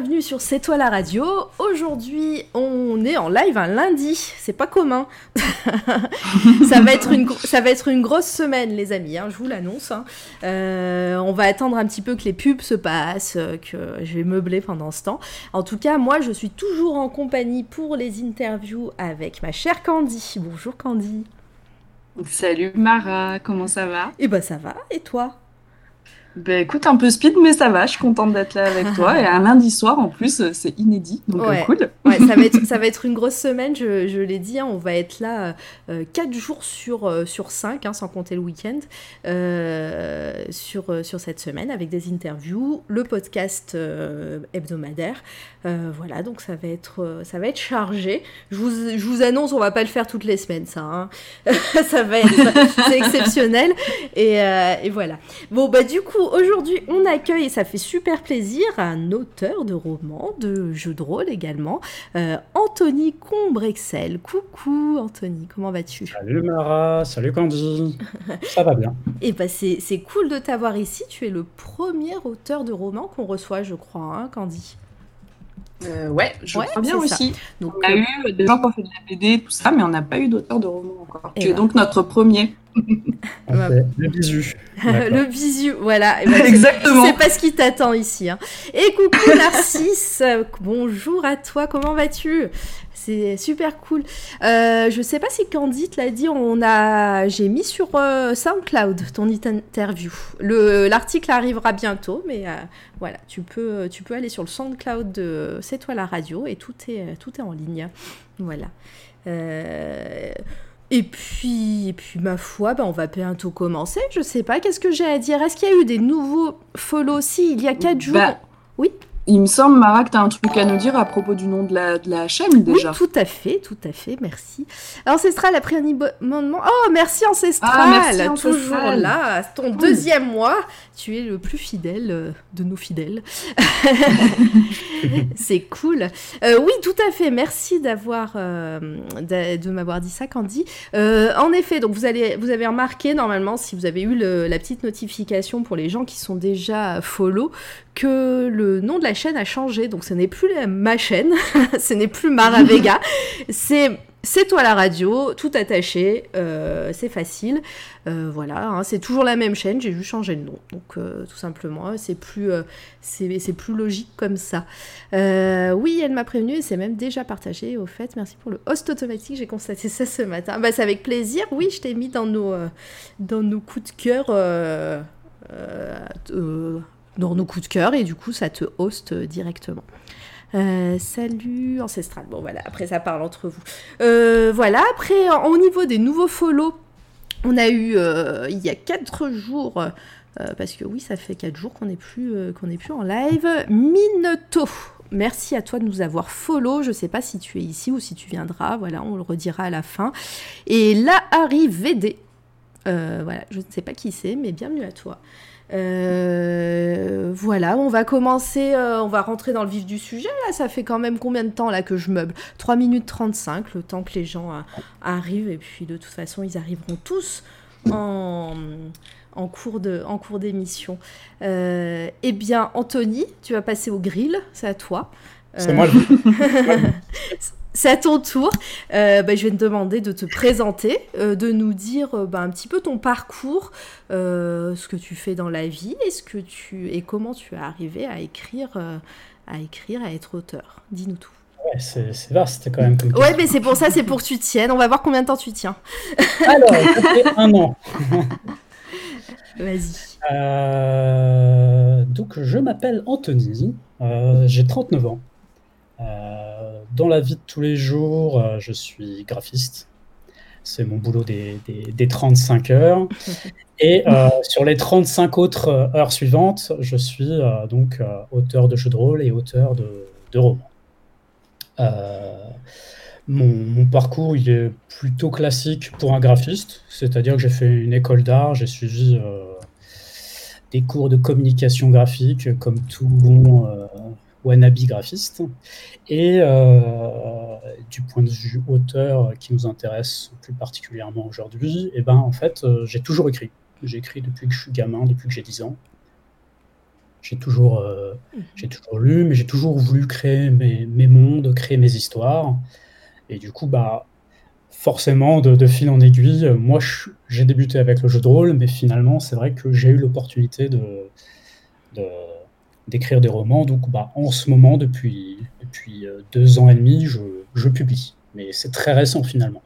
bienvenue sur C'est toi la radio. Aujourd'hui, on est en live un lundi, c'est pas commun. ça, va être une, ça va être une grosse semaine, les amis, hein, je vous l'annonce. hein. Euh, on va attendre un petit peu que les pubs se passent, euh, que je vais meubler pendant ce temps. En tout cas, moi, je suis toujours en compagnie pour les interviews avec ma chère Candy. Bonjour Candy. Salut Mara, comment ça va? Et bah ça va, et toi? Ben écoute, un peu speed, mais ça va, je suis contente d'être là avec toi. Et un lundi soir en plus, euh, c'est inédit, donc euh, Ouais. cool. Ouais, ça, va être, ça va être une grosse semaine, je, je l'ai dit, hein, on va être là 4 jours sur, euh, sur 5, sans compter le week-end, euh, sur, euh, sur cette semaine, avec des interviews, le podcast euh, hebdomadaire. Euh, voilà, donc ça va être, euh, ça va être chargé. Je vous, je vous annonce, on va pas le faire toutes les semaines, ça. hein. ça va être c'est exceptionnel. Et, euh, et voilà. Bon, bah du coup, aujourd'hui, on accueille, et ça fait super plaisir, un auteur de romans, de jeux de rôle également, euh, Anthony Combrexel. Coucou Anthony, comment vas-tu? Salut Mara, salut Candy. Ça va bien. Eh ben c'est cool de t'avoir ici, tu es le premier auteur de roman qu'on reçoit, je crois, hein, Candy? Euh, ouais, je Ouais, crois bien ça. aussi. Donc, On a euh, eu des gens qui ont fait de la BD, tout ça, mais on n'a pas eu d'auteur de roman encore. Eh Tu es ben. donc notre premier. Fait le bisu. Le bisu, voilà. Eh ben, Exactement. C'est pas ce qui t'attend ici. hein. Et coucou Narcisse, bonjour à toi, comment vas-tu? C'est super cool. Euh, je sais pas si Candy te l'a dit, on a, j'ai mis sur euh, SoundCloud ton interview. Le l'article arrivera bientôt, mais euh, voilà, tu peux, tu peux aller sur le SoundCloud de C'est toi la radio et tout est, tout est en ligne. Voilà. Euh, et puis, et puis, ma foi, ben, on va bientôt commencer. Je sais pas, qu'est-ce que j'ai à dire? Est-ce qu'il y a eu des nouveaux follow aussi il y a 4 jours? Bah, Oui? Il me semble, Mara, que tu as un truc à nous dire à propos du nom de la, de la chaîne déjà. Oui, tout à fait, tout à fait, merci. Ancestral a pris un abonnement. Oh, merci Ancestral, Ah, merci, Ancestral. Toujours là, ton deuxième mois. Tu es le plus fidèle euh, de nos fidèles. C'est cool. Euh, oui, tout à fait. Merci d'avoir euh, de m'avoir dit ça, Candy. Euh, en effet, donc vous allez vous avez remarqué normalement si vous avez eu le- la petite notification pour les gens qui sont déjà follow que le nom de la chaîne a changé. Donc ce n'est plus la- ma chaîne, ce n'est plus Mara Vega, c'est c'est toi la radio, tout attaché, euh, c'est facile. Euh, voilà, hein, c'est toujours la même chaîne, j'ai juste changé le nom. Donc euh, tout simplement, c'est plus, c'est plus logique comme ça. Oui, elle m'a prévenu et c'est même déjà partagé. Au fait, merci pour le host automatique, j'ai constaté ça ce matin. Bah, c'est avec plaisir. Oui, je t'ai mis dans nos, dans nos coups de cœur. euh, dans nos coups de cœur et du coup ça te host euh, directement. Euh, salut ancestral. Bon voilà, après ça parle entre vous. Euh, voilà, après au niveau des nouveaux follow, on a eu euh, il y a 4 jours, parce que oui, ça fait 4 jours qu'on n'est plus, en live. Mineto, merci à toi de nous avoir follow. Je sais pas si tu es ici ou si tu viendras, voilà, on le redira à la fin. Et là arrive VD. Voilà, je ne sais pas qui c'est, mais bienvenue à toi. Euh, voilà, on va commencer, euh, on va rentrer dans le vif du sujet. Là, ça fait quand même combien de temps là que je meuble? 3 minutes 35, le temps que les gens euh, arrivent. Et puis de toute façon, ils arriveront tous en, en cours de- en cours d'émission. Euh, eh bien, Anthony, tu vas passer au grill, c'est à toi. C'est moi le c'est à ton tour. Euh, bah, je vais te demander de te présenter, euh, de nous dire euh, bah, un petit peu ton parcours, ce que tu fais dans la vie, et ce que tu et comment tu es arrivé à écrire, à écrire, à être auteur. Dis-nous tout. Ouais, c'est vaste quand même. Comme Ouais, mais c'est pour ça, c'est pour que tu tiennes. On va voir combien de temps tu tiens. Alors, ça fait un an. Vas-y. Donc, je m'appelle Anthony, j'ai 39 ans. Euh, dans la vie de tous les jours, euh, je suis graphiste. C'est mon boulot des, des- des 35 heures. Et euh, sur les 35 autres heures suivantes, je suis donc auteur de jeux de rôle et auteur de, de romans. Mon, mon parcours il est plutôt classique pour un graphiste, c'est-à-dire que j'ai fait une école d'art, j'ai suivi euh, des cours de communication graphique comme tout bon euh, wannabe graphiste. Et du point de vue auteur qui nous intéresse plus particulièrement aujourd'hui, et eh ben, en fait, j'ai toujours écrit. J'ai écrit depuis que je suis gamin, depuis que j'ai 10 ans. J'ai toujours, mmh. j'ai toujours lu, mais j'ai toujours voulu créer mes, mes, mondes, créer mes histoires. Et du coup, bah, forcément, de, fil en aiguille, moi, j'ai débuté avec le jeu de rôle, mais finalement, c'est vrai que j'ai eu l'opportunité de, d'écrire des romans. Donc, bah, en ce moment, depuis, depuis euh, deux ans et demi, je, je publie. Mais c'est très récent finalement.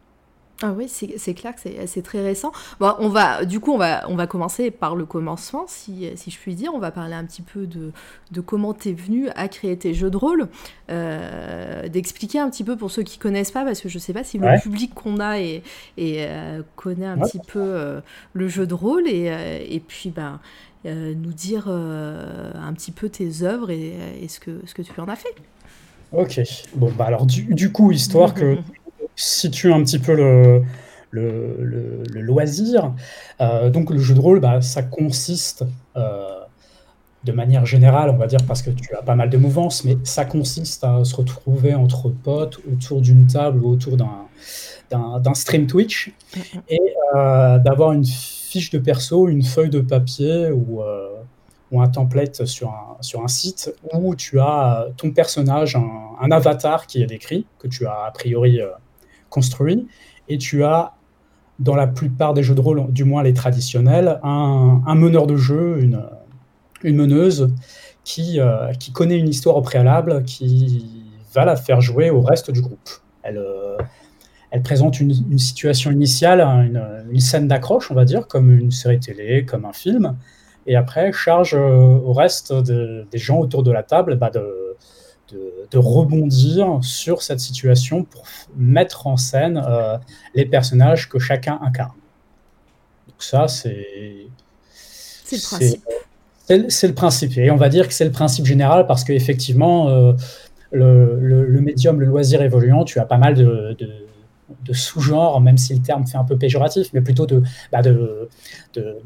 Ah oui, c'est clair que c'est très récent. Bon, on va, du coup, on va, on va commencer par le commencement, si, si je puis dire. On va parler un petit peu de, de comment tu es venu à créer tes jeux de rôle, euh, d'expliquer un petit peu pour ceux qui connaissent pas, parce que je sais pas si le public qu'on a et, et euh, connaît un petit peu euh, le jeu de rôle, et, et puis ben, nous dire un petit peu tes œuvres et, ce, que, ce que tu en as fait. Ok, bon, bah alors du, du coup, histoire que situe un petit peu le, le, le, loisir. Euh, donc le jeu de rôle, bah, ça consiste, euh, de manière générale, on va dire, parce que tu as pas mal de mouvances, mais ça consiste à se retrouver entre potes autour d'une table ou autour d'un stream Twitch et euh, d'avoir une fiche de perso, une feuille de papier ou, ou un template sur un, sur un site où tu as ton personnage, un, un avatar qui est décrit, que tu as a priori construit, et tu as, dans la plupart des jeux de rôle, du moins les traditionnels, un, meneur de jeu, une, une meneuse, qui, euh, qui connaît une histoire au préalable, qui va la faire jouer au reste du groupe. Elle, euh, elle présente une, situation initiale, une, une scène d'accroche, on va dire, comme une série télé, comme un film, et après charge euh, au reste des gens autour de la table bah, de, de, rebondir sur cette situation pour mettre en scène euh, les personnages que chacun incarne. Donc ça, c'est... C'est le principe. C'est le principe. Et on va dire que c'est le principe général parce qu'effectivement, euh, le, le, médium, le loisir évoluant, tu as pas mal de, de, sous-genres, même si le terme fait un peu péjoratif, mais plutôt de, bah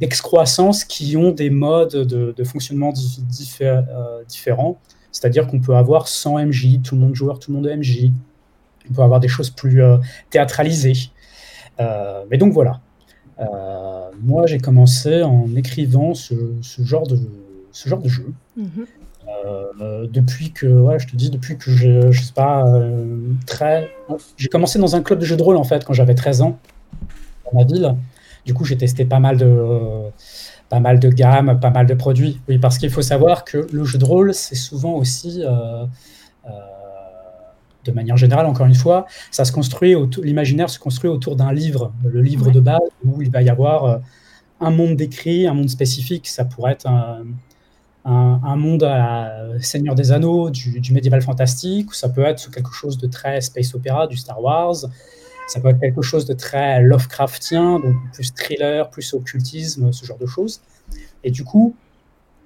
d'excroissance qui ont des modes de, fonctionnement euh, différents. C'est-à-dire qu'on peut avoir 100 MJ, tout le monde joueur, tout le monde MJ. On peut avoir des choses plus euh, théâtralisées. Euh, mais donc voilà. Moi, j'ai commencé en écrivant ce, genre, de, ce genre de jeu. Mm-hmm. Depuis que, ouais, je te dis, depuis que j'ai, je sais pas, très. J'ai commencé dans un club de jeux de rôle en fait quand j'avais 13 ans dans ma ville. Du coup, j'ai testé pas mal de pas mal de gammes, pas mal de produits. Oui, parce qu'il faut savoir que le jeu de rôle, c'est souvent aussi, euh, euh, de manière générale, encore une fois, ça se construit, l'imaginaire se construit autour d'un livre, le livre de base, où il va y avoir euh, un monde décrit, un monde spécifique. Ça pourrait être un, monde à Seigneur des Anneaux, du, du médiéval fantastique, ça peut être quelque chose de très space opéra, du Star Wars. Ça peut être quelque chose de très Lovecraftien, donc plus thriller, plus occultisme, ce genre de choses. Et du coup,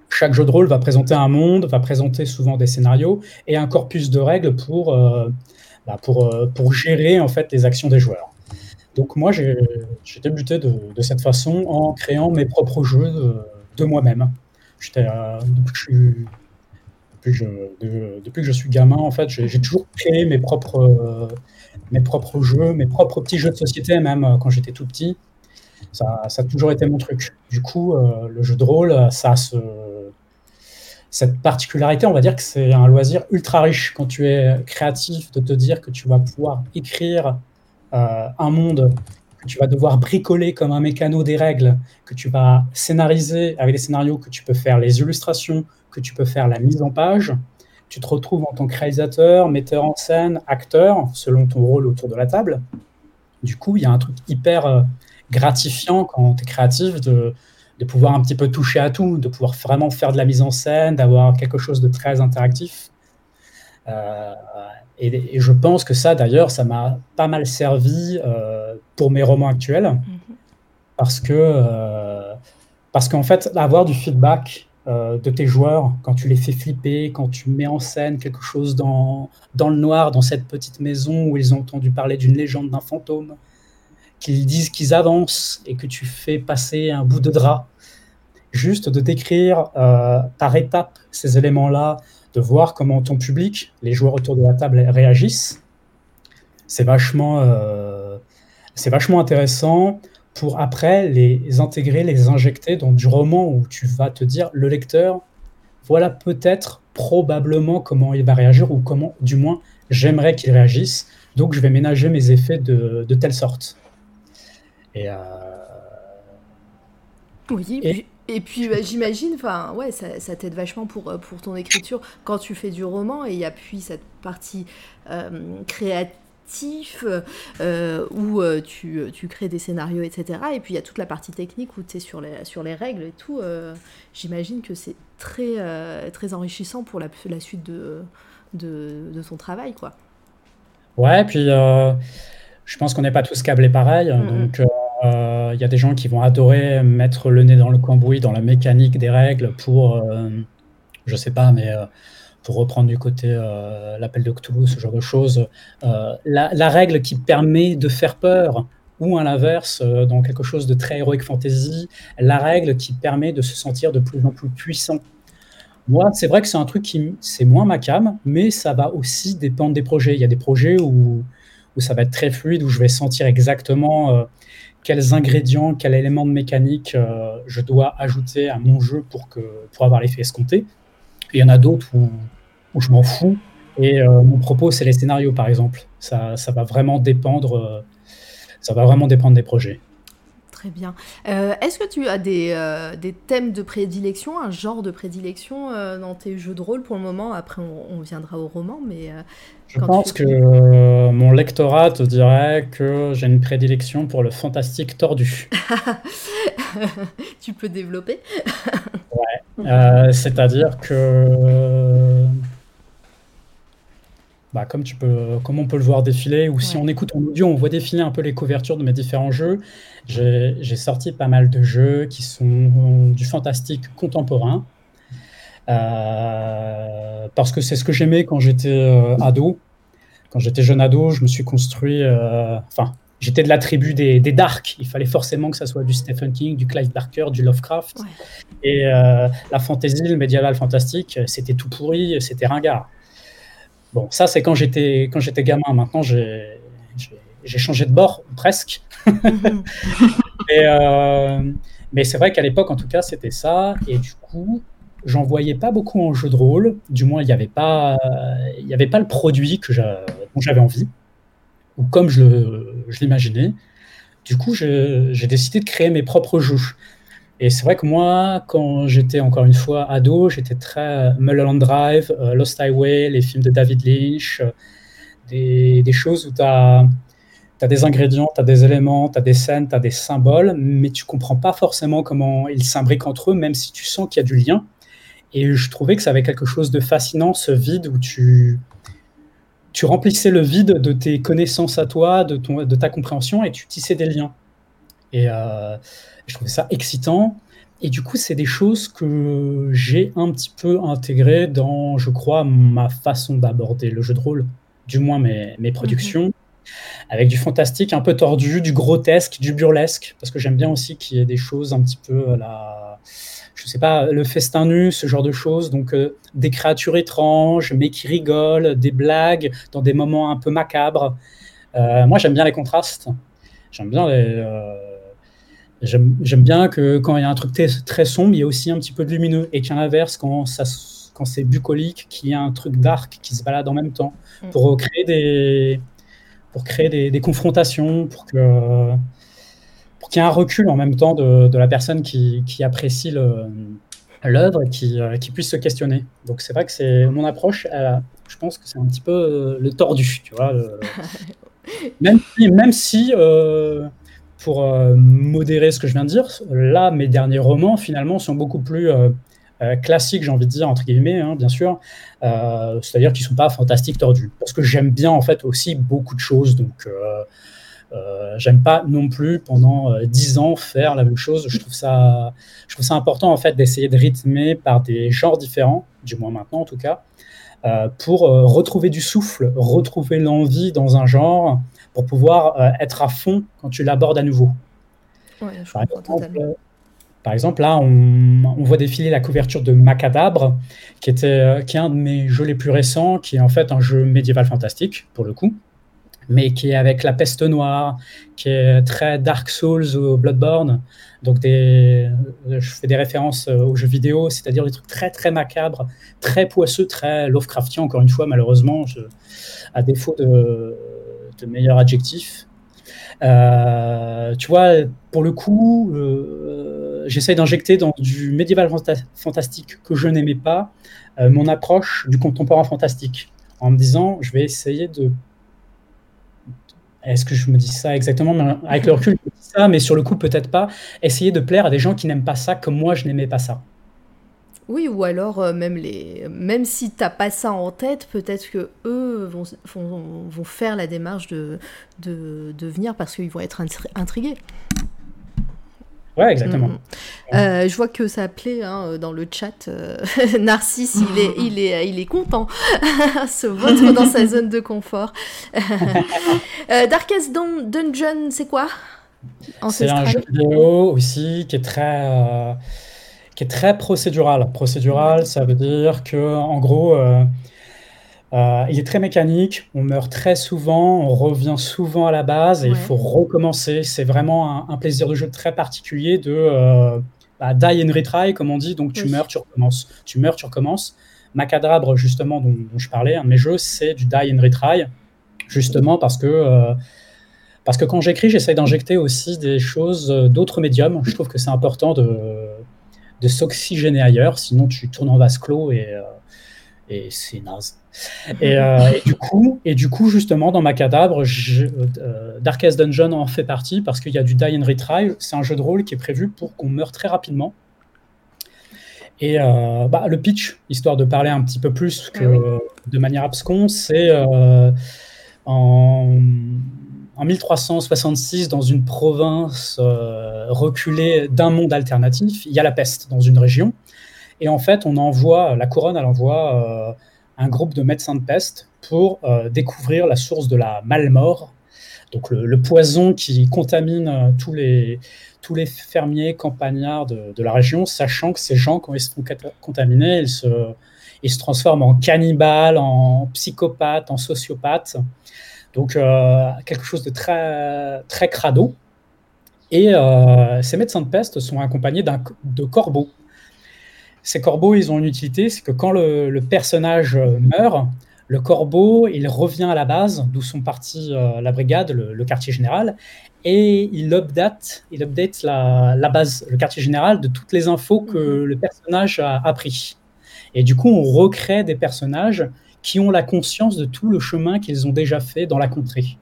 chaque jeu de rôle va présenter un monde, va présenter souvent des scénarios et un corpus de règles pour, euh, bah, euh, pour gérer en fait les actions des joueurs. Donc moi, j'ai débuté de, cette façon en créant mes propres jeux de, moi-même. Euh, depuis, depuis, que je suis gamin, en fait, j'ai toujours créé mes propres, mes propres jeux, mes propres petits jeux de société, même euh, quand j'étais tout petit. Ça, ça, a toujours été mon truc. Du coup, euh, le jeu de rôle, ça a ce, cette particularité, on va dire que c'est un loisir ultra riche quand tu es créatif, de te dire que tu vas pouvoir écrire euh, un monde tu vas devoir bricoler comme un mécano des règles, que tu vas scénariser avec des scénarios, que tu peux faire les illustrations, que tu peux faire la mise en page, tu te retrouves en tant que réalisateur, metteur en scène, acteur, selon ton rôle autour de la table. Du coup, il y a un truc hyper euh, gratifiant quand tu es créatif de, de, pouvoir un petit peu toucher à tout, de pouvoir vraiment faire de la mise en scène, d'avoir quelque chose de très interactif. Euh, et, je pense que ça, d'ailleurs, ça m'a pas mal servi euh, pour mes romans actuels, mm-hmm. parce que parce qu'en fait, avoir du feedback euh, de tes joueurs, quand tu les fais flipper, quand tu mets en scène quelque chose dans, dans le noir, dans cette petite maison où ils ont entendu parler d'une légende d'un fantôme, qu'ils disent qu'ils avancent et que tu fais passer un bout de drap. Juste de décrire euh, par étapes ces éléments-là, de voir comment ton public, les joueurs autour de la table réagissent. C'est vachement, euh, c'est vachement intéressant pour après les intégrer, les injecter dans du roman où tu vas te dire le lecteur, voilà peut-être probablement comment il va réagir ou comment, du moins, j'aimerais qu'il réagisse. Donc je vais ménager mes effets de, de telle sorte. Et, euh, oui, et, et puis bah, j'imagine, enfin ouais, ça, ça t'aide vachement pour, euh, pour ton écriture quand tu fais du roman et il y a puis cette partie euh, créative euh, où tu, tu, crées des scénarios, etc. Et puis il y a toute la partie technique où tu es sur les, sur les règles et tout. Euh, j'imagine que c'est très, très enrichissant pour la, la suite de, de, de, ton travail, quoi. Ouais, puis je pense qu'on n'est pas tous câblés pareil, mm -hmm. donc il euh, y a des gens qui vont adorer mettre le nez dans le cambouis, dans la mécanique des règles pour, euh, je sais pas, mais euh, pour reprendre du côté l'appel de Cthulhu, ce genre de choses. La, la, règle qui permet de faire peur, ou à l'inverse, dans quelque chose de très héroïque fantasy, la règle qui permet de se sentir de plus en plus puissant. Moi, c'est vrai que c'est un truc qui, c'est moins ma cam, mais ça va aussi dépendre des projets. Il y a des projets où, où ça va être très fluide, où je vais sentir exactement quels ingrédients, quel élément de mécanique euh, je dois ajouter à mon jeu pour, avoir l'effet escompté. Il y en a d'autres où, je m'en fous. Et euh, mon propos, c'est les scénarios, par exemple. Ça, ça va vraiment dépendre. Euh, ça va vraiment dépendre des projets. Très bien. Euh, Est-ce que tu as des, euh, des, thèmes de prédilection, un genre de prédilection euh, dans tes jeux de rôle pour le moment? Après, on, on viendra au roman, mais... Je pense que mon lectorat te dirait que j'ai une prédilection pour le fantastique tordu. tu peux développer Ouais. C'est-à-dire que bah, comme, tu peux, comme on peut le voir défiler, ou ouais. si on écoute en audio, on voit défiler un peu les couvertures de mes différents jeux. J'ai sorti pas mal de jeux qui sont du fantastique contemporain. Euh, parce que c'est ce que j'aimais quand j'étais euh, ado. Quand j'étais jeune ado, je me suis construit. Euh, enfin, j'étais de la tribu des, des, dark. Il fallait forcément que ça soit du Stephen King, du Clive Barker, du Lovecraft. Ouais. Et la fantasy, le médiéval fantastique, c'était tout pourri, c'était ringard. Bon, ça, c'est quand j'étais quand j'étais gamin. Maintenant, j'ai changé de bord, presque. mais euh, mais c'est vrai qu'à l'époque, en tout cas, c'était ça. Et du coup, j'en voyais pas beaucoup en jeu de rôle. Du moins, il n'y avait, pas, il y avait pas le produit que dont j'avais envie, ou comme je l'imaginais. Du coup, j'ai décidé de créer mes propres jeux. Et c'est vrai que moi, quand j'étais encore une fois ado, j'étais très Mulholland Drive, euh, Lost Highway, les films de David Lynch, euh, des, choses où tu as, des ingrédients, tu as des éléments, tu as des scènes, tu as des symboles, mais tu comprends pas forcément comment ils s'imbriquent entre eux, même si tu sens qu'il y a du lien. Et je trouvais que ça avait quelque chose de fascinant, ce vide où tu, remplissais le vide de tes connaissances à toi, de ta compréhension, et tu tissais des liens. Et euh, je trouvais ça excitant. Et du coup, c'est des choses que j'ai un petit peu intégrées dans, je crois, ma façon d'aborder le jeu de rôle, du moins mes, mes productions, mmh. avec du fantastique un peu tordu, du grotesque, du burlesque, parce que j'aime bien aussi qu'il y ait des choses un petit peu là, je sais pas, le festin nu, ce genre de choses, donc euh, des créatures étranges, mais qui rigolent, des blagues dans des moments un peu macabres. Euh, moi, j'aime bien les contrastes. J'aime bien les. Euh, J'aime bien que quand il y a un truc très sombre, il y a aussi un petit peu de lumineux. Et qu'à l'inverse, quand, ça, quand c'est bucolique, qu'il y a un truc dark qui se balade en même temps. Mm. Pour créer des, pour créer des, des confrontations, pour que pour qu'il y ait un recul en même temps de, de la personne qui, qui apprécie l'œuvre et qui, qui, puisse se questionner. Donc c'est vrai que c'est mon approche. Euh, je pense que c'est un petit peu euh, le tordu, tu vois. Le, même, même si euh, pour euh, modérer ce que je viens de dire, là, mes derniers romans, finalement, sont beaucoup plus euh, euh, classiques, j'ai envie de dire, entre guillemets, hein, bien sûr. C'est-à-dire qu'ils ne sont pas fantastiques tordus. Parce que j'aime bien, en fait, aussi beaucoup de choses. Donc, j'aime pas non plus, pendant dix ans, faire la même chose. Je trouve ça important, en fait, d'essayer de rythmer par des genres différents, du moins maintenant, en tout cas, pour retrouver du souffle, retrouver l'envie dans un genre, pour pouvoir euh, être à fond quand tu l'abordes à nouveau. Ouais, par, exemple, Par exemple, là, on, voit défiler la couverture de Macadabre, qui, était, qui est un de mes jeux les plus récents, qui est en fait un jeu médiéval fantastique, pour le coup, mais qui est avec la peste noire, qui est très Dark Souls ou Bloodborne. Donc, des, je fais des références aux jeux vidéo, c'est-à-dire des trucs très, très macabres, très poisseux, très Lovecraftien, encore une fois, malheureusement, à défaut de, de meilleurs adjectifs. Euh, tu vois, pour le coup, euh, j'essaye d'injecter dans du médiéval fantastique que je n'aimais pas euh, mon approche du contemporain fantastique en me disant je vais essayer de est-ce que je me dis ça exactement? Avec le recul, je me dis ça, mais sur le coup, peut-être pas. Essayer de plaire à des gens qui n'aiment pas ça comme moi, je n'aimais pas ça. Oui, ou alors euh, même les, même si t'as pas ça en tête, peut-être que eux vont, vont, faire la démarche de, de, de venir parce qu'ils vont être intrigués. Ouais, exactement. Mm. Euh, je vois que ça plaît hein, dans le chat. Euh, Narcisse, il est, il est, il est content. Se vautre dans sa zone de confort. Darkest Dungeon, c'est quoi? C'est un jeu vidéo aussi qui est très qui est très procédural. Procédural, ça veut dire que, en gros, euh, euh, il est très mécanique, on meurt très souvent, on revient souvent à la base et il faut recommencer. C'est vraiment un, plaisir de jeu très particulier de euh, bah, die and retry, comme on dit. Donc tu meurs, tu recommences. Tu meurs, tu recommences. Macadabre, justement, dont, je parlais, un mes jeux, c'est du die and retry, justement parce que. parce que quand j'écris, j'essaye d'injecter aussi des choses d'autres médiums. Je trouve que c'est important de, de s'oxygéner ailleurs, sinon tu tournes en vase clos et, euh, et c'est naze. Et, euh, et, du coup, et du coup, justement, dans ma cadabre, euh, Darkest Dungeon en fait partie parce qu'il y a du Die and Retry. C'est un jeu de rôle qui est prévu pour qu'on meure très rapidement. Et bah, le pitch, histoire de parler un petit peu plus que ah de manière absconce, c'est en en 1366, dans une province euh, reculée d'un monde alternatif, il y a la peste dans une région. Et en fait, on envoie, la couronne, elle envoie euh, un groupe de médecins de peste pour euh, découvrir la source de la malmort, donc le, poison qui contamine tous les, tous les fermiers campagnards de, la région, sachant que ces gens, quand ils se font contaminer, ils se, ils se transforment en cannibales, en psychopathes, en sociopathes. Donc, euh, quelque chose de très, très crado. Et euh, ces médecins de peste sont accompagnés de corbeaux. Ces corbeaux, ils ont une utilité, c'est que quand le, personnage meurt, le corbeau, il revient à la base, d'où sont partis euh, la brigade, le, quartier général, et il update, il update la, base, le quartier général, de toutes les infos que mhm. le personnage a appris. Et du coup, on recrée des personnages qui ont la conscience de tout le chemin qu'ils ont déjà fait dans la contrée.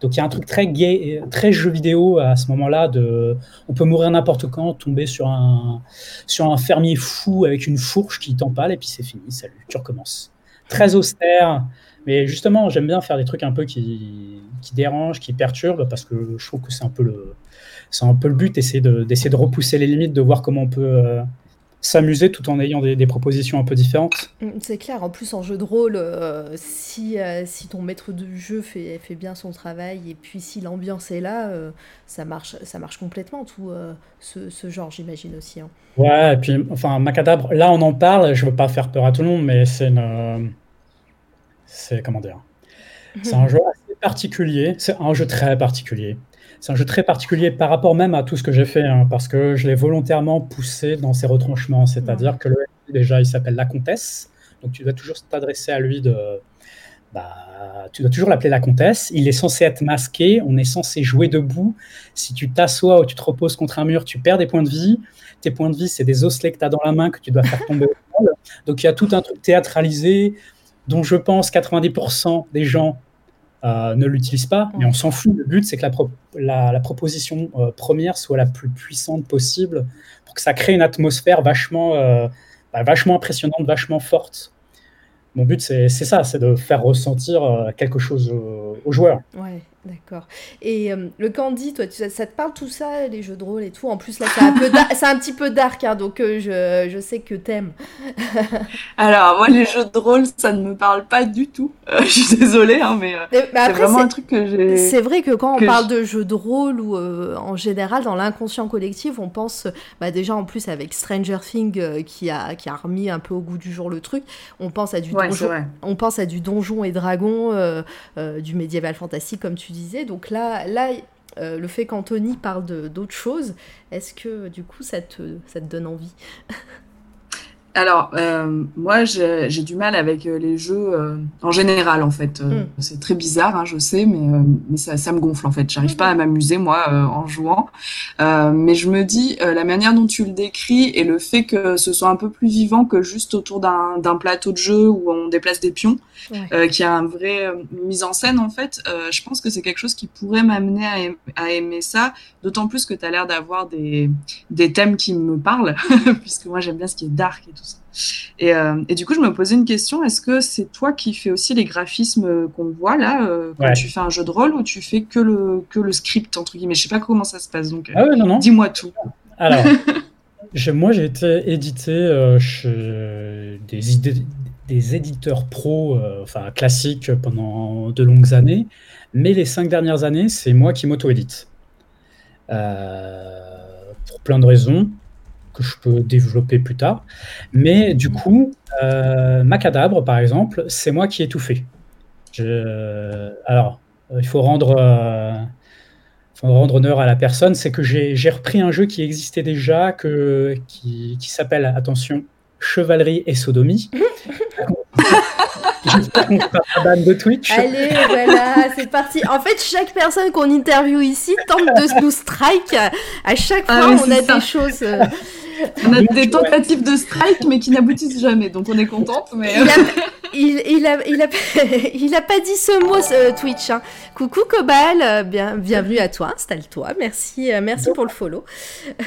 Donc il y a un truc très gay, très jeu vidéo à ce moment-là. De, on peut mourir n'importe quand, tomber sur un, fermier fou avec une fourche qui t'empale et puis c'est fini, salut, tu recommences. Très austère, mais justement j'aime bien faire des trucs un peu qui, dérangent, qui perturbent parce que je trouve que c'est un peu le, c'est un peu le but, de, d'essayer de repousser les limites, de voir comment on peut euh, s'amuser tout en ayant des, propositions un peu différentes. Mm, c'est clair, en plus en jeu de rôle, euh, si, euh, si ton maître de jeu fait, fait bien son travail et puis si l'ambiance est là, euh, ça, marche, ça marche complètement tout ce, ce, genre, j'imagine aussi. Hein. Ouais, et puis, enfin, Macadabre, là on en parle, je veux pas faire peur à tout le monde, mais c'est une. C'est comment dire C'est un jeu assez particulier, c'est un jeu très particulier c'est un jeu très particulier par rapport même à tout ce que j'ai fait, hein, parce que je l'ai volontairement poussé dans ses retranchements. C'est-à-dire que le déjà, il s'appelle la comtesse, donc tu dois toujours t'adresser à lui de. Bah, tu dois toujours l'appeler la comtesse. Il est censé être masqué, on est censé jouer debout. Si tu t'assois ou tu te reposes contre un mur, tu perds des points de vie. Tes points de vie, c'est des osselets que tu as dans la main que tu dois faire tomber au sol. Donc il y a tout un truc théâtralisé dont je pense 90% des gens ne l'utilise pas, mais on s'en fout. Le but, c'est que la, la, proposition euh, première soit la plus puissante possible pour que ça crée une atmosphère vachement, euh, bah, vachement impressionnante, vachement forte. Mon but, c'est ça, c'est de faire ressentir quelque chose aux, joueurs. Ouais. D'accord. Et euh, le Candy, toi, tu- ça te parle tout ça, les jeux de rôle et tout? En plus, là, c'est un, peu da- c'est un petit peu dark, hein, donc euh, je, je sais que t'aimes. Alors, moi, les jeux de rôle, ça ne me parle pas du tout. Euh, je suis désolée, hein, mais c'est vraiment un truc que j'ai. C'est vrai que quand on que parle je- de jeux de rôle ou en général dans l'inconscient collectif, on pense bah, déjà en plus avec Stranger Things qui, a, qui a remis un peu au goût du jour le truc, on pense à du Ouais, donjon, on pense à du donjon et dragon, du médiéval fantastique comme tu Donc là, là euh, le fait qu'Anthony parle d'autres choses, est-ce que du coup ça ça te donne envie? Alors, euh, moi, j'ai du mal avec euh, les jeux euh, en général, en fait. Mm. C'est très bizarre, hein, je sais, mais, euh, mais ça, ça me gonfle, en fait. J'arrive pas à m'amuser, moi, euh, en jouant. Euh, mais je me dis, euh, la manière dont tu le décris et le fait que ce soit un peu plus vivant que juste autour d'un d'un plateau de jeu où on déplace des pions, Ouais. euh, qui a un vrai euh, mise en scène, en fait, euh, je pense que c'est quelque chose qui pourrait m'amener à, aim- à aimer ça, d'autant plus que tu as l'air d'avoir des, des thèmes qui me parlent, puisque moi j'aime bien ce qui est dark et tout ça. Et, euh, et du coup, je me posais une question, est-ce que c'est toi qui fais aussi les graphismes qu'on voit là, euh, quand Ouais. tu fais un jeu de rôle, ou tu fais que le, que le script, entre guillemets? Je sais pas comment ça se passe, donc euh, Ah ouais, non, non. dis-moi tout. Alors, moi, j'ai été édité euh, chez des, idées- des éditeurs pro, euh, enfin classiques, pendant de longues années. Mais les cinq dernières années, c'est moi qui m'auto-édite. Euh, pour plein de raisons que je peux développer plus tard. Mais du coup, euh, Macadabre, par exemple, c'est moi qui ai tout fait. Je- alors, euh, il faut rendre, euh, faut rendre honneur à la personne, c'est que j'ai repris un jeu qui existait déjà, que, qui, qui s'appelle, attention, Chevalerie et Sodomie. J'espère qu'on de Twitch. Allez, voilà, c'est parti. En fait, chaque personne qu'on interview ici tente de nous strike. À chaque Ah fois, oui, on a ça. des choses. Euh, On a des tentatives de strike, mais qui n'aboutissent jamais, donc on est contente. Mais Il a, il, il a, il, a, il a pas dit ce mot, ce Twitch. hein. Coucou Cobal, euh, bien, bienvenue à toi, installe-toi. Merci, euh, merci pour le follow.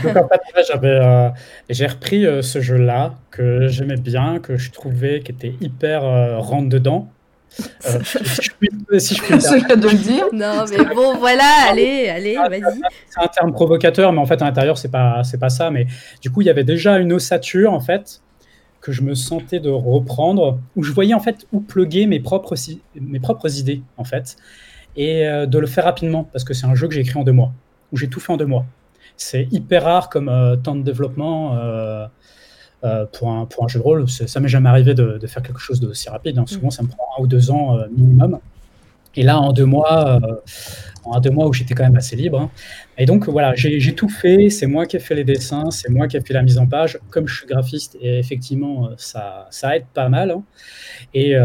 Donc en fait, ouais, j'avais, euh, j'ai repris euh, ce jeu-là que j'aimais bien, que je trouvais qui était hyper euh, rentre dedans. Euh, si je puis, si je puis me c'est le cas de le dire. Non, mais bon, voilà, allez, allez, vas-y. c'est un terme provocateur, mais en fait à l'intérieur c'est pas c'est pas ça. Mais du coup il y avait déjà une ossature en fait que je me sentais de reprendre, où je voyais en fait où pluguer mes propres mes propres idées en fait, et euh, de le faire rapidement parce que c'est un jeu que j'ai écrit en deux mois, où j'ai tout fait en deux mois. C'est hyper rare comme euh, temps de développement. Euh, pour, un, pour un jeu de rôle, ça m'est jamais arrivé de, de faire quelque chose d'aussi rapide. hein. Souvent, ça me prend un ou deux ans euh, minimum. Et là, en deux mois, euh, en deux mois où j'étais quand même assez libre. hein. Et donc, voilà, j'ai tout fait. C'est moi qui ai fait les dessins, c'est moi qui ai fait la mise en page. Comme je suis graphiste, et effectivement, ça, ça aide pas mal. hein. Et,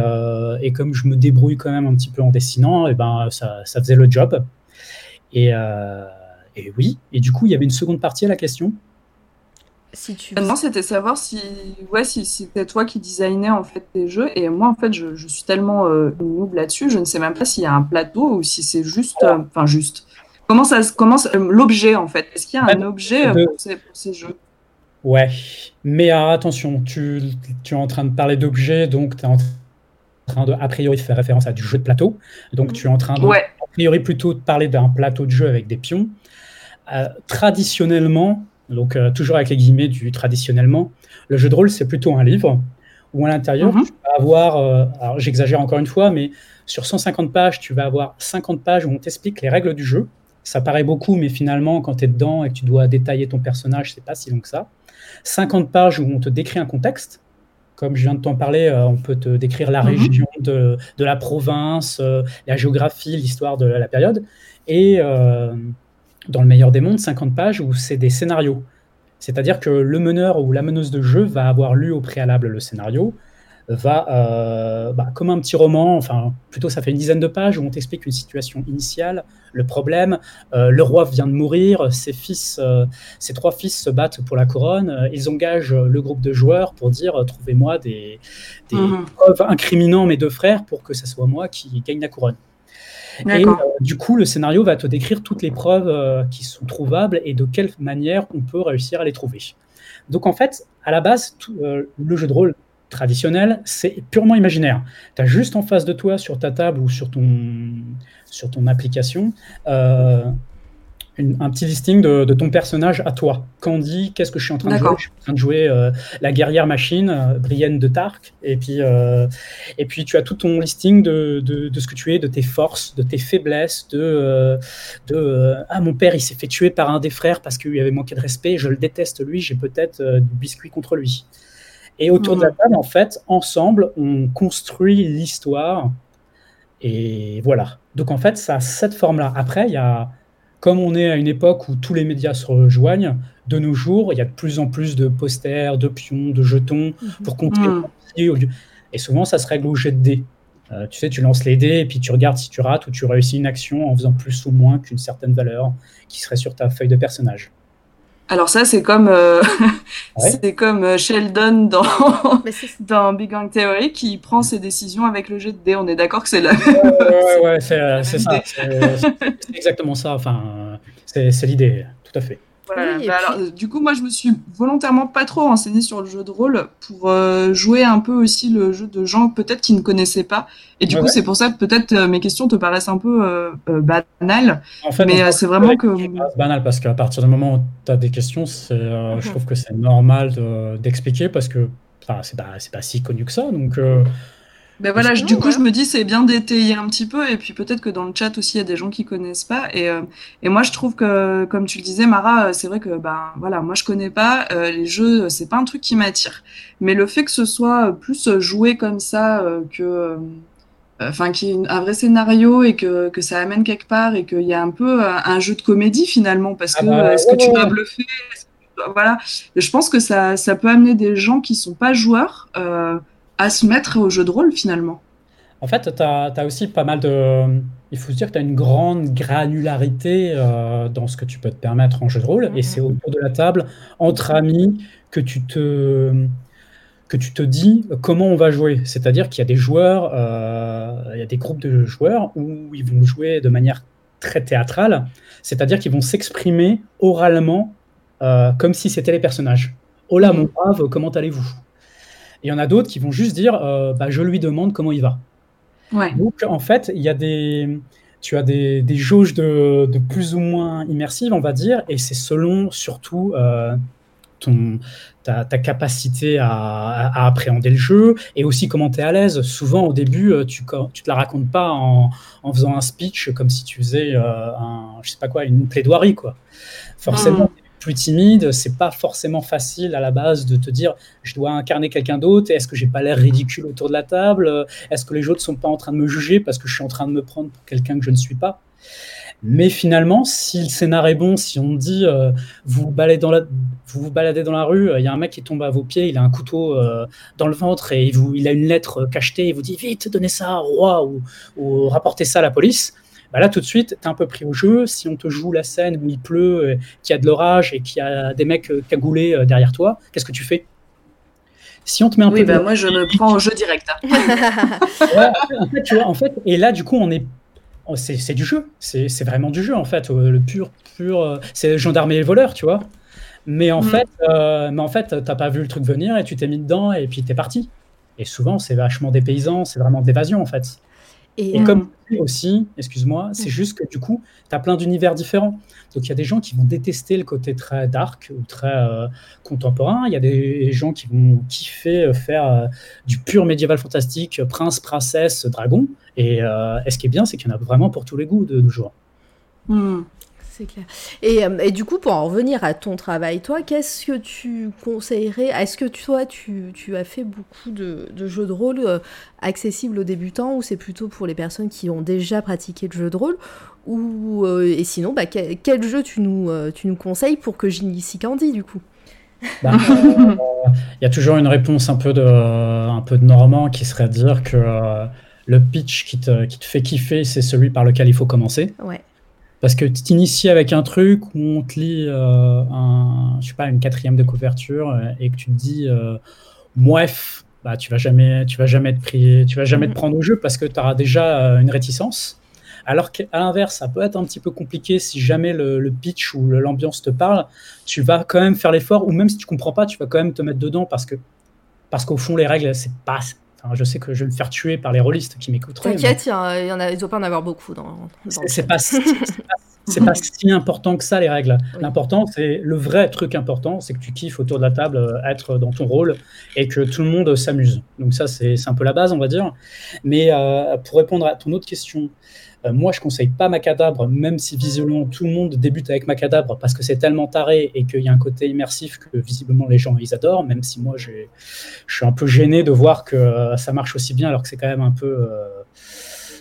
et comme je me débrouille quand même un petit peu en dessinant, et ben, ça, ça faisait le job. Et, et oui, et du coup, il y avait une seconde partie à la question? Si tu Non, c'était savoir si, ouais, si, si c'était toi qui designais en fait tes jeux. Et moi, en fait, je, je suis tellement euh, noob là-dessus, je ne sais même pas s'il y a un plateau ou si c'est juste, euh, enfin juste. Comment ça se commence l'objet en fait? Est-ce qu'il y a un Ouais, objet euh, de- pour ces, pour ces jeux? Ouais, mais alors, attention, tu, tu es en train de parler d'objets, donc tu es en train de, a priori, faire référence à du jeu de plateau. Donc tu es en train de, Ouais. a priori, plutôt de parler d'un plateau de jeu avec des pions. Euh, traditionnellement, donc euh, toujours avec les guillemets du traditionnellement, le jeu de rôle, c'est plutôt un livre où à l'intérieur, Mhm. tu vas avoir, euh, alors j'exagère encore une fois, mais sur 150 pages, tu vas avoir 50 pages où on t'explique les règles du jeu. Ça paraît beaucoup, mais finalement, quand tu es dedans et que tu dois détailler ton personnage, c'est pas si long que ça. 50 pages où on te décrit un contexte. Comme je viens de t'en parler, euh, on peut te décrire la Mhm. région de, de la province, la géographie, l'histoire de la période. Et dans le meilleur des mondes, 50 pages où c'est des scénarios. C'est-à-dire que le meneur ou la meneuse de jeu va avoir lu au préalable le scénario, va, euh, bah, comme un petit roman, enfin plutôt ça fait une dizaine de pages où on t'explique une situation initiale, le problème, euh, le roi vient de mourir, ses fils, euh, ses trois fils se battent pour la couronne, ils engagent le groupe de joueurs pour dire trouvez-moi des, des Mhm. preuves incriminant mes deux frères pour que ce soit moi qui gagne la couronne. Et euh, du coup, le scénario va te décrire toutes les preuves euh, qui sont trouvables et de quelle manière on peut réussir à les trouver. Donc en fait, à la base, tout, euh, le jeu de rôle traditionnel, c'est purement imaginaire. Tu as juste en face de toi, sur ta table ou sur ton, sur ton application, euh, un petit listing de, ton personnage à toi. Candy, qu'est-ce que je suis en train de jouer Je suis en train de jouer euh, la guerrière machine, euh, Brienne de Tark. Et puis, euh, et puis tu as tout ton listing de, de, ce que tu es, de tes forces, de tes faiblesses, de, de Ah, mon père, il s'est fait tuer par un des frères parce qu'il avait manqué de respect, je le déteste lui, j'ai peut-être du biscuit contre lui. Et autour de la table, en fait, ensemble, on construit l'histoire. Et voilà. Donc en fait, ça a cette forme-là. Après, il y a comme on est à une époque où tous les médias se rejoignent, de nos jours, il y a de plus en plus de posters, de pions, de jetons mhm. pour compter. Mm. Et souvent, ça se règle au jet de dés. Euh, tu sais, tu lances les dés et puis tu regardes si tu rates ou tu réussis une action en faisant plus ou moins qu'une certaine valeur qui serait sur ta feuille de personnage. Alors ça, c'est comme, euh, c'est comme euh, Sheldon dans, dans Big Bang Theory qui prend ses décisions avec le jet de dés. On est d'accord que c'est la même. Ouais, ouais, c'est ça. C'est exactement ça. Enfin, c'est l'idée, tout à fait. Voilà. Bah alors, du coup, moi, je me suis volontairement pas trop renseignée sur le jeu de rôle pour euh, jouer un peu aussi le jeu de gens peut-être qui ne connaissaient pas. Et du coup, c'est pour ça que peut-être euh, mes questions te paraissent un peu euh, banales. En fait, mais c'est vraiment que. Banal parce qu'à partir du moment où tu as des questions, je mhm. trouve que c'est normal d'expliquer parce que c'est pas, pas si connu que ça. Donc. Ben voilà, du coup, je me dis, c'est bien d'étayer un petit peu, et puis peut-être que dans le chat aussi, il y a des gens qui connaissent pas. Et, euh, et moi, je trouve que, comme tu le disais, Mara, euh, c'est vrai que, ben voilà, moi, je connais pas euh, les jeux, c'est pas un truc qui m'attire. Mais le fait que ce soit plus joué comme ça, que, enfin, qu'il y ait un vrai scénario et que, que ça amène quelque part, et qu'il y a un peu un jeu de comédie finalement, parce ah que bah, est-ce que tu vas bluffer Voilà, je pense que ça, ça peut amener des gens qui sont pas joueurs à se mettre au jeu de rôle finalement. En fait, tu as, aussi pas mal de... Il faut se dire que tu as une grande granularité euh, dans ce que tu peux te permettre en jeu de rôle. Et c'est mhm. autour de la table, entre amis, que tu te, que tu te dis comment on va jouer. C'est-à-dire qu'il y a des joueurs, euh, il y a des groupes de joueurs où ils vont jouer de manière très théâtrale. C'est-à-dire qu'ils vont s'exprimer oralement euh, comme si c'était les personnages. Oh là, mhm. mon brave, comment allez-vous? Il y en a d'autres qui vont juste dire euh, bah, je lui demande comment il va. Donc en fait, il y a des, tu as des, des jauges de, de, plus ou moins immersives, on va dire, et c'est selon surtout euh, ton, ta, ta, capacité à, à, appréhender le jeu et aussi comment tu es à l'aise. Souvent au début, euh, tu ne te la racontes pas en, en, faisant un speech comme si tu faisais un, je sais pas quoi, une plaidoirie. Quoi. Forcément, mm plus timide, c'est pas forcément facile à la base de te dire je dois incarner quelqu'un d'autre, est-ce que j'ai pas l'air ridicule autour de la table, est-ce que les autres sont pas en train de me juger parce que je suis en train de me prendre pour quelqu'un que je ne suis pas? Mais finalement, si le scénar est bon, si on dit euh, vous, baladez dans la, vous vous baladez dans la rue, il y a un mec qui tombe à vos pieds, il a un couteau euh, dans le ventre et vous, il a une lettre cachetée, il vous dit vite, donnez ça au roi ou rapportez ça à la police. Bah là tout de suite, tu es un peu pris au jeu. Si on te joue la scène où il pleut, euh, qu'il y a de l'orage et qu'il y a des mecs euh, cagoulés euh, derrière toi, qu'est-ce que tu fais? Si on te met un oui, peu bah moi je me prends au jeu direct. Hein. en, fait, tu vois, en fait, et là du coup on est, oh, c'est du jeu, c'est vraiment du jeu en fait, le pur, pur, c'est gendarme et voleur, tu vois. Mais en mm. fait, mais en fait, t'as pas vu le truc venir et tu t'es mis dedans et puis t'es parti. Et souvent, c'est vachement des paysans, c'est vraiment de l'évasion en fait. Et, comme aussi, excuse-moi, c'est juste que du coup, tu as plein d'univers différents. Donc il y a des gens qui vont détester le côté très dark ou très euh, contemporain. Il y a des gens qui vont kiffer euh, faire euh, du pur médiéval fantastique, prince, princesse, dragon. Et, ce qui est bien, c'est qu'il y en a vraiment pour tous les goûts de nos jours. Hmm. C'est clair. Et, euh, et, du coup, pour en revenir à ton travail, toi, qu'est-ce que tu conseillerais Est-ce que toi, tu, tu, as fait beaucoup de, de jeux de rôle euh, accessibles aux débutants ou c'est plutôt pour les personnes qui ont déjà pratiqué le jeu de rôle ou, euh, Et sinon, bah, quel, jeu tu nous, tu nous conseilles pour que j'initie Candy, du coup? Bah, Il y a toujours une réponse un peu de, un peu de Normand qui serait de dire que le pitch qui te, qui te fait kiffer, c'est celui par lequel il faut commencer. Ouais. Parce que tu t'inities avec un truc où on te lit euh, un, je sais pas, une quatrième de couverture euh, et que tu te dis, euh, bah, tu vas jamais, tu vas jamais te prier, tu vas jamais te mm. prendre au jeu parce que tu auras déjà euh, une réticence. Alors qu'à l'inverse, ça peut être un petit peu compliqué si jamais le, pitch ou l'ambiance te parle, tu vas quand même faire l'effort, ou même si tu comprends pas, tu vas quand même te mettre dedans parce que parce qu'au fond, les règles, c'est pas. Enfin, je sais que je vais me faire tuer par les rôlistes qui m'écouteraient. T'inquiète, il y en- il y en a, il doit pas en avoir beaucoup dans. dans C'est pas, si important que ça, les règles. Oui. L'important, c'est le vrai truc important, c'est que tu kiffes autour de la table, euh, être dans ton rôle et que tout le monde s'amuse. Donc, ça, c'est un peu la base, on va dire. Mais euh, pour répondre à ton autre question, moi, je conseille pas Macadabre, même si visiblement tout le monde débute avec Macadabre parce que c'est tellement taré et qu'il y a un côté immersif que visiblement les gens ils adorent, même si moi je suis un peu gêné de voir que euh, ça marche aussi bien alors que c'est quand même un peu. euh,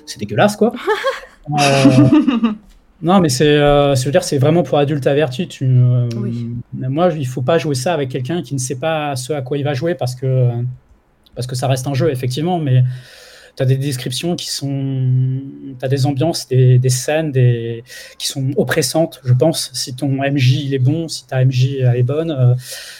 c'est dégueulasse quoi. Euh, non, mais c'est, euh, je veux dire, c'est vraiment pour adultes avertis. Tu, euh, Oui. Moi, il faut pas jouer ça avec quelqu'un qui ne sait pas ce à quoi il va jouer parce que, parce que ça reste un jeu, effectivement, mais tu as des descriptions qui sont. Tu as des ambiances, des, scènes des, qui sont oppressantes, je pense. Si ton MJ il est bon, si ta MJ elle est bonne, euh,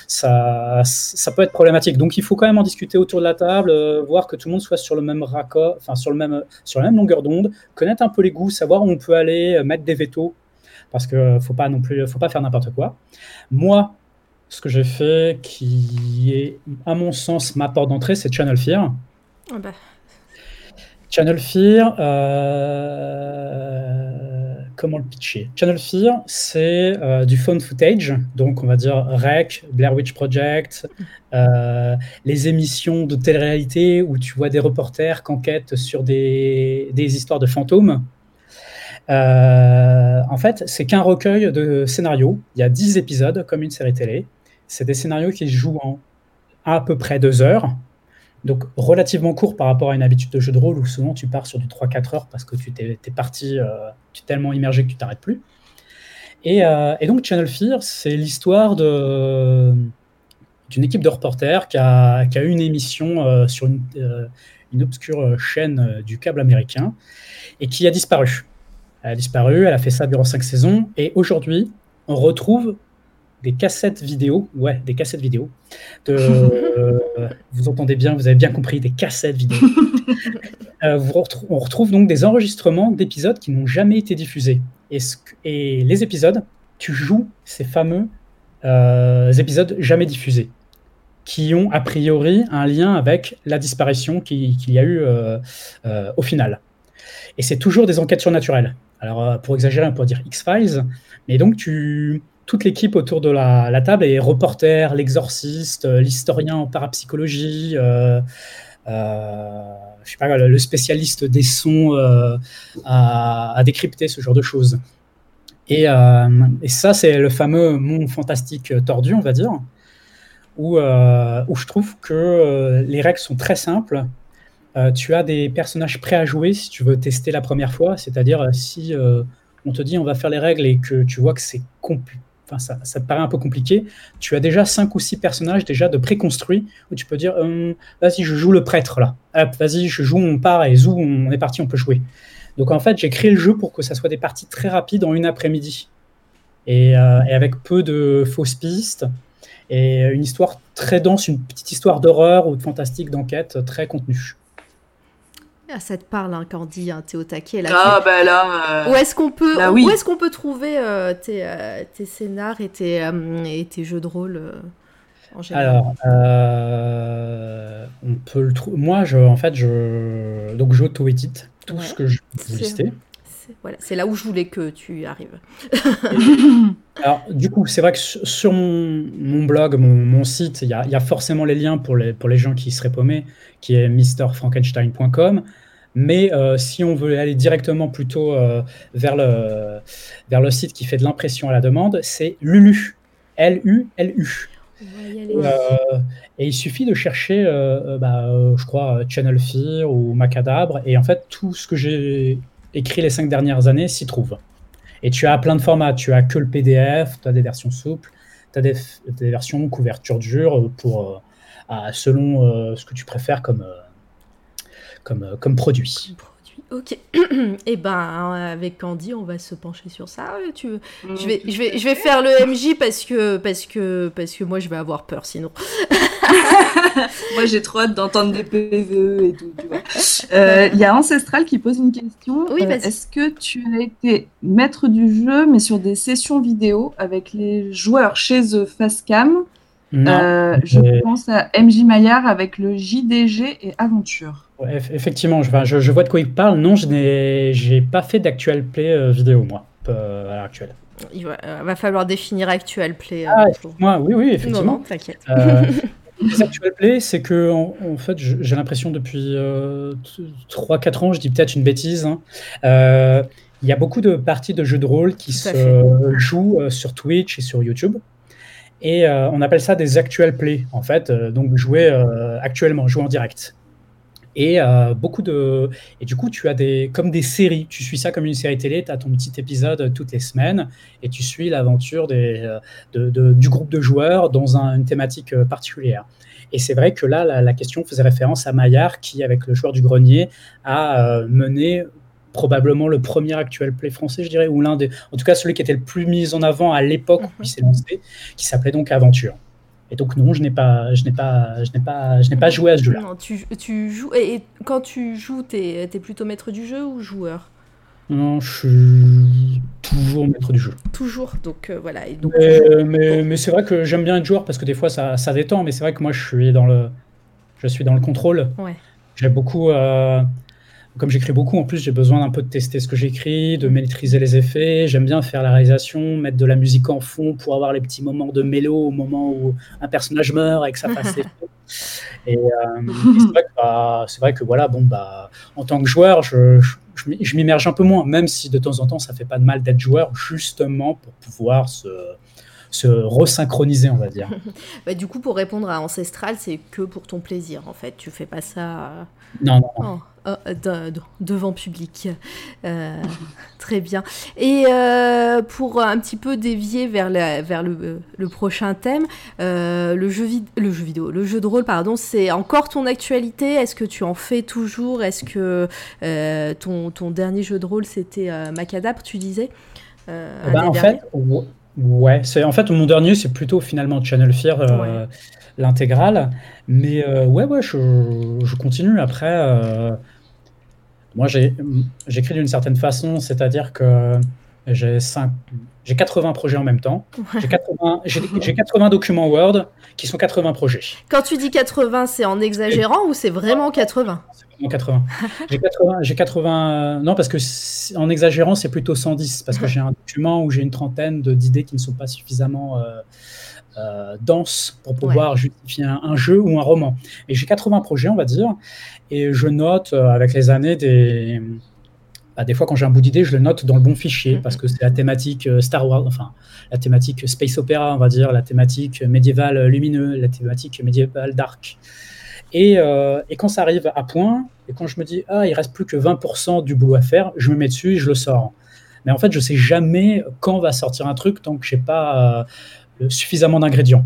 ça, ça peut être problématique. Donc il faut quand même en discuter autour de la table, euh, voir que tout le monde soit sur le même raccord, enfin sur, le même, sur la même longueur d'onde, connaître un peu les goûts, savoir où on peut aller, euh, mettre des vétos, parce que faut pas non plus, faut pas faire n'importe quoi. Moi, ce que j'ai fait, qui est à mon sens ma porte d'entrée, c'est Channel Fear. Ah bah, Channel Fear, euh, comment le pitcher? Channel Fear, c'est euh, du phone footage, donc on va dire Rec, Blair Witch Project, euh, les émissions de télé-réalité où tu vois des reporters qui enquêtent sur des, histoires de fantômes. En fait, c'est qu'un recueil de scénarios. Il y a 10 épisodes, comme une série télé. C'est des scénarios qui jouent en à peu près deux heures. Donc relativement court par rapport à une habitude de jeu de rôle où souvent tu pars sur du 3-4 heures parce que tu t'es es parti, euh, tu es tellement immergé que tu t'arrêtes plus. Et, euh, donc Channel Fear, c'est l'histoire d'une équipe de reporters qui a, qui a eu une émission euh, sur une, une obscure chaîne du câble américain et qui a disparu. Elle a disparu, elle a fait ça durant cinq saisons et aujourd'hui on retrouve des cassettes vidéo, ouais, des cassettes vidéo. De, euh, vous entendez bien, vous avez bien compris, des cassettes vidéo. Euh, vous retrou- on retrouve donc des enregistrements d'épisodes qui n'ont jamais été diffusés. Et, ce que- et les épisodes, tu joues ces fameux euh, épisodes jamais diffusés, qui ont a priori un lien avec la disparition qui- qu'il y a eu au final. Et c'est toujours des enquêtes surnaturelles. Alors, pour exagérer, on pourrait dire X-Files, mais donc tu, toute l'équipe autour de la, table est reporter, l'exorciste, euh, l'historien en parapsychologie, euh, euh, sais pas, le, spécialiste des sons à, décrypter ce genre de choses. Et, ça, c'est le fameux monde fantastique tordu, on va dire, où, où je trouve que les règles sont très simples. Tu as des personnages prêts à jouer si tu veux tester la première fois, c'est-à-dire si on te dit on va faire les règles et que tu vois que c'est compl- ça, ça te paraît un peu compliqué, tu as déjà cinq ou six personnages déjà de préconstruits où tu peux dire Hum, vas-y je joue le prêtre là, vas-y je joue on part et zou on est parti on peut jouer. Donc en fait j'ai créé le jeu pour que ça soit des parties très rapides en une après-midi et, euh, et avec peu de fausses pistes et une histoire très dense, une petite histoire d'horreur ou de fantastique d'enquête très contenue. Ah, ça te parle, hein, Candy, hein, t'es au taquet là. Ah bah là. euh, Où est-ce qu'on peut, Bah où est-ce qu'on peut trouver euh, tes, euh, tes scénars et tes, euh, et tes jeux de rôle euh, en général? Alors, euh, on peut le trouver. Moi, je, en fait, je donc j'auto-édite tout Ouais. ce que je vous C'est- lister. C'est voilà, c'est là où je voulais que tu arrives. Alors, du coup, c'est vrai que sur mon, mon blog, mon, mon site, il y, a, il y a forcément les liens pour les, pour les gens qui seraient paumés, qui est mrfrankenstein.com. Mais euh, si on veut aller directement plutôt euh, vers, le, vers le site qui fait de l'impression à la demande, c'est Lulu. L-U-L-U. Euh, et il suffit de chercher, bah, je crois, Channel Fear ou Macadabre. Et en fait, tout ce que j'ai écrit les cinq dernières années s'y trouve. Et tu as plein de formats. Tu as que le PDF, tu as des versions souples, tu as des, des versions couverture dure pour, selon ce que tu préfères comme, euh, comme, euh, comme produit. Produit. Ok. Et ben hein, avec Candy, on va se pencher sur ça. Ouais, Tu... Je vais, je vais, je vais faire le MJ parce que, parce que, parce que moi je vais avoir peur sinon. Moi, j'ai trop hâte d'entendre des PVE et tout. Euh, Il y a Ancestral qui pose une question. Oui, Euh. Est-ce que tu as été maître du jeu, mais sur des sessions vidéo avec les joueurs chez eux face cam? Non. Euh, je pense à MJ Maillard avec le JDG et Aventure. Ouais, effectivement, je, enfin, je, je vois de quoi il parle. Non, je n'ai pas fait d'actual play euh, vidéo, moi, euh, à l'heure actuelle. Il va, euh, va falloir définir actual play. euh, Ah, Moi, oui, oui, effectivement. non, t'inquiète. Euh, les actual play, c'est que en, en fait, j'ai l'impression depuis 3-4 ans, je dis peut-être une bêtise, hein, euh, il y a beaucoup de parties de jeux de rôle qui Tout se jouent euh, sur Twitch et sur YouTube. Et euh, on appelle ça des actual play, en fait, euh, donc jouer euh, actuellement, jouer en direct. Et euh, beaucoup de. Et du coup, tu as des. Comme des séries. Tu suis ça comme une série télé. Tu as ton petit épisode toutes les semaines. Et tu suis l'aventure des, euh, de- de- du groupe de joueurs dans un- une thématique euh, particulière. Et c'est vrai que là, la, la question faisait référence à Maillard, qui, avec le joueur du grenier, a euh, mené probablement le premier actuel play français, je dirais, ou l'un des. En tout cas, celui qui était le plus mis en avant à l'époque où il s'est lancé, qui s'appelait donc Aventure. Et donc, non, je n'ai pas, je n'ai pas, je n'ai pas, je n'ai pas joué à ce jeu-là. Non, tu, tu joues. Et, et quand tu joues, t'es es plutôt maître du jeu ou joueur? Non, je suis toujours maître du jeu. Toujours. Donc euh, voilà. Et donc, Mais, mais, mais c'est vrai que j'aime bien être joueur parce que des fois ça, ça détend, mais c'est vrai que moi je suis dans le, je suis dans le contrôle. Ouais. J'ai beaucoup, euh, comme j'écris beaucoup, en plus j'ai besoin d'un peu de tester ce que j'écris, de maîtriser les effets. J'aime bien faire la réalisation, mettre de la musique en fond pour avoir les petits moments de mélo au moment où un personnage meurt et que ça effet. Et, euh, et c'est vrai que, bah, c'est vrai que voilà, bon bah, en tant que joueur, je, m'immerge un peu moins, même si de temps en temps ça fait pas de mal d'être joueur, justement pour pouvoir se, se resynchroniser, on va dire. bah, du coup, pour répondre à Ancestral, c'est que pour ton plaisir en fait. Tu fais pas ça. euh, Non, non, non. Oh, oh, de- de- devant public. Euh, très bien. Et euh, pour un petit peu dévier vers, la- vers le, le prochain thème, euh, le, jeu vid- le jeu vidéo, le jeu de rôle, pardon, c'est encore ton actualité? Est-ce que tu en fais toujours? Est-ce que ton, ton dernier jeu de rôle, c'était Macadabre, tu disais? Bah, en fait, ou- ouais, en fait mon dernier, c'est plutôt finalement Channel Fear, l'intégrale. Mais ouais, ouais, je, je continue. Après, moi, j'écris d'une certaine façon, c'est-à-dire que j'ai cinq- j'ai 80 projets en même temps. J'ai 80, j'ai j'ai 80 documents Word qui sont 80 projets. Quand tu dis 80, c'est en exagérant ou c'est vraiment 80 C'est vraiment 80. J'ai 80, j'ai 80. Non, parce que en exagérant, c'est plutôt 110, parce que j'ai un document où j'ai une trentaine d'idées qui ne sont pas suffisamment euh, euh, denses pour pouvoir justifier un, un jeu ou un roman. Et j'ai 80 projets, on va dire, et je note euh, avec les années des. bah, des fois, quand j'ai un bout d'idée, je le note dans le bon fichier, Mhm. parce que c'est la thématique euh, Star Wars, enfin, la thématique Space Opera, on va dire, la thématique médiévale lumineux, la thématique médiévale dark. Et, euh, et quand ça arrive à point, et quand je me dis, ah, il reste plus que 20% du boulot à faire, je me mets dessus et je le sors. Mais en fait, je sais jamais quand va sortir un truc tant que j'ai pas euh, le- suffisamment d'ingrédients.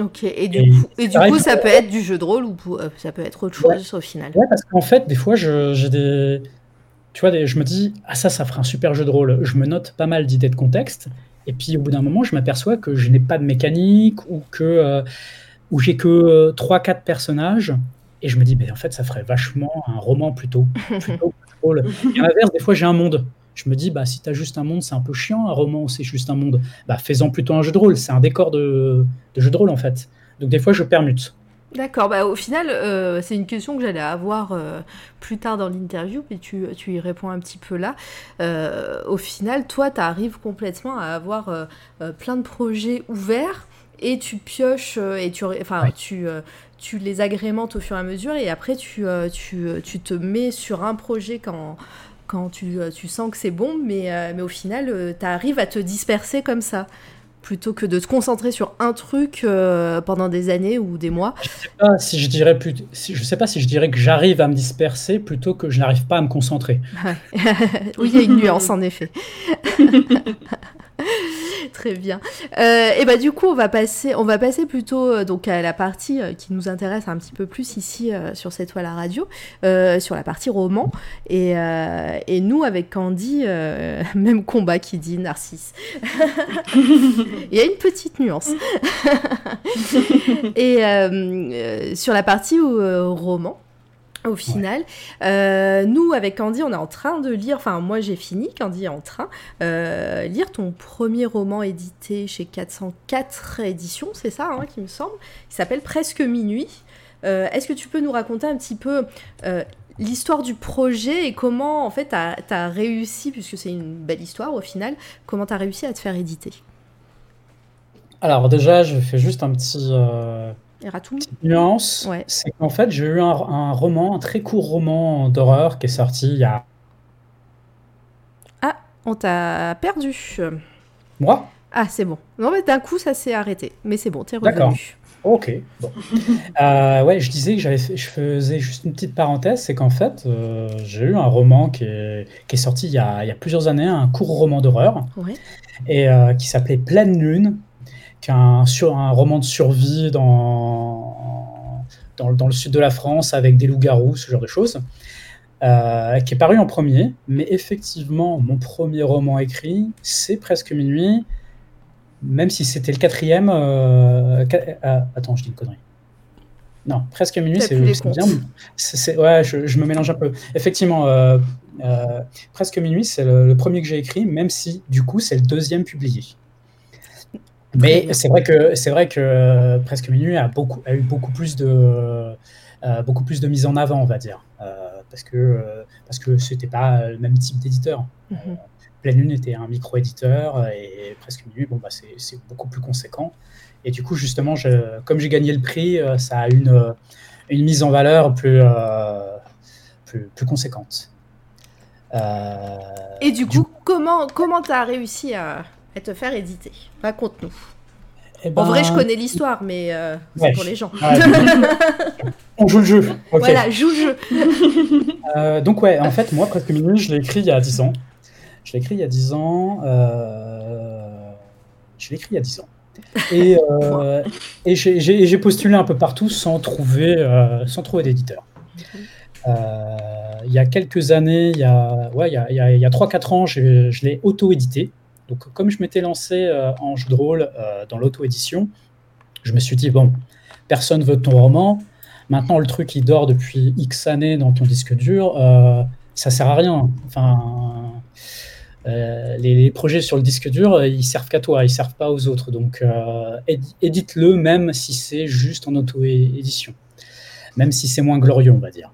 Ok, et du Et coup, et du pareil coup pour- ça peut être du jeu de rôle ou euh, ça peut être autre chose au final. Ouais, parce qu'en fait, des fois, je- j'ai des. Tu vois, des- je me dis, ah, ça, ça ferait un super jeu de rôle. Je me note pas mal d'idées de contexte. Et puis, au bout d'un moment, je m'aperçois que je n'ai pas de mécanique ou que. euh, ou j'ai que 3-4 personnages. Et je me dis, mais en fait, ça ferait vachement un roman plutôt. plutôt à l'inverse, des fois, j'ai un monde. Je me dis, bah, si tu as juste un monde, c'est un peu chiant. Un roman, c'est juste un monde. Bah, fais-en plutôt un jeu de rôle. C'est un décor de, de jeu de rôle, en fait. Donc, des fois, je permute. D'accord, bah au final, euh, c'est une question que j'allais avoir euh, plus tard dans l'interview, mais tu, tu y réponds un petit peu là. Euh, au final, toi, tu arrives complètement à avoir plein de projets ouverts et tu pioches et tu, enfin, tu, tu les agrémentes au fur et à mesure et après tu, tu, tu te mets sur un projet quand, quand tu, euh, tu sens que c'est bon, mais, euh, mais au final, tu arrives à te disperser comme ça plutôt que de te concentrer sur un truc euh, pendant des années ou des mois. Je sais pas si je dirais plus, si, je sais pas si je dirais que j'arrive à me disperser plutôt que je n'arrive pas à me concentrer. Ouais. oui, il y a une nuance en effet. Très bien. Euh, et bah du coup, on va passer, on va passer plutôt euh, donc à la partie euh, qui nous intéresse un petit peu plus ici sur cette toile à radio, sur la partie roman. Et, et nous, avec Candy, même combat qui dit Narcisse. Il y a une petite nuance. et sur la partie roman. Au final. Euh, nous, avec Candy, on est en train de lire, enfin moi j'ai fini, Candy est en train, euh, lire ton premier roman édité chez 404 éditions, c'est ça hein, qui me semble. Il s'appelle Presque Minuit. Euh, Est-ce que tu peux nous raconter un petit peu euh, l'histoire du projet et comment en fait tu as, réussi, puisque c'est une belle histoire au final, comment tu as réussi à te faire éditer? Alors déjà, je fais juste un petit... Euh, Erratum petite nuance, Ouais. c'est qu'en fait j'ai eu un, un roman, un très court roman d'horreur qui est sorti il y a... On t'a perdu. Moi? Ah, c'est bon. Non, mais d'un coup, ça s'est arrêté. Mais c'est bon, t'es D'accord. revenu. Ok. Bon. Euh, ouais, je disais que j'avais je faisais juste une petite parenthèse, c'est qu'en fait, euh, j'ai eu un roman qui est, qui est sorti il y, a, il y a plusieurs années, un court roman d'horreur, Ouais. et euh, qui s'appelait Pleine Lune, un, sur, un roman de survie dans, dans, le- dans le sud de la France avec des loups-garous, ce genre de choses, euh, qui est paru en premier. Mais effectivement, mon premier roman écrit, c'est Presque Minuit, même si c'était le quatrième. euh, euh, attends, je dis une connerie. Non, presque minuit, c'est ouais, je, je me mélange un peu. Effectivement, presque minuit, c'est le, le premier que j'ai écrit, même si du coup, c'est le deuxième publié. Mais c'est vrai que c'est vrai que euh, presque minuit a beaucoup a eu beaucoup plus de euh, beaucoup plus de mise en avant, on va dire, Euh, parce que euh, parce que c'était pas le même type d'éditeur. Mhm. Pleine Lune était un micro-éditeur et Presque Minuit, bon, bah, c'est beaucoup plus conséquent. Et du coup, justement, je- comme j'ai gagné le prix, euh, ça a une, euh, une mise en valeur plus, euh, plus, plus conséquente. Euh, Et du coup, comment comment t'as réussi à, à te faire éditer Raconte-nous. eh En vrai, ben, je connais l'histoire, mais euh, c'est pour les gens. on joue le jeu. Voilà, joue le jeu. Euh, donc ouais, en fait, moi, Presque Minuit, je l'ai écrit il y a 10 ans. Je l'ai écrit il y a 10 ans. euh, Je l'ai écrit il y a 10 ans. Et, et j'ai- postulé un peu partout sans trouver, sans trouver d'éditeur. Il y a quelques années, il y a, ouais, il y a, il y a, il y a 3-4 ans, je l'ai auto-édité. Donc, comme je m'étais lancé euh, en jeu de rôle euh, dans l'auto-édition, je me suis dit, bon, personne veut ton roman. Maintenant, le truc, il dort depuis X années dans ton disque dur. euh, ça sert à rien. Enfin, les, projets sur le disque dur, ils servent qu'à toi, ils servent pas aux autres. Donc, édi- édite-le même si c'est juste en auto-édition, même si c'est moins glorieux, on va dire.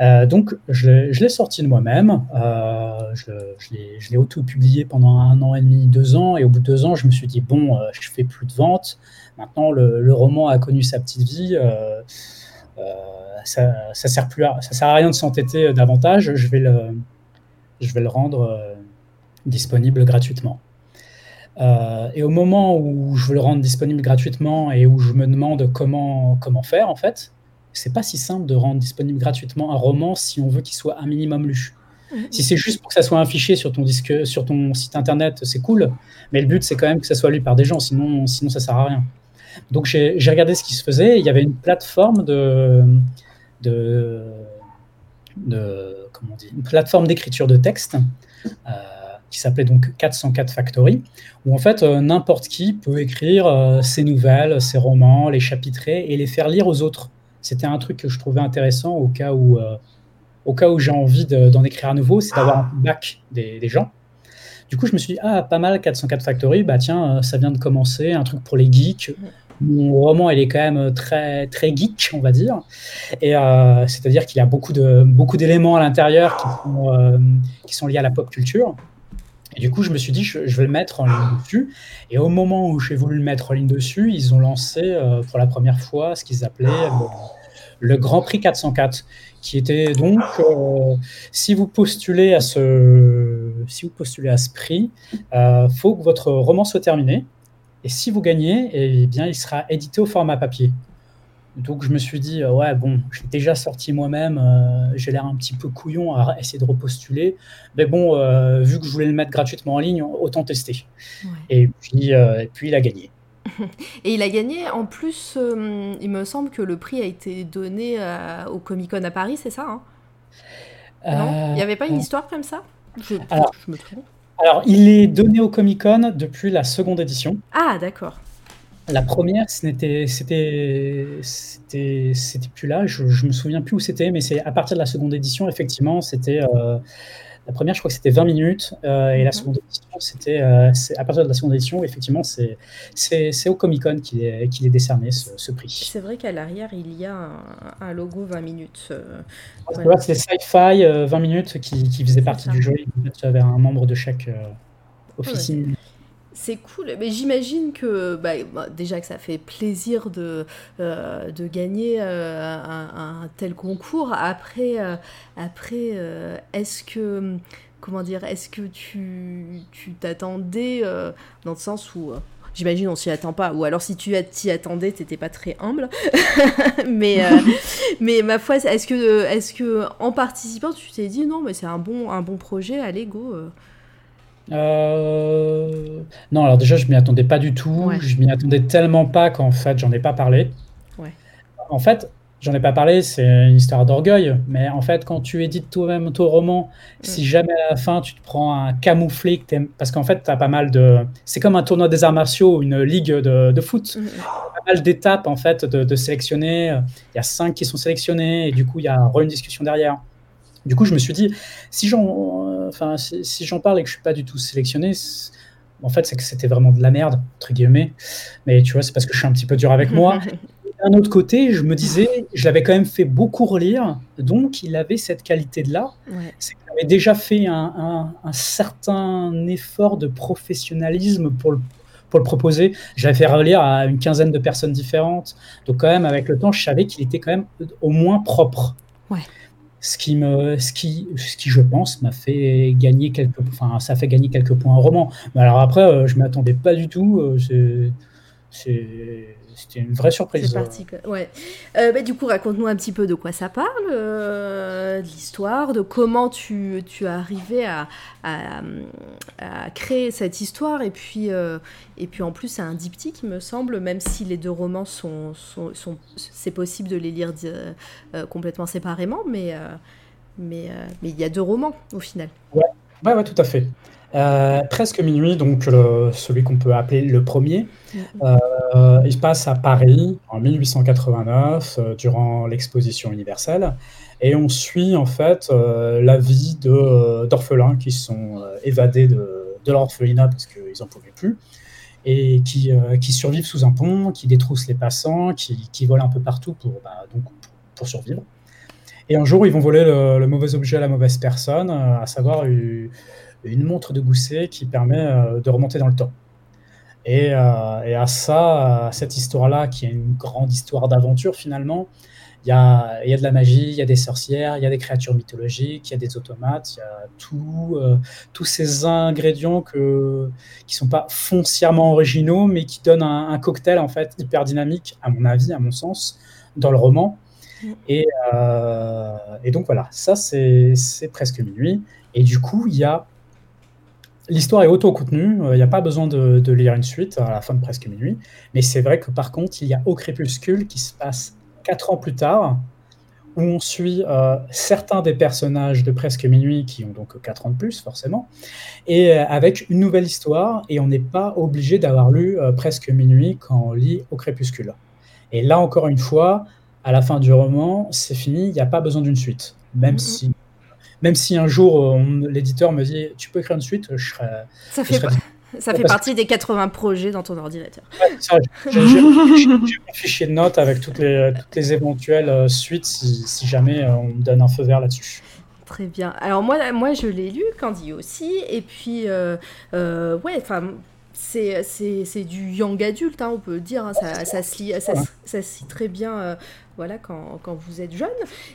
Euh, donc, je l'ai- sorti de moi-même. euh, je l'ai auto-publié pendant un an et demi, deux ans. Et au bout de deux ans, je me suis dit, bon, euh, je fais plus de ventes. Maintenant, le, roman a connu sa petite vie. euh, ça, ça sert plus à, ça sert à rien de s'entêter davantage. Je vais le, je vais le rendre disponible gratuitement. Et au moment où je veux le rendre disponible gratuitement et où je me demande comment, comment faire, en fait, c'est pas si simple de rendre disponible gratuitement un roman si on veut qu'il soit un minimum lu. Si c'est juste pour que ça soit un fichier sur ton disque, sur ton site internet, c'est cool. Mais le but, c'est quand même que ça soit lu par des gens, sinon, sinon ça sert à rien. Donc j'ai regardé ce qui se faisait. Il y avait une plateforme de, de, de comment on dit, une plateforme d'écriture de texte euh, qui s'appelait donc 404 Factory, où en fait euh, n'importe qui peut écrire euh, ses nouvelles, ses romans, les chapitrer et les faire lire aux autres. C'était un truc que je trouvais intéressant au cas où, euh, au cas où j'ai envie de- d'en écrire à nouveau, c'est d'avoir un feedback des, des gens. Du coup, je me suis dit, ah, pas mal, 404 Factory, bah tiens, euh, ça vient de commencer, un truc pour les geeks. Mon roman, il est quand même très, très geek, on va dire. Et euh, c'est-à-dire qu'il y a beaucoup de beaucoup d'éléments à l'intérieur qui, sont, euh, qui sont liés à la pop culture. Et du coup, je me suis dit, je, je vais le mettre en ligne dessus. Et au moment où j'ai voulu le mettre en ligne dessus, ils ont lancé euh, pour la première fois ce qu'ils appelaient le, Grand Prix 404, qui était donc, euh, si vous postulez à ce, si vous postulez à ce prix, euh, faut que votre roman soit terminé. Et si vous gagnez, eh bien, il sera édité au format papier. Donc je me suis dit, euh, ouais, bon, j'ai déjà sorti moi-même, euh, j'ai l'air un petit peu couillon à essayer de repostuler. Mais bon, euh, vu que je voulais le mettre gratuitement en ligne, autant tester. Ouais. Et, puis, et puis il a gagné. Et il a gagné, en plus, euh, il me semble que le prix a été donné euh, au Comic Con à Paris, c'est ça hein? Non? Il n'y avait pas une Euh, histoire comme ça? Je, Alors- je me trompe. Alors, il est donné au Comic Con depuis la seconde édition. Ah, d'accord. La première, c'était, c'était, plus là. Je, je me souviens plus où c'était, mais c'est à partir de la seconde édition, effectivement, c'était euh, la première, je crois que c'était 20 minutes, euh, et la Mhm. seconde édition, c'était euh, à partir de la seconde édition, effectivement, c'est au Comic Con qu'il est décerné ce, ce prix. C'est vrai qu'à l'arrière, il y a un, un logo 20 minutes. euh, c'est Sci-Fi euh, 20 minutes qui, qui faisait partie ça. du jeu. Avais un membre de chaque euh, officine. C'est cool, mais j'imagine que bah, bah, déjà que ça fait plaisir de, euh, de gagner euh, un, un tel concours. Après, euh, après est-ce que comment dire, est-ce que tu t'attendais dans le sens où J'imagine on s'y attend pas, ou alors si tu t'y attendais, t'étais pas très humble. mais, mais ma foi, est-ce que, est que en participant, tu t'es dit non, mais c'est un bon, un bon projet, allez go. Euh. Non, alors déjà, je m'y attendais pas du tout. Ouais. Je m'y attendais tellement pas qu'en fait, j'en ai pas parlé. Ouais. En fait, j'en ai pas parlé, c'est une histoire d'orgueil. Mais en fait, quand tu édites toi-même ton roman, si jamais à la fin tu te prends un camouflé, que parce qu'en fait, tu as pas mal de. C'est comme un tournoi des arts martiaux, une ligue de, de foot. Mm, mm. pas mal d'étapes en fait de, de sélectionner. Il y a cinq qui sont sélectionnés et du coup il y a une discussion derrière. Du coup je me suis dit si j'en, enfin si, si j'en parle et que je suis pas du tout sélectionné, en fait c'est que c'était vraiment de la merde entre guillemets. Mais tu vois c'est parce que je suis un petit peu dur avec moi. D'un autre côté je me disais je l'avais quand même fait beaucoup relire, donc il avait cette qualité de là Ouais. c'est qu'il avait déjà fait un, un- un certain effort de professionnalisme pour le, pour le proposer. Je l'avais fait relire à une quinzaine de personnes différentes. Donc quand même, avec le temps, je savais qu'il était quand même au moins propre. Ouais. Ce qui, me, ce, qui, ce qui, je pense, m'a fait gagner quelques, enfin, ça fait gagner quelques points en roman. Mais alors après, euh, je m'attendais pas du tout. euh, c'est- C'était une vraie surprise. C'est parti. quoi. Ouais. Euh, bah, du coup, raconte-nous un petit peu de quoi ça parle, euh, de l'histoire, de comment tu, tu es arrivé à, à, à créer cette histoire. Et puis, euh, et puis en plus, c'est un diptyque, il me semble, même si les deux romans sont. sont, sont- c'est possible de les lire euh, euh, complètement séparément, mais. euh, mais euh, mais il y a deux romans au final. Ouais, ouais, tout à fait. Euh, presque minuit, donc le- celui qu'on peut appeler le premier. Euh, il se passe à Paris en 1889 euh, durant l'exposition universelle et on suit en fait euh, la vie euh, d'orphelins qui sont euh, évadés de, de l'orphelinat parce qu'ils n'en pouvaient plus et qui, euh, qui survivent sous un pont, qui détroussent les passants, qui, qui volent un peu partout pour, bah, donc, pour, pour survivre. Et un jour, ils vont voler le, le mauvais objet à la mauvaise personne, euh, à savoir une, montre de gousset qui permet euh, de remonter dans le temps. Et, euh, et à ça, à cette histoire-là, qui est une grande histoire d'aventure finalement, il y a, il y a de la magie, il y a des sorcières, il y a des créatures mythologiques, il y a des automates, il y a tout, euh, tous ces ingrédients que, qui sont pas foncièrement originaux, mais qui donnent un, un cocktail en fait hyper dynamique, à mon avis, à mon sens, dans le roman. Et, euh, et donc voilà, ça c'est presque minuit. Et du coup, il y a L'histoire est auto-contenue, il n'y a pas besoin de, de lire une suite à la fin de presque minuit. Mais c'est vrai que par contre, il y a Au crépuscule qui se passe quatre ans plus tard, où on suit euh, certains des personnages de presque minuit qui ont donc quatre ans de plus, forcément, et euh, avec une nouvelle histoire, et on n'est pas obligé d'avoir lu euh, presque minuit quand on lit Au crépuscule. Et là, encore une fois, à la fin du roman, c'est fini, il n'y a pas besoin d'une suite. Même si même si un jour on- l'éditeur me dit tu peux écrire une suite, je serais. Ça je fait, serais- ça fait partie des 80 projets dans ton ordinateur. Ouais, j'ai- mon fichier de notes avec toutes les, toutes les éventuelles euh, suites si, si jamais euh, on me donne un feu vert là-dessus. Très bien. Alors moi, moi je l'ai lu, Candy aussi, et puis euh, euh, ouais, enfin c'est du young adulte, hein, on peut dire. hein, ça, ça se lit, ça, ça se lit très bien. Voilà, quand, quand vous êtes jeune,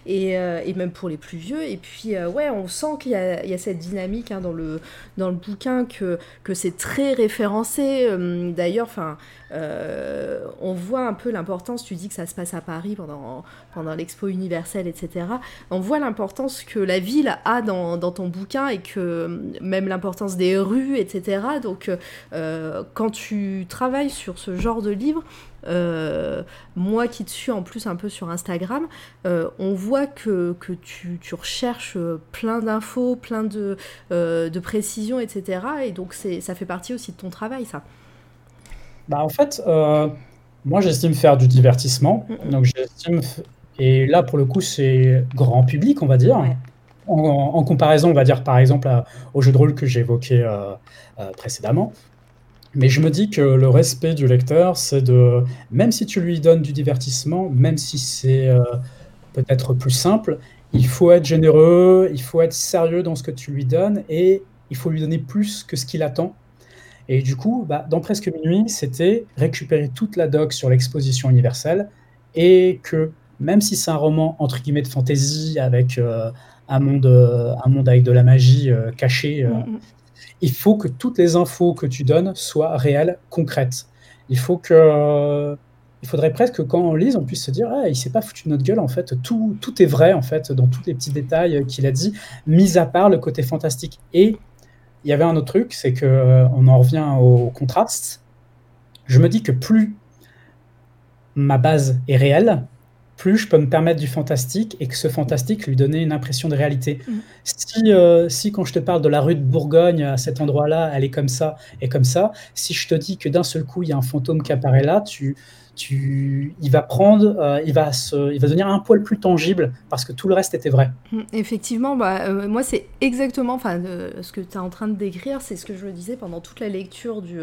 et, euh, et même pour les plus vieux. Et puis, euh, ouais, on sent qu'il y y a cette dynamique hein, dans, le, dans le bouquin, que, que c'est très référencé. euh, D'ailleurs, on voit un peu l'importance, tu dis que ça se passe à Paris pendant, pendant l'expo universelle, etc. On voit l'importance que la ville a dans, dans ton bouquin et que même l'importance des rues, etc. Donc, quand tu travailles sur ce genre de livre, euh, moi qui te suis en plus un peu sur Instagram, euh, on voit que, que tu, tu recherches euh, plein d'infos, plein de, euh, de précisions, etc. Et donc ça fait partie aussi de ton travail, ça. Bah, en fait, moi, j'estime faire du divertissement. Donc, j'estime. Et là, pour le coup, c'est grand public, on va dire. Ouais. En, en comparaison, on va dire, par exemple, à- au jeu de rôle que euh, euh, précédemment. Mais je me dis que le respect du lecteur, c'est de. Même si tu lui donnes du divertissement, même si c'est euh, peut-être plus simple, il faut être généreux, il faut être sérieux dans ce que tu lui donnes et il faut lui donner plus que ce qu'il attend. Et du coup, bah, dans Presque Minuit, c'était récupérer toute la doc sur l'exposition universelle et que même si c'est un roman entre guillemets de fantasy avec euh, un, monde, euh, un monde avec de la magie cachée, Mm, mm. Il faut que toutes les infos que tu donnes soient réelles, concrètes. Il faut que, il faudrait presque que quand on lise, on puisse se dire, ah, il s'est pas foutu de notre gueule. En fait, tout, tout est vrai en fait dans tous les petits détails qu'il a dit, mis à part le côté fantastique. Et il y avait un autre truc, c'est que euh, on en revient au contraste. Je me dis que plus ma base est réelle, plus je peux me permettre du fantastique et que ce fantastique lui donner une impression de réalité. Mhm. Si, euh, si quand je te parle de la rue de Bourgogne, à cet endroit-là, elle est comme ça et comme ça, si je te dis que d'un seul coup, il y a un fantôme qui apparaît là, tu, tu, il va prendre, euh, il, va se, il va devenir un poil plus tangible parce que tout le reste était vrai. Mm, Effectivement, bah, euh, moi c'est exactement enfin, euh, ce que tu es en train de décrire, c'est ce que je disais pendant toute la lecture du,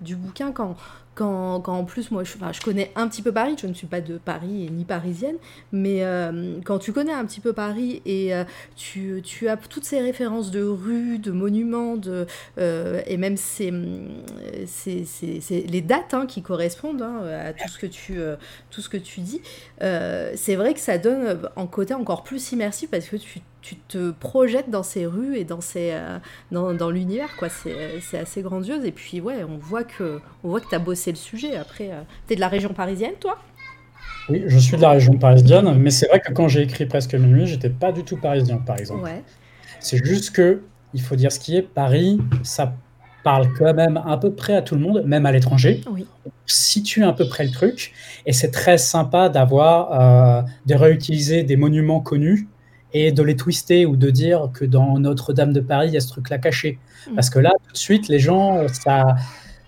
du bouquin quand, quand, en plus moi je, connais un petit peu Paris, je ne suis pas de Paris et ni parisienne, mais euh, quand tu connais un petit peu Paris et euh, tu, as toutes ces références de rues, de monuments, euh, et même ces, les dates hein, qui correspondent hein, à tout ce que tu, tout ce que tu dis, c'est vrai que ça donne un côté encore plus immersif parce que tu, tu te projettes dans ces rues et dans, ces, euh, dans, dans l'univers, quoi. C'est, c'est assez grandiose. Et puis, ouais, on voit que, on voit que tu as bossé le sujet. Après, euh, t'es de la région parisienne, toi? Oui, je suis de la région parisienne, mais c'est vrai que quand j'ai écrit Presque Minuit, j'étais pas du tout parisien, par exemple. Ouais. C'est juste que, il faut dire ce qui est, Paris, ça parle quand même à peu près à tout le monde, même à l'étranger. Oui. On situe à peu près le truc, et c'est très sympa d'avoir, euh, de réutiliser des monuments connus et de les twister ou de dire que dans Notre-Dame de Paris, il y a ce truc-là caché. Mm. Parce que là, tout de suite, les gens, ça,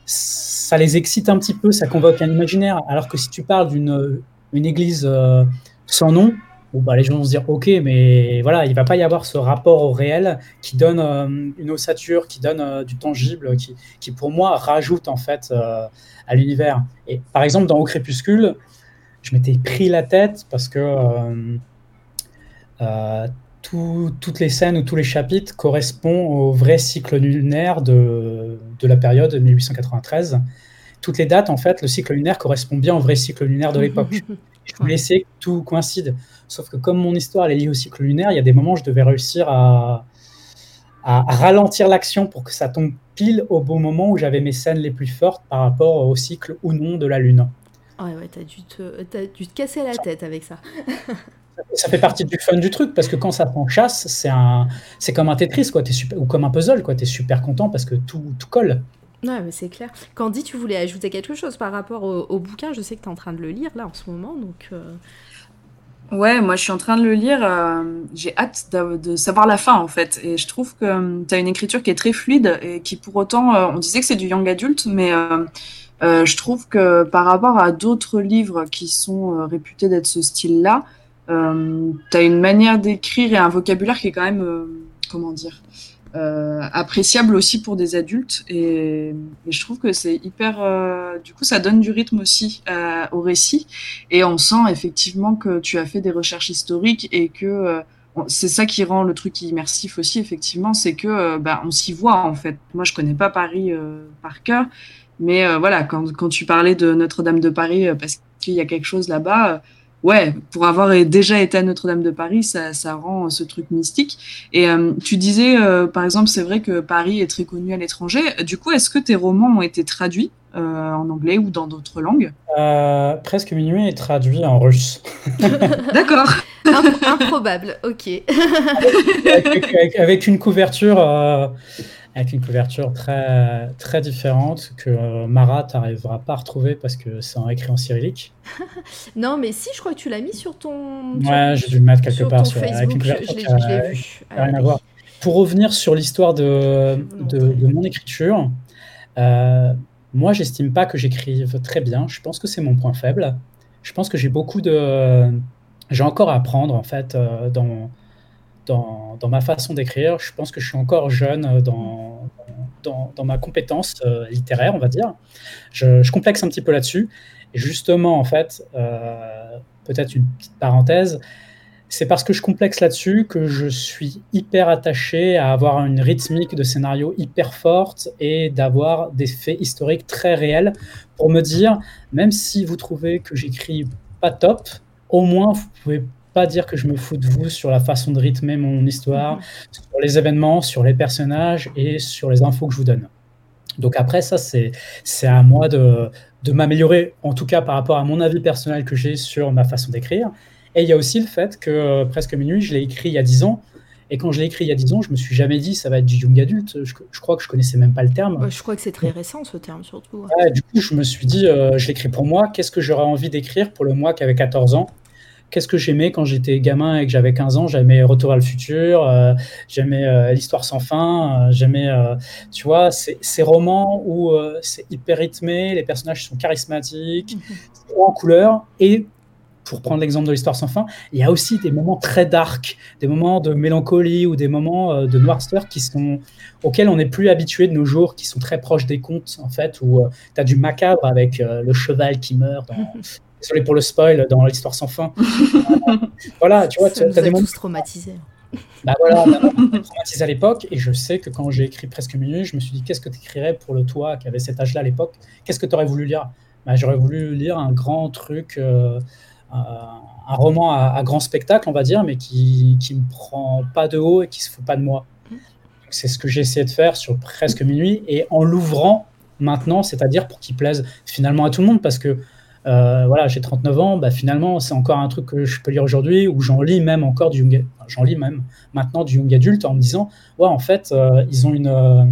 ça les excite un petit peu, ça convoque un imaginaire. Alors que si tu parles d'une une église euh, sans nom, bon, bah, les gens vont se dire ok, mais voilà, il va pas y avoir ce rapport au réel qui donne euh, une ossature, qui donne euh, du tangible, qui, qui pour moi rajoute en fait à l'univers. Et par exemple, dans Au crépuscule, je m'étais pris la tête parce que tout- toutes les scènes ou tous les chapitres correspondent au vrai cycle lunaire de, de la période 1893. Toutes les dates, en fait, le cycle lunaire correspond bien au vrai cycle lunaire de l'époque. Je voulais essayer que tout coïncide. Sauf que comme mon histoire elle est liée au cycle lunaire, il y a des moments où je devais réussir à, ralentir l'action pour que ça tombe pile au bon moment où j'avais mes scènes les plus fortes par rapport au cycle ou non de la Lune. Ouais, ouais, t'as dû, te, t'as dû te casser la tête avec ça. Ça fait partie du fun du truc parce que quand ça prend chasse, c'est un, c'est comme un Tetris quoi, t'es super, ou comme un puzzle quoi. T'es super content parce que tout, tout colle. Ouais, mais c'est clair. Candy, tu voulais ajouter quelque chose par rapport au, au bouquin? Je sais que tu es en train de le lire là en ce moment, donc. euh, Ouais, moi je suis en train de le lire. euh, J'ai hâte de, de savoir la fin en fait. Et je trouve que tu as une écriture qui est très fluide et qui pour autant, euh, on disait que c'est du young adulte, mais euh, euh, je trouve que par rapport à d'autres livres qui sont euh, réputés d'être ce style-là, euh, une manière d'écrire et un vocabulaire qui est quand même, euh, comment dire, euh, appréciable aussi pour des adultes. Et, je trouve que c'est hyper. euh, du coup, ça donne du rythme aussi euh, au récit. Et on sent effectivement que tu as fait des recherches historiques et que euh, c'est ça qui rend le truc immersif aussi, effectivement, c'est que bah, on s'y voit en fait. Moi, je connais pas Paris par cœur, mais voilà, quand, quand tu parlais de Notre-Dame de Paris, parce qu'il y a quelque chose là-bas, ouais, pour avoir déjà été à Notre-Dame de Paris, ça, ça rend ce truc mystique. Et euh, tu disais, euh, par exemple, c'est vrai que Paris est très connu à l'étranger. Du coup, est-ce que tes romans ont été traduits euh, en anglais ou dans d'autres langues? Euh, presque minuit est traduit en russe. D'accord. imp- improbable, ok. avec, avec- avec une couverture, euh, avec une couverture très, très différente que euh, Marat n'arrivera pas à retrouver parce que c'est écrit en cyrillique. non, mais si, je crois que tu l'as mis sur ton. Ouais, j'ai dû le mettre quelque sur part ton sur- avec une Facebook, je, couverture je l'ai vu. qui a rien à Allez. voir. Pour revenir sur l'histoire de, de, de mon écriture, euh, moi, j'estime pas que j'écrive très bien. Je pense que c'est mon point faible. Je pense que j'ai beaucoup de. J'ai encore à apprendre, en fait, euh, dans, dans, ma façon d'écrire. Je pense que je suis encore jeune dans, dans, dans ma compétence euh, littéraire, on va dire. Je, je complexe un petit peu là-dessus. Et justement, en fait, euh, peut-être une petite parenthèse, c'est parce que je complexe là-dessus que je suis hyper attaché à avoir une rythmique de scénario hyper forte et d'avoir des faits historiques très réels pour me dire, même si vous trouvez que j'écris pas top, au moins vous pouvez pas dire que je me fous de vous sur la façon de rythmer mon histoire, sur les événements, sur les personnages et sur les infos que je vous donne. Donc après, ça, c'est à moi de, de m'améliorer, en tout cas par rapport à mon avis personnel que j'ai sur ma façon d'écrire. Et il y a aussi le fait que euh, Presque Minuit, je l'ai écrit il y a 10 ans. Et quand je l'ai écrit il y a 10 ans, je me suis jamais dit ça va être du young adulte. Je, je crois que je connaissais même pas le terme. Ouais, je crois que c'est très récent ce terme surtout. Ouais, du coup, je me suis dit, euh, je l'écris pour moi. Qu'est-ce que j'aurais envie d'écrire pour le moi qui avait 14 ans? Qu'est-ce que j'aimais quand j'étais gamin et que j'avais 15 ans? J'aimais Retour à le futur, euh, j'aimais euh, L'histoire sans fin, euh, j'aimais, euh, tu vois, ces, ces romans où euh, c'est hyper rythmé, les personnages sont charismatiques, haut en couleur et pour prendre l'exemple de l'histoire sans fin, il y a aussi des moments très dark, des moments de mélancolie ou des moments euh, de noirceur qui sont auxquels on n'est plus habitué de nos jours, qui sont très proches des contes en fait, où tu as du macabre avec euh, le cheval qui meurt. Dans... Désolé pour le spoil dans l'histoire sans fin. Euh, voilà, tu vois, tu as des moments. tous traumatisés. Bah voilà, on traumatisé à l'époque, et je sais que quand j'ai écrit Presque Minuit, je me suis dit qu'est-ce que tu écrirais pour le toi qui avait cet âge-là à l'époque? Qu'est-ce que tu aurais voulu lire? Bah, J'aurais voulu lire un grand truc, euh, un, un roman à, à grand spectacle, on va dire, mais qui qui me prend pas de haut et qui se fout pas de moi. C'est ce que j'ai essayé de faire sur Presque Minuit, et en l'ouvrant maintenant, c'est-à-dire pour qu'il plaise finalement à tout le monde, parce que euh, voilà, j'ai 39 ans, bah, finalement, c'est encore un truc que je peux lire aujourd'hui, où j'en lis même encore du young, enfin, j'en lis même maintenant du young adulte en me disant, ouais, en fait, euh, ils ont une, euh,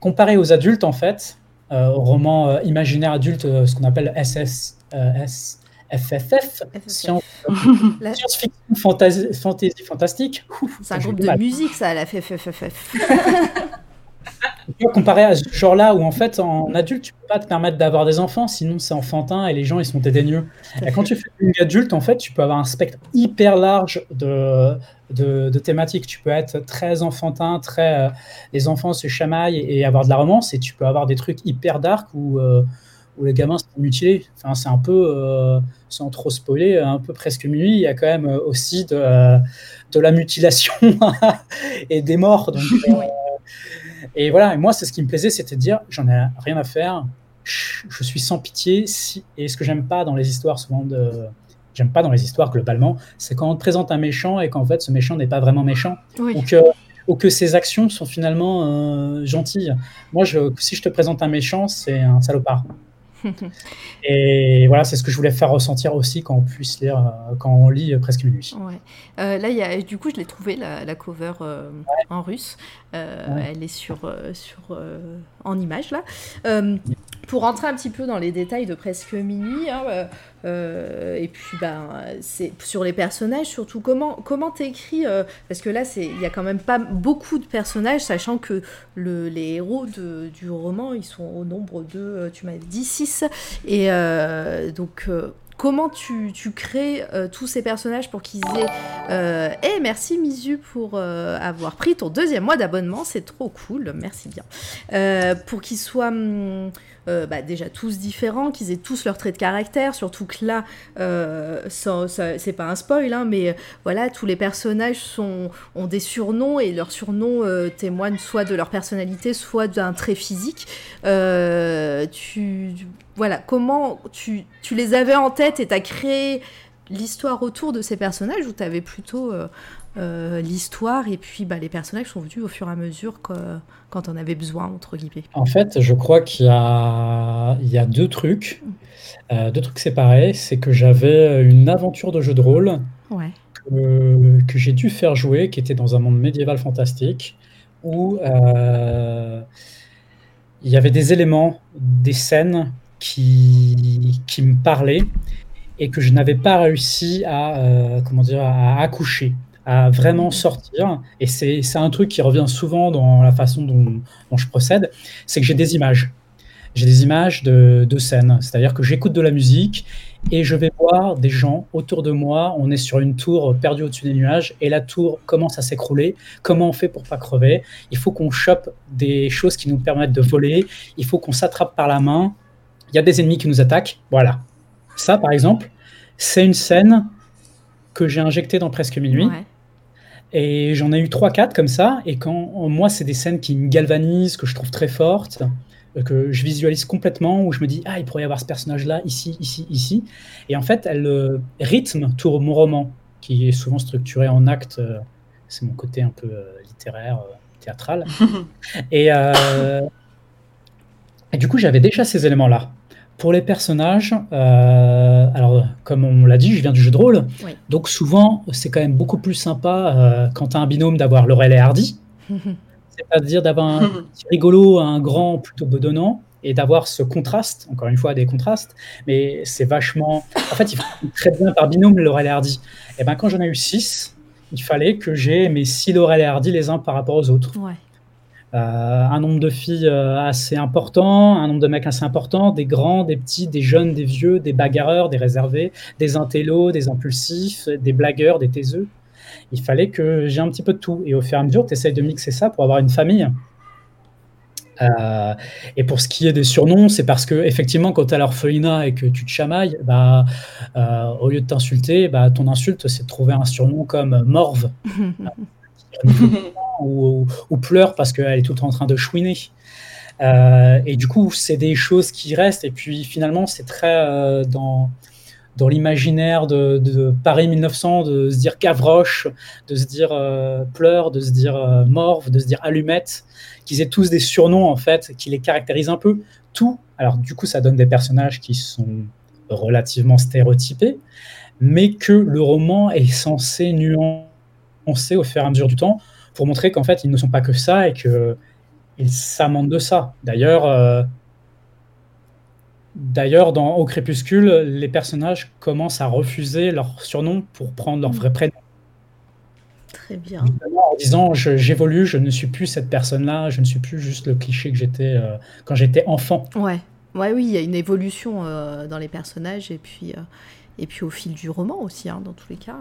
comparé aux adultes, en fait, aux romans imaginaires adultes, ce qu'on appelle SS, S, FFF, science, Là, science-fiction, fantasy, fantasy fantastique. C'est un groupe de mal. musique, ça, la FFFF. Tu vois, comparé à ce genre-là où en fait en adulte tu peux pas te permettre d'avoir des enfants sinon c'est enfantin et les gens ils sont dédaigneux. Et quand tu fais une adulte en fait tu peux avoir un spectre hyper large de, de, de thématiques. Tu peux être très enfantin, très euh, les enfants se chamaillent et, et avoir de la romance et tu peux avoir des trucs hyper dark où, euh, où les gamins se font mutiler. Enfin c'est un peu euh, sans trop spoiler un peu presque minuit il y a quand même aussi de, de la mutilation et des morts donc euh, et voilà, et moi, c'est ce qui me plaisait, c'était de dire, j'en ai rien à faire, je, suis sans pitié. Si... Et ce que j'aime pas dans les histoires, souvent de. J'aime pas dans les histoires globalement, c'est quand on te présente un méchant et qu'en fait ce méchant n'est pas vraiment méchant, Oui. ou que, ou que ses actions sont finalement euh, gentilles. Moi, je, si je te présente un méchant, c'est un salopard. Et voilà, c'est ce que je voulais faire ressentir aussi quand on puisse lire, euh, quand on lit euh, presque minuit. Ouais. Euh, là, y a, du coup, je l'ai trouvé la, la cover en russe. Euh, Ouais. Elle est sur, euh, sur euh, en image là. Pour rentrer un petit peu dans les détails de presque minuit, hein, euh, et puis ben c'est sur les personnages surtout. Comment comment t'écris euh, Parce que là, c'est il y a quand même pas beaucoup de personnages, sachant que le, les héros de, du roman, ils sont au nombre de, tu m'as dit 6 et euh, donc. Comment tu, tu crées euh, tous ces personnages pour qu'ils aient euh, et merci Misu pour euh, avoir pris ton deuxième mois d'abonnement, c'est trop cool, merci bien. Pour qu'ils soient hum, euh, bah, déjà tous différents, qu'ils aient tous leurs traits de caractère, surtout que là, euh, c'est pas un spoil, hein, mais euh, voilà, tous les personnages sont, ont des surnoms et leurs surnoms témoignent soit de leur personnalité, soit d'un trait physique. Tu, voilà, comment tu, les avais en tête et t'as créé l'histoire autour de ces personnages ou t'avais plutôt euh, l'histoire et puis bah, les personnages sont venus au fur et à mesure que, quand on avait besoin, entre guillemets. En fait, je crois qu'il y a, il y a deux trucs, euh, deux trucs séparés. C'est que j'avais une aventure de jeu de rôle Ouais. que, que j'ai dû faire jouer, qui était dans un monde médiéval fantastique, où euh, il y avait des éléments, des scènes qui, qui me parlaient et que je n'avais pas réussi à, euh, comment dire, à accoucher, à vraiment sortir. Et c'est un truc qui revient souvent dans la façon dont, je procède, c'est que j'ai des images. j'ai des images de, de scène. C'est-à-dire que j'écoute de la musique et je vais voir des gens autour de moi. On est sur une tour perdue au-dessus des nuages et la tour commence à s'écrouler. Comment on fait pour pas crever? Il faut qu'on chope des choses qui nous permettent de voler. Il faut qu'on s'attrape par la main. Il y a des ennemis qui nous attaquent. Voilà. Ça, par exemple, c'est une scène que j'ai injectée dans Presque Minuit. Ouais. Et j'en ai eu 3-4 comme ça. Et quand moi, c'est des scènes qui me galvanisent, que je trouve très fortes, euh, que je visualise complètement, où je me dis, ah, il pourrait y avoir ce personnage-là, ici, ici, ici. Et en fait, elle euh, rythme tout mon roman, qui est souvent structuré en actes. euh, c'est mon côté un peu euh, littéraire, théâtral. Et, et du coup, j'avais déjà ces éléments-là. Pour les personnages, euh, alors comme on l'a dit, je viens du jeu de rôle, Oui. donc souvent c'est quand même beaucoup plus sympa euh, quand tu as un binôme d'avoir Laurel et Hardy, c'est-à-dire d'avoir un petit rigolo, un grand plutôt bedonnant, et d'avoir ce contraste, encore une fois des contrastes, mais c'est vachement... En fait, il faut très bien par binôme Laurel et Hardy. Et ben quand j'en ai eu six, il fallait que j'ai mes six Laurel et Hardy les uns par rapport aux autres. Ouais. Euh, un nombre de filles euh, assez important, un nombre de mecs assez important, des grands, des petits, des jeunes, des vieux, des bagarreurs, des réservés, des intellos, des impulsifs, des blagueurs, des taiseux. Il fallait que j'ai un petit peu de tout. Et au fur et à mesure, tu essayes de mixer ça pour avoir une famille. Euh, et pour ce qui est des surnoms, c'est parce que effectivement, quand tu as l'orphelinat et que tu te chamailles, bah, au lieu de t'insulter, bah, ton insulte, c'est de trouver un surnom comme Morve ou, ou pleure parce qu'elle est tout le temps en train de chouiner. Euh, et du coup, c'est des choses qui restent. Et puis finalement, c'est très euh, dans, dans l'imaginaire de, Paris 1900 de se dire Gavroche, de se dire euh, pleure, de se dire morve, de se dire allumette, qu'ils aient tous des surnoms en fait qui les caractérisent un peu. Tout. Alors du coup, ça donne des personnages qui sont relativement stéréotypés, mais que le roman est censé nuancer au fur et à mesure du temps pour montrer qu'en fait, ils ne sont pas que ça et que ils s'amendent de ça. D'ailleurs, euh, d'ailleurs, dans Au crépuscule, les personnages commencent à refuser leur surnom pour prendre leur vrai prénom. Très bien. En disant je- j'évolue, je ne suis plus cette personne-là, je ne suis plus juste le cliché que j'étais euh, quand j'étais enfant. Ouais. Ouais, oui, il y a une évolution euh, dans les personnages et puis, et puis au fil du roman aussi, hein, dans tous les cas.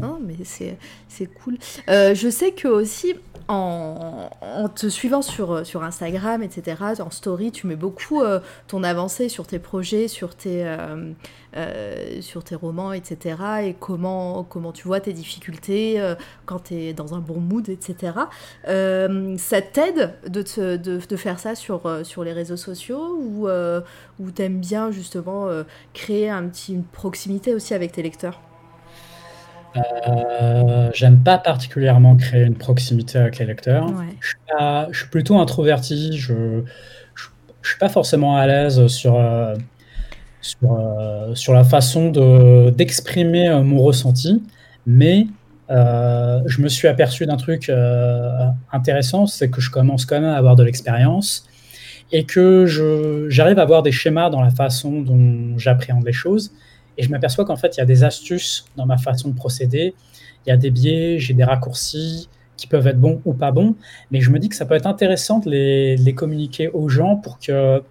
Non, mais c'est cool. Euh, je sais que aussi, en, te suivant sur, sur Instagram, etc., en story, tu mets beaucoup euh, ton avancée sur tes projets, sur tes, euh, euh, sur tes romans, etc., et comment, comment tu vois tes difficultés euh, quand tu es dans un bon mood, etc. Euh, ça t'aide de, de, de faire ça sur, euh, sur les réseaux sociaux ou, euh, ou t'aimes bien justement euh, créer un petit, une proximité aussi avec tes lecteurs? Euh, J'aime pas particulièrement créer une proximité avec les lecteurs. Ouais. Je suis, pas- je suis plutôt introverti. Je, je, je suis pas forcément à l'aise sur, euh, sur, euh, sur la façon de- d'exprimer mon ressenti, mais je me suis aperçu d'un truc intéressant, c'est que je commence quand même à avoir de l'expérience et que j'arrive à avoir des schémas dans la façon dont j'appréhende les choses. Et je m'aperçois qu'en fait, il y a des astuces dans ma façon de procéder. Il y a des biais, j'ai des raccourcis qui peuvent être bons ou pas bons. Mais je me dis que ça peut être intéressant de les, de les communiquer aux gens pour que,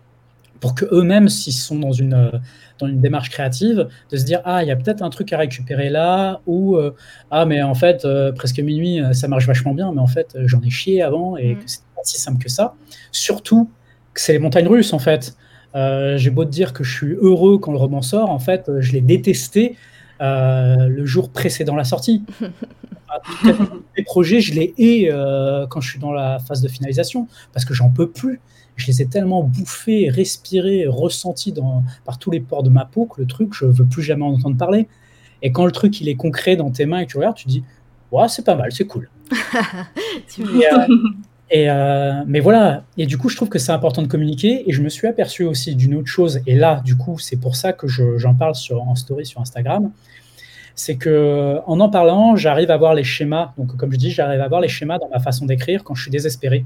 pour que eux-mêmes, s'ils sont dans une, dans une démarche créative, de se dire ah il y a peut-être un truc à récupérer là ou euh, ah mais en fait euh, presque minuit euh, ça marche vachement bien mais en fait j'en ai chié avant et Mm. que c'est pas si simple que ça. Surtout que c'est les montagnes russes en fait. Euh, J'ai beau te dire que je suis heureux quand le roman sort, en fait, euh, je l'ai détesté euh, le jour précédent la sortie. Les projets, je les hais euh, quand je suis dans la phase de finalisation parce que j'en peux plus. Je les ai tellement bouffés, respirés, ressentis dans, par tous les pores de ma peau que le truc, je veux plus jamais en entendre parler. Et quand le truc il est concret dans tes mains et que tu regardes, tu dis ouais c'est pas mal, c'est cool. Tu- Et, et, euh, mais voilà, et du coup, je trouve que c'est important de communiquer. Et je me suis aperçu aussi d'une autre chose, et là, du coup, c'est pour ça que je- j'en parle sur, en story sur Instagram. C'est que en en parlant, j'arrive à voir les schémas. Donc, comme je dis, j'arrive à voir les schémas dans ma façon d'écrire quand je suis désespéré.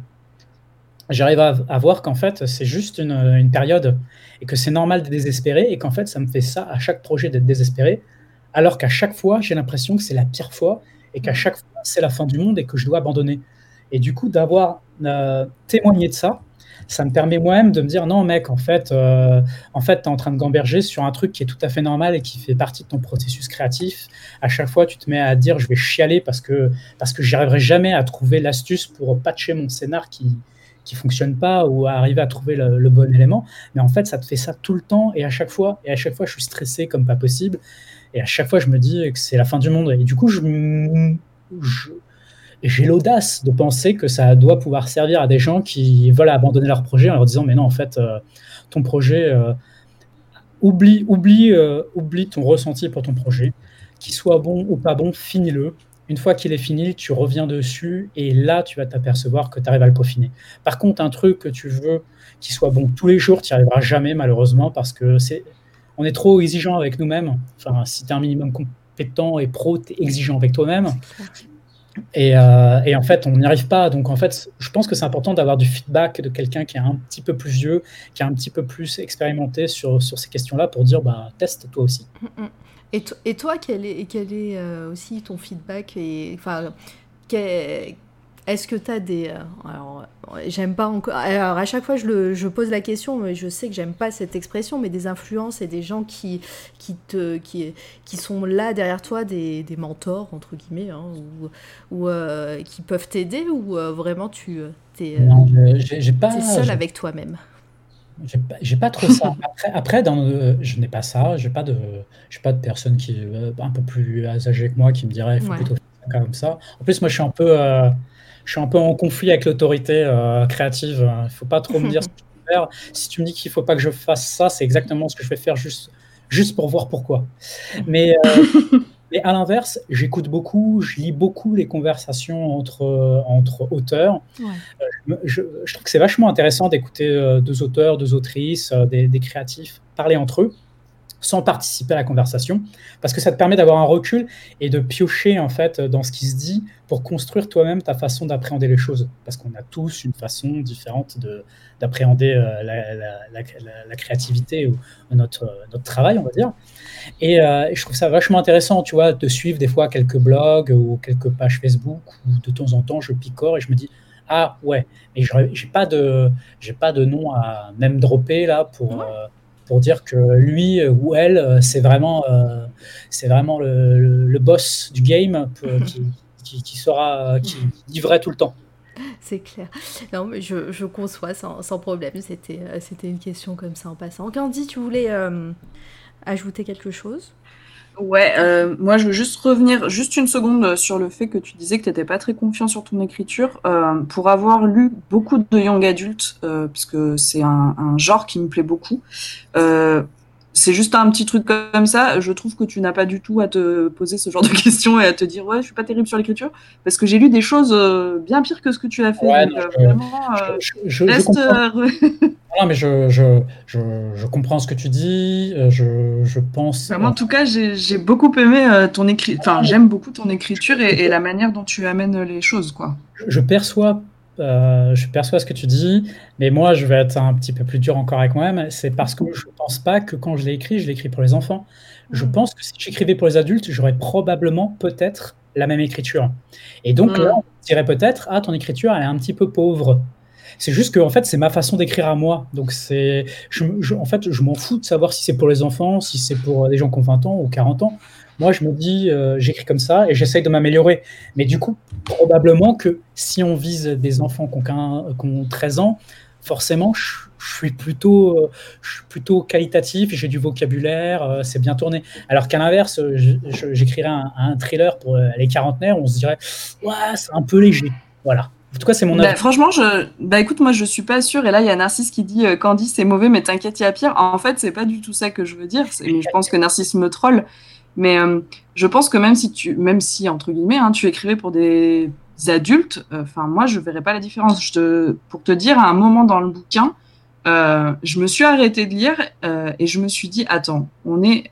J'arrive à, à voir qu'en fait, c'est juste une, une période et que c'est normal de désespérer et qu'en fait, ça me fait ça à chaque projet d'être désespéré, alors qu'à chaque fois, j'ai l'impression que c'est la pire fois et qu'à chaque fois, c'est la fin du monde et que je dois abandonner. Et du coup, d'avoir euh, témoigné de ça, ça me permet moi-même de me dire non mec en fait euh, en fait tu es en train de gamberger sur un truc qui est tout à fait normal et qui fait partie de ton processus créatif. À chaque fois tu te mets à dire je vais chialer parce que parce que j'y arriverai jamais à trouver l'astuce pour patcher mon scénar qui qui fonctionne pas ou à arriver à trouver le, bon élément. Mais en fait ça te fait ça tout le temps et à chaque fois et à chaque fois je suis stressé comme pas possible. Et à chaque fois je me dis que c'est la fin du monde. Et du coup je, je j'ai l'audace de penser que ça doit pouvoir servir à des gens qui veulent abandonner leur projet en leur disant mais non en fait euh, ton projet euh, oublie oublie euh, oublie ton ressenti pour ton projet. Qu'il soit bon ou pas bon finis-le. Une fois qu'il est fini tu reviens dessus et là tu vas t'apercevoir que tu arrives à le peaufiner. Par contre un truc que tu veux qui soit bon tous les jours tu n'y arriveras jamais malheureusement parce que c'est on est trop exigeant avec nous-mêmes. Enfin si tu es un minimum compétent et pro tu es exigeant avec toi-même euh, et, en fait, on n'y arrive pas. Donc, en fait, je pense que c'est important d'avoir du feedback de quelqu'un qui est un petit peu plus vieux, qui est un petit peu plus expérimenté sur, sur ces questions-là pour dire, bah, teste toi aussi. Mm, mm. Et, et toi, quel est, quel est euh, aussi ton feedback et, est-ce que tu as des. Euh, alors, j'aime pas encore. Alors, à chaque fois, je, le, je pose la question, mais je sais que j'aime pas cette expression, mais des influences et des gens qui, qui, te, qui, qui sont là derrière toi, des, des mentors, entre guillemets, hein, ou, ou euh, qui peuvent t'aider, ou euh, vraiment tu es, pas, seul avec toi-même? j'ai pas, pas trop ça. Après, dans, je n'ai pas ça. J'ai pas de, pas de personne qui est un peu plus âgée que moi qui me dirait il faut plutôt faire comme ça. En plus, moi, je suis un peu je suis un peu en conflit avec l'autorité euh, créative. Il ne faut pas trop me dire ce que je peux faire. Si tu me dis qu'il ne faut pas que je fasse ça, c'est exactement ce que je vais faire juste, juste pour voir pourquoi. Mais, euh, mais à l'inverse, j'écoute beaucoup, je lis beaucoup les conversations entre, entre auteurs. Euh, je, trouve que c'est vachement intéressant d'écouter deux auteurs, deux autrices, des, des créatifs parler entre eux sans participer à la conversation, parce que ça te permet d'avoir un recul et de piocher en fait dans ce qui se dit pour construire toi-même ta façon d'appréhender les choses, parce qu'on a tous une façon différente d'appréhender euh, la, créativité ou notre, notre travail, on va dire. Et, euh, je trouve ça vachement intéressant, tu vois, de suivre des fois quelques blogs ou quelques pages Facebook où de temps en temps je picore et je me dis ah ouais, mais j'ai pas de j'ai pas de nom à même dropper là pour euh, pour dire que lui ou elle, euh, c'est vraiment, euh, c'est vraiment le, boss du game qui, qui, sera, qui vivrait tout le temps. C'est clair. Non, mais je, je conçois sans, sans problème. C'était, euh, c'était une question comme ça en passant. Candy, tu voulais ajouter quelque chose? Ouais, euh, moi je veux juste revenir juste une seconde sur le fait que tu disais que tu n'étais pas très confiant sur ton écriture. Euh, pour avoir lu beaucoup de young adultes, euh, puisque c'est un, un, genre qui me plaît beaucoup, euh, c'est juste un petit truc comme ça. Je trouve que tu n'as pas du tout à te poser ce genre de questions et à te dire ouais, je suis pas terrible sur l'écriture, parce que j'ai lu des choses euh, bien pires que ce que tu as fait. donc, euh, vraiment, je, je, reste. non, mais je, je, je, comprends ce que tu dis. Je, je pense. en tout cas, j'ai beaucoup aimé ton écrit. Enfin, j'aime beaucoup ton écriture et, et, la manière dont tu amènes les choses, quoi. Je perçois euh, je perçois ce que tu dis, mais moi, je vais être un petit peu plus dur encore avec moi-même. C'est parce que je ne pense pas que quand je l'ai écrit, je l'ai écrit pour les enfants. Je mm. pense que si j'écrivais pour les adultes, j'aurais probablement peut-être la même écriture. Et donc là, mm. on dirait peut-être, ah, ton écriture, elle est un petit peu pauvre. C'est juste que en fait, c'est ma façon d'écrire à moi. Donc c'est, en fait, je m'en fous de savoir si c'est pour les enfants, si c'est pour des gens qui ont 20 ans ou 40 ans. Moi, je me dis, euh, j'écris comme ça et j'essaye de m'améliorer. Mais du coup, probablement que si on vise des enfants qui ont, 13 ans, forcément, je, suis plutôt, euh, je suis plutôt qualitatif, j'ai du vocabulaire, euh, c'est bien tourné. Alors qu'à l'inverse, j'écrirais un, un, thriller pour les quarantenaires, on se dirait, ouais, c'est un peu léger. Voilà. En tout cas, c'est mon bah, franchement, je... bah écoute, moi je suis pas sûre. Et là, il y a Narcisse qui dit Candy, c'est mauvais, mais t'inquiète, il y a pire. En fait, c'est pas du tout ça que je veux dire. Mais je pense que Narcisse me troll. Mais euh, je pense que même si tu, même si entre guillemets, hein, tu écrivais pour des adultes, euh, enfin moi je verrais pas la différence. Je te, pour te dire, à un moment dans le bouquin, euh, je me suis arrêtée de lire et je me suis dit attends, on est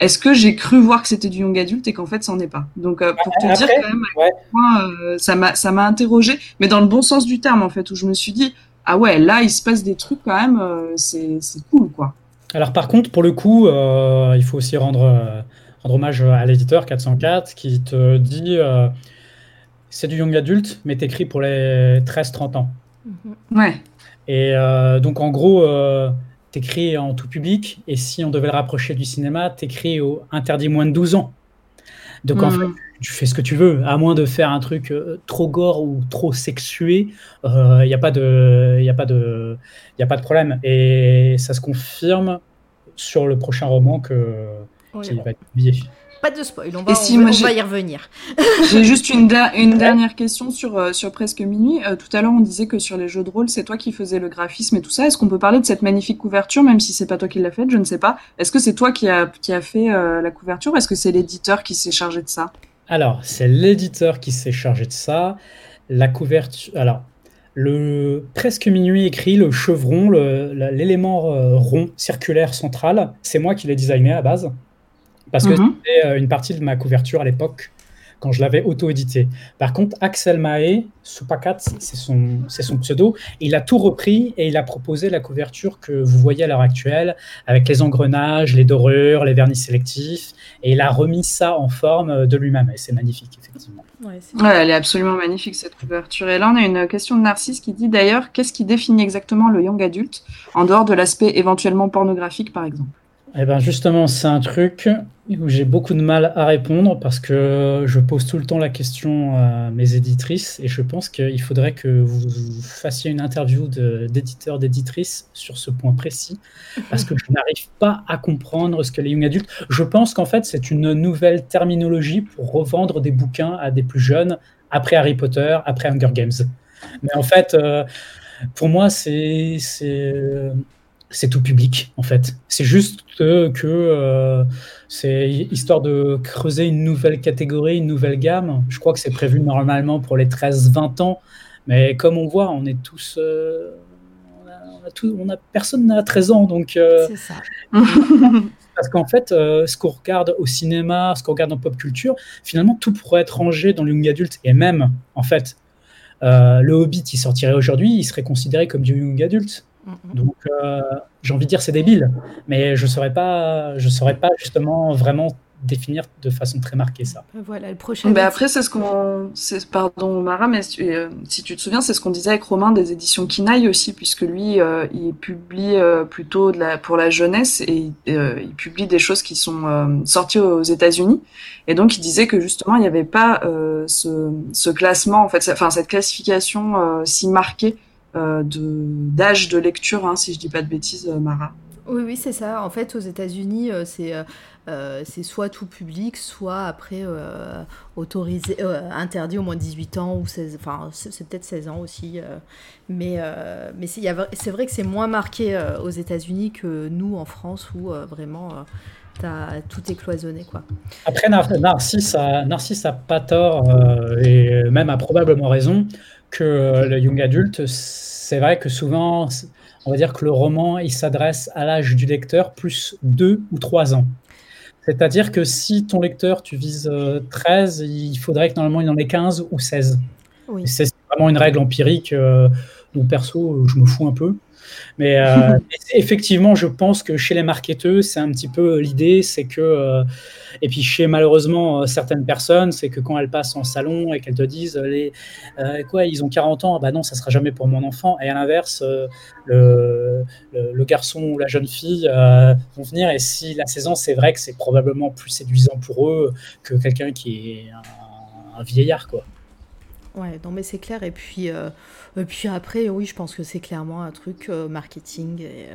est-ce que j'ai cru voir que c'était du young adulte et qu'en fait, c'en est pas? Donc, pour te dire quand même, ouais. ça m'a ça m'a interrogé, mais dans le bon sens du terme en fait, où je me suis dit ah ouais, là il se passe des trucs quand même, c'est cool quoi. Alors par contre, pour le coup, euh, il faut aussi rendre, euh, rendre hommage à l'éditeur 404 qui te dit euh, c'est du young adulte, mais t'écris pour les 13-30 ans. Mhm. Ouais. Et euh, donc, en gros, euh, t'écris en tout public, et si on devait le rapprocher du cinéma, t'écris au interdit moins de 12 ans. Donc, en Mhm. fait, tu fais ce que tu veux, à moins de faire un truc euh, trop gore ou trop sexué, il n'y a, pas de- y a, pas de- y a pas de problème. Et ça se confirme sur le prochain roman que, Oui, qui bon. va être publié. Pas de spoil, on va, si on on y revenir. J'ai juste une, der- une dernière question sur, euh, sur Presque Minuit. Euh, tout à l'heure, on disait que sur les jeux de rôle, c'est toi qui faisais le graphisme et tout ça. Est-ce qu'on peut parler de cette magnifique couverture, même si c'est pas toi qui l'as faite? Je ne sais pas. Est-ce que c'est toi qui a, qui a fait euh, la couverture? Ou est-ce que c'est l'éditeur qui s'est chargé de ça? Alors, c'est l'éditeur qui s'est chargé de ça. La couverture. Alors, le presque minuit écrit, le chevron, l'élément euh, rond, circulaire central, c'est moi qui l'ai designé à la base. Parce que Mhm. c'était euh, une partie de ma couverture à l'époque, quand je l'avais auto-édité. Par contre, Axel Mahé, Soupacat, c'est son, c'est son pseudo, il a tout repris et il a proposé la couverture que vous voyez à l'heure actuelle, avec les engrenages, les dorures, les vernis sélectifs, et il a remis ça en forme de lui-même. Et c'est magnifique, effectivement. Ouais, elle est absolument magnifique cette couverture. Et là, on a une question de Narcisse qui dit d'ailleurs qu'est-ce qui définit exactement le young adulte en dehors de l'aspect éventuellement pornographique, par exemple? Eh ben justement, c'est un truc où j'ai beaucoup de mal à répondre parce que je pose tout le temps la question à mes éditrices et je pense qu'il faudrait que vous fassiez une interview d'éditeurs, d'éditrices sur ce point précis parce que je n'arrive pas à comprendre ce que les young adultes. Je pense qu'en fait, c'est une nouvelle terminologie pour revendre des bouquins à des plus jeunes après Harry Potter, après Hunger Games. Mais en fait, euh, pour moi, c'est c'est tout public en fait. C'est juste que euh, c'est histoire de creuser une nouvelle catégorie, une nouvelle gamme. Je crois que c'est prévu normalement pour les 13-20 ans, mais comme on voit, on est tous, euh, on a, on a tout- on a- personne n'a 13 ans, donc euh, C'est ça. parce qu'en fait, ce qu'on regarde au cinéma, ce qu'on regarde en pop culture, finalement, tout pourrait être rangé dans le young adulte. Et même, en fait, le Hobbit, il sortirait aujourd'hui, il serait considéré comme du young adulte. Donc, euh, j'ai envie de dire c'est débile, mais je saurais pas, je saurais pas justement vraiment définir de façon très marquée ça. Voilà, le prochain. Ben après, c'est ce qu'on. c'est- Pardon, Mara, mais si, euh, si tu te souviens, c'est ce qu'on disait avec Romain des éditions Kinaï aussi, puisque lui, euh, il publie euh, plutôt de la, pour la jeunesse et euh, il publie des choses qui sont euh, sorties aux États-Unis. Et donc, il disait que justement, il n'y avait pas euh, ce, ce classement, en fait, enfin, cette classification euh, si marquée euh, de d'âge de lecture, hein, si je dis pas de bêtises, euh, Mara. Oui, oui, c'est ça. En fait, aux États-Unis, euh, c'est euh, c'est soit tout public, soit après euh, autorisé, euh, interdit au moins de 18 ans ou 16, enfin c'est peut-être 16 ans aussi. euh, mais euh, mais c'est vrai que c'est moins marqué euh, aux États-Unis que nous en France où euh, vraiment euh, t'as- tout est cloisonné quoi. Après, Nar- Narcisse a, Narcisse a pas tort euh, et même a probablement raison que euh, le young adulte, c'est vrai que souvent, on va dire que le roman, il s'adresse à l'âge du lecteur plus 2 ou 3 ans. C'est-à-dire que si ton lecteur, tu vises euh, 13, il faudrait que normalement il en ait 15 ou 16. Oui. Et C'est vraiment une règle empirique euh, dont perso, je me fous un peu. Mais euh, effectivement, je pense que chez les marketeurs, c'est un petit peu l'idée, c'est que, euh, et puis chez malheureusement euh, certaines personnes, c'est que quand elles passent en salon et qu'elles te disent, les, euh, quoi, ils ont 40 ans, ah bah non, ça sera jamais pour mon enfant. Et à l'inverse, le, le, le garçon ou la jeune fille vont venir, et si la saison, c'est vrai que c'est probablement plus séduisant pour eux que quelqu'un qui est un, un vieillard, quoi. Ouais, non mais c'est clair. Et puis, euh, et puis après, oui, je pense que c'est clairement un truc euh, marketing. Et, euh,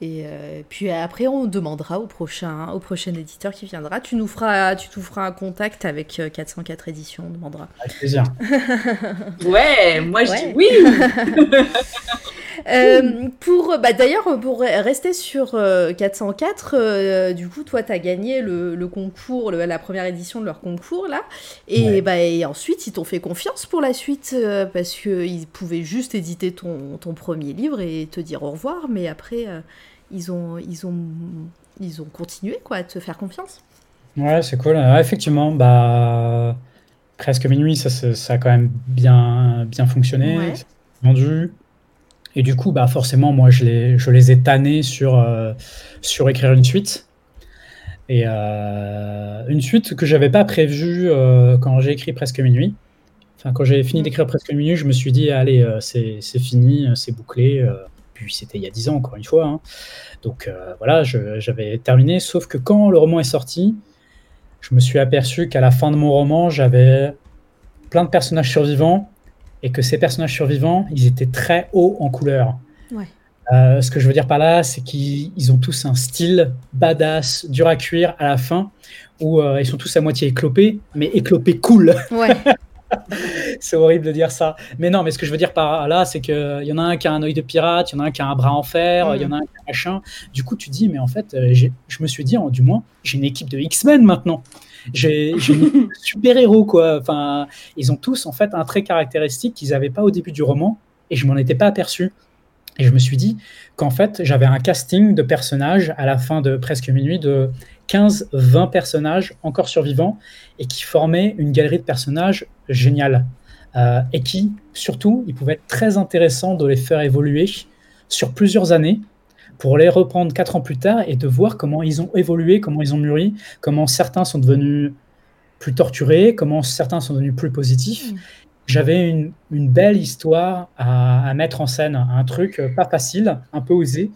et euh, puis après, on demandera au prochain, au prochain éditeur qui viendra. Tu nous feras, tu nous feras un contact avec euh, 404 éditions, on demandera. Avec plaisir. Ouais, moi je Ouais. dis oui. Euh, pour, bah, d'ailleurs, pour rester sur euh, 404, euh, du coup, toi, tu as gagné le, le concours, le- la première édition de leur concours, là. Et, Ouais. bah, et ensuite, ils t'ont fait confiance pour la suite, euh, parce qu'ils pouvaient juste éditer ton, ton premier livre et te dire au revoir, mais après, euh, ils, ont, ils, ont, ils ont continué, quoi, à te faire confiance. Ouais, c'est cool. Ouais, effectivement, bah, presque minuit, ça, ça, ça a quand même bien, bien fonctionné, Ouais. vendu. Et du coup, bah, forcément, moi, je les, je les ai tannés sur, euh, sur écrire une suite. Et euh, une suite que j'avais pas prévue euh, quand j'ai écrit presque minuit. Enfin, quand j'avais fini d'écrire presque minute, je me suis dit, allez, c'est fini, c'est bouclé. puis c'était il y a 10 ans, encore une fois. hein. Donc voilà, j'avais terminé. Sauf que quand le roman est sorti, je me suis aperçu qu'à la fin de mon roman, j'avais plein de personnages survivants et que ces personnages survivants, ils étaient très hauts en couleur. Ouais. Euh, ce que je veux dire par là, c'est qu'ils ils ont tous un style badass, dur à cuire à la fin, où euh, ils sont tous à moitié éclopés, mais éclopés cool. Ouais. c'est horrible de dire ça. Mais non, mais ce que je veux dire par là, c'est qu'il y en a un qui a un œil de pirate, il y en a un qui a un bras en fer, il y en a un qui a un machin. Du coup, tu dis, mais en fait, euh, je me suis dit, en- du moins, j'ai une équipe de X-Men maintenant. J'ai super-héros, quoi. Enfin, ils ont tous, en fait, un trait caractéristique qu'ils n'avaient pas au début du roman, et je m'en étais pas aperçu. Et je me suis dit qu'en fait, j'avais un casting de personnages à la fin de presque minuit de 15-20 personnages encore survivants et qui formaient une galerie de personnages géniale. Euh, et qui, surtout, il pouvait être très intéressant de les faire évoluer sur plusieurs années pour les reprendre quatre ans plus tard et de voir comment ils ont évolué, comment ils ont mûri, comment certains sont devenus plus torturés, comment certains sont devenus plus positifs. Mm. J'avais une, une belle histoire à, à mettre en scène, un truc euh, pas facile, un peu osé,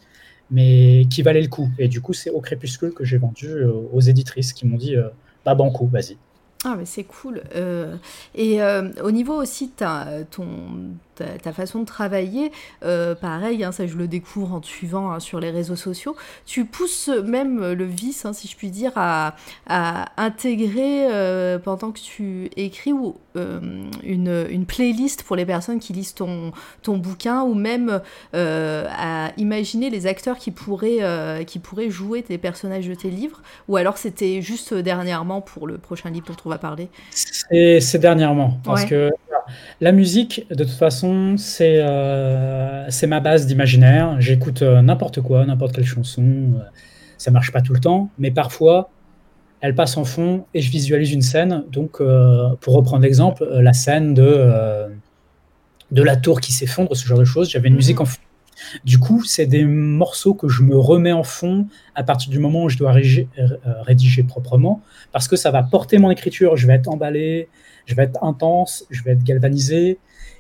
mais qui valait le coup. Et du coup, c'est au crépuscule que j'ai vendu euh, aux éditrices qui m'ont dit euh, bah banco, vas-y. Ah, mais c'est cool. Euh, et euh, au niveau aussi de ton, ta, ta façon de travailler, euh, pareil, hein, ça je le découvre en te suivant hein, sur les réseaux sociaux, tu pousses même le vice, hein, si je puis dire, à, à intégrer euh, pendant que tu écris ou, euh, une, une playlist pour les personnes qui lisent ton, ton bouquin ou même à imaginer les acteurs qui pourraient, qui pourraient jouer des personnages de tes livres. Ou alors c'était juste dernièrement pour le prochain livre dont on va parler. C'est c'est dernièrement, parce Ouais. que la musique, de toute façon, c'est euh, c'est ma base d'imaginaire. J'écoute euh, n'importe quoi, n'importe quelle chanson. euh, ça marche pas tout le temps, mais parfois, elle passe en fond et je visualise une scène. Donc, euh, pour reprendre l'exemple, la scène de, de la tour qui s'effondre, ce genre de choses, j'avais une Mhm. musique en fond. Du coup, c'est des morceaux que je me remets en fond à partir du moment où je dois euh, rédiger proprement, parce que ça va porter mon écriture. Je vais être emballé, je vais être intense, je vais être galvanisé.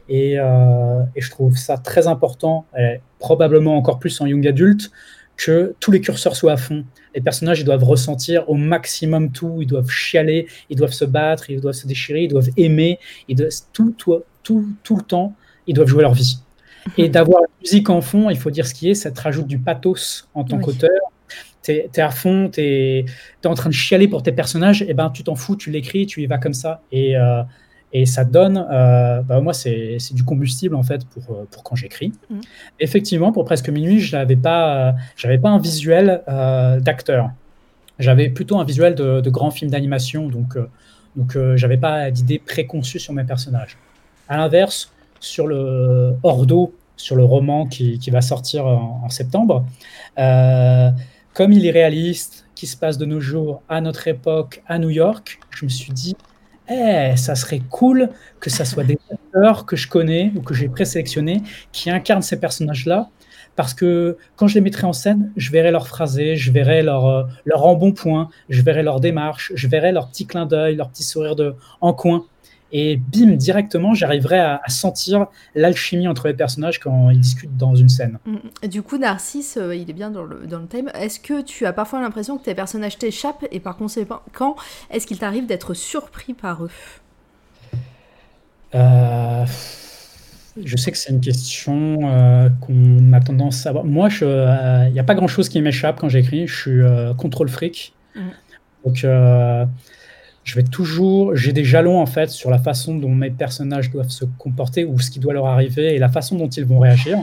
Et, euh, et je trouve ça très important, et probablement encore plus en young adulte, que tous les curseurs soient à fond. Les personnages ils doivent ressentir au maximum tout, ils doivent chialer, ils doivent se battre, ils doivent se déchirer, ils doivent aimer, ils doivent, tout, tout, tout, tout le temps, ils doivent jouer leur vie. Et d'avoir la musique en fond, il faut dire ce qui est, ça te rajoute du pathos en tant Oui. qu'auteur. Tu es, à fond, tu es, en train de chialer pour tes personnages, et ben tu t'en fous, tu l'écris, tu y vas comme ça. Et, euh, et ça donne, euh, bah, moi, c'est du combustible en fait pour, euh, pour quand j'écris. Mhm. Effectivement, pour presque minuit, je n'avais pas, euh, j'avais pas un visuel euh, d'acteur. J'avais plutôt un visuel de, de grand film d'animation, donc, euh, donc j'avais pas d'idée préconçue sur mes personnages. À l'inverse, sur le Ordo, sur le roman qui, qui va sortir en, en septembre, comme il est réaliste, qui se passe de nos jours, à notre époque, à New York, je me suis dit, eh, ça serait cool que ça soit des acteurs que je connais ou que j'ai présélectionnés qui incarnent ces personnages-là. Parce que quand je les mettrai en scène, je verrai leur phrasé, je verrai leur, euh, leur embonpoint, je verrai leur démarche, je verrai leur petit clin d'œil, leur petit sourire de, en coin. Et bim, directement, j'arriverai à, à sentir l'alchimie entre les personnages quand ils discutent dans une scène. Mm. Du coup, Narcisse, euh, il est bien dans le, dans le thème. Est-ce que tu as parfois l'impression que tes personnages t'échappent et par conséquent, est-ce qu'il t'arrive d'être surpris par eux? Euh, je sais que c'est une question euh, qu'on a tendance à avoir. Moi, il n'y a pas grand-chose qui m'échappe quand j'écris. Je suis contrôle fric. Mm. Donc, je vais toujours. J'ai des jalons en fait sur la façon dont mes personnages doivent se comporter ou ce qui doit leur arriver et la façon dont ils vont réagir.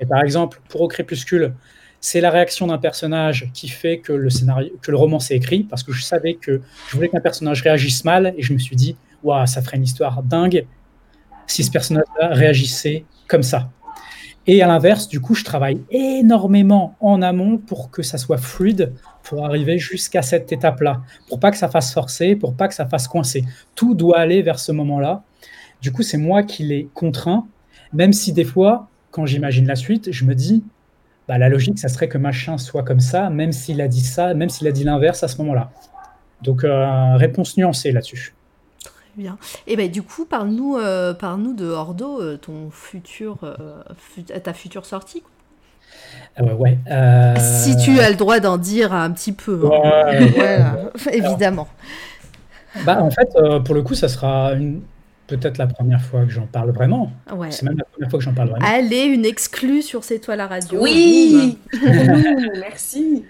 Et par exemple, pour Au Crépuscule, c'est la réaction d'un personnage qui fait que le scénario, que le roman s'est écrit parce que je savais que je voulais qu'un personnage réagisse mal et je me suis dit, waouh, ça ferait une histoire dingue si ce personnage-là réagissait comme ça. Et à l'inverse, du coup, je travaille énormément en amont pour que ça soit fluide, pour arriver jusqu'à cette étape-là, pour pas que ça fasse forcer, pour pas que ça fasse coincer. Tout doit aller vers ce moment-là. Du coup, c'est moi qui les contrains, même si des fois, quand j'imagine la suite, je me dis, bah, la logique, ça serait que machin soit comme ça, même s'il a dit ça, même s'il a dit l'inverse à ce moment-là. Donc, euh, réponse nuancée là-dessus. Bien. Et ben du coup, parle-nous euh, parle-nous de Ordo, euh, ton futur, euh, fut- ta future sortie. quoi. Euh, ouais. euh, Si tu as le droit d'en dire un petit peu. hein. ouais, Voilà, évidemment. Bah, en fait, euh, pour le coup, ça sera une... peut-être la première fois que j'en parle vraiment. Ouais. C'est même la première fois que j'en parle vraiment. Allez, une exclue sur C'est toi la radio. Oui Merci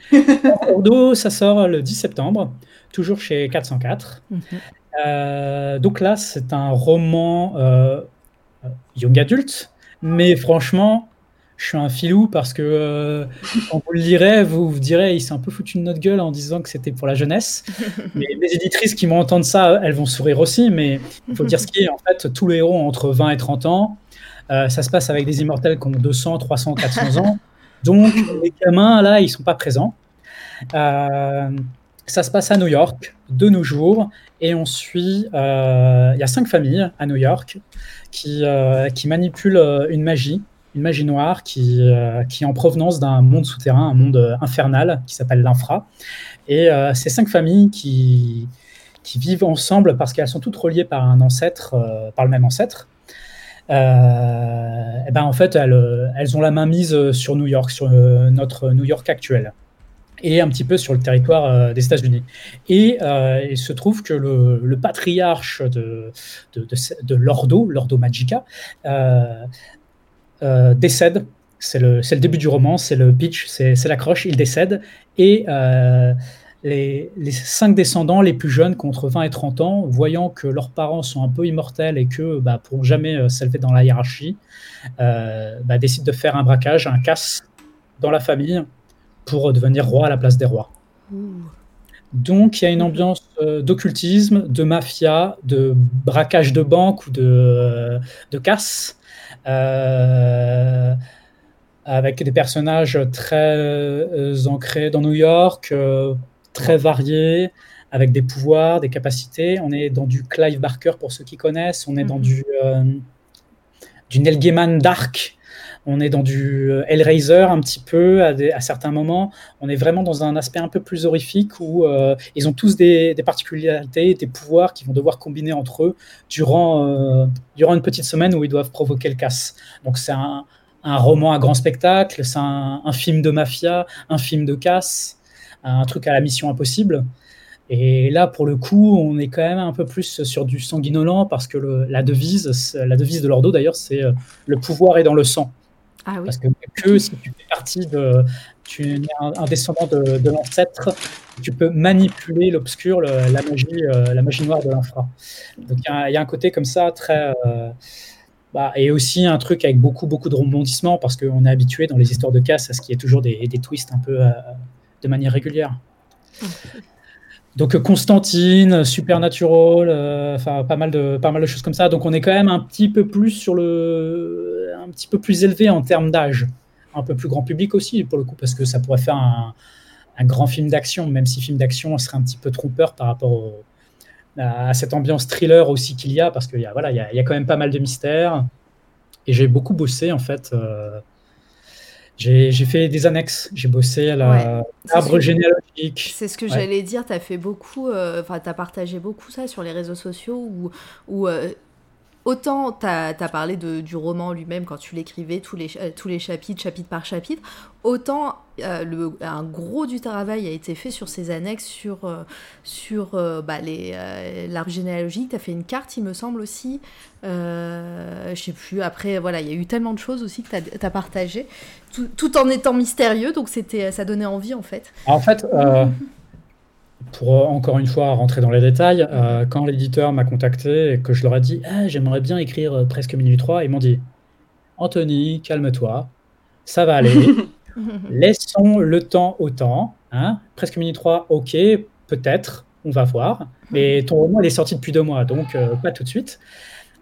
Ordo, ça sort le 10 septembre, toujours chez 404. Boum. Mhm. Euh, donc là, c'est un roman euh, young adulte, mais franchement, je suis un filou parce que euh, quand vous le lirez, vous vous direz, il s'est un peu foutu de notre gueule en disant que c'était pour la jeunesse. Mais les éditrices qui vont entendre ça, elles vont sourire aussi, mais il faut dire ce qui est. En fait, tous les héros ont entre 20 et 30 ans. Euh, ça se passe avec des immortels qui ont 200, 300, 400 ans. Donc, les gamins, là, ils sont pas présents. Euh, ça se passe à New York, de nos jours, et on suit. euh, Il y a cinq familles à New York qui, euh, qui manipulent euh, une magie, une magie noire qui, qui est en provenance d'un monde souterrain, un monde infernal qui s'appelle l'infra. Et ces cinq familles qui, qui vivent ensemble parce qu'elles sont toutes reliées par un ancêtre, par le même ancêtre. Et ben en fait, elles, elles ont la main mise sur New York, sur notre New York actuel, et un petit peu sur le territoire euh, des États-Unis. Et euh, il se trouve que le, patriarche de, l'Ordo, l'Ordo Magica, euh, décède. C'est le, début du roman, c'est le pitch, c'est l'accroche, il décède. Et les, cinq descendants les plus jeunes, contre 20 et 30 ans, voyant que leurs parents sont un peu immortels et que bah, pourront jamais s'élever dans la hiérarchie, bah, décident de faire un braquage, un casse dans la famille pour devenir roi à la place des rois. Donc il y a une ambiance euh, d'occultisme, de mafia, de braquage de banque ou de, euh, de casse, euh, avec des personnages très ancrés dans New York, très variés, avec des pouvoirs, des capacités. On est dans du Clive Barker pour ceux qui connaissent, on est dans Mhm. du, euh, du Neil Gaiman dark. On est dans du euh, Hellraiser un petit peu à, certains moments. On est vraiment dans un aspect un peu plus horrifique où euh, ils ont tous des, particularités, des pouvoirs qu'ils vont devoir combiner entre eux durant, euh, durant une petite semaine où ils doivent provoquer le casse. Donc c'est un, un roman à grand spectacle, c'est un, film de mafia, un film de casse, un truc à la mission impossible. Et là, pour le coup, on est quand même un peu plus sur du sanguinolent parce que la devise, la devise de l'Ordo d'ailleurs, c'est le pouvoir est dans le sang. Ah oui. Parce que, que si tu fais partie de. Tu es un, un descendant de, de l'ancêtre, tu peux manipuler l'obscur, la magie, euh, la magie noire de l'infra. Donc il y, a- il y a un côté comme ça très. euh, bah, et aussi un truc avec beaucoup, beaucoup de rebondissements parce qu'on est habitué dans les histoires de casse à ce qu'il y ait toujours des, des twists un peu euh, de manière régulière. Donc Constantine, Supernatural, euh, enfin pas mal de pas mal de choses comme ça. Donc on est quand même un petit peu plus sur le, un petit peu plus élevé en termes d'âge, un peu plus grand public aussi pour le coup parce que ça pourrait faire un, un grand film d'action, même si film d'action serait un petit peu trompeur par rapport à, cette ambiance thriller aussi qu'il y a parce qu'il y a voilà il y a, y a quand même pas mal de mystères et j'ai beaucoup bossé en fait. euh, j'ai fait des annexes, j'ai bossé à la- l'arbre sûr. généalogique. C'est ce que Ouais. j'allais dire, tu as fait beaucoup, euh, enfin, tu as partagé beaucoup ça sur les réseaux sociaux où, où euh, autant tu as, parlé de, du roman lui-même quand tu l'écrivais, tous les, euh, tous les chapitres, chapitre par chapitre, autant euh, le, un gros du travail a été fait sur ces annexes, sur, euh, sur euh, bah, euh, l'arbre généalogique. Tu as fait une carte, il me semble aussi. Euh, je sais plus, après, voilà, il y a eu tellement de choses aussi que tu as, partagé, tout, tout en étant mystérieux, donc c'était, ça donnait envie en fait. En fait, euh, pour euh, encore une fois rentrer dans les détails, euh, quand l'éditeur m'a contacté et que je leur ai dit Ah, j'aimerais bien écrire presque minuit 3, ils m'ont dit Anthony, calme-toi, ça va aller, laissons le temps au temps. Hein. Presque minuit 3, ok, peut-être, on va voir. Mais ton roman, il est sorti depuis deux mois, donc euh, pas tout de suite.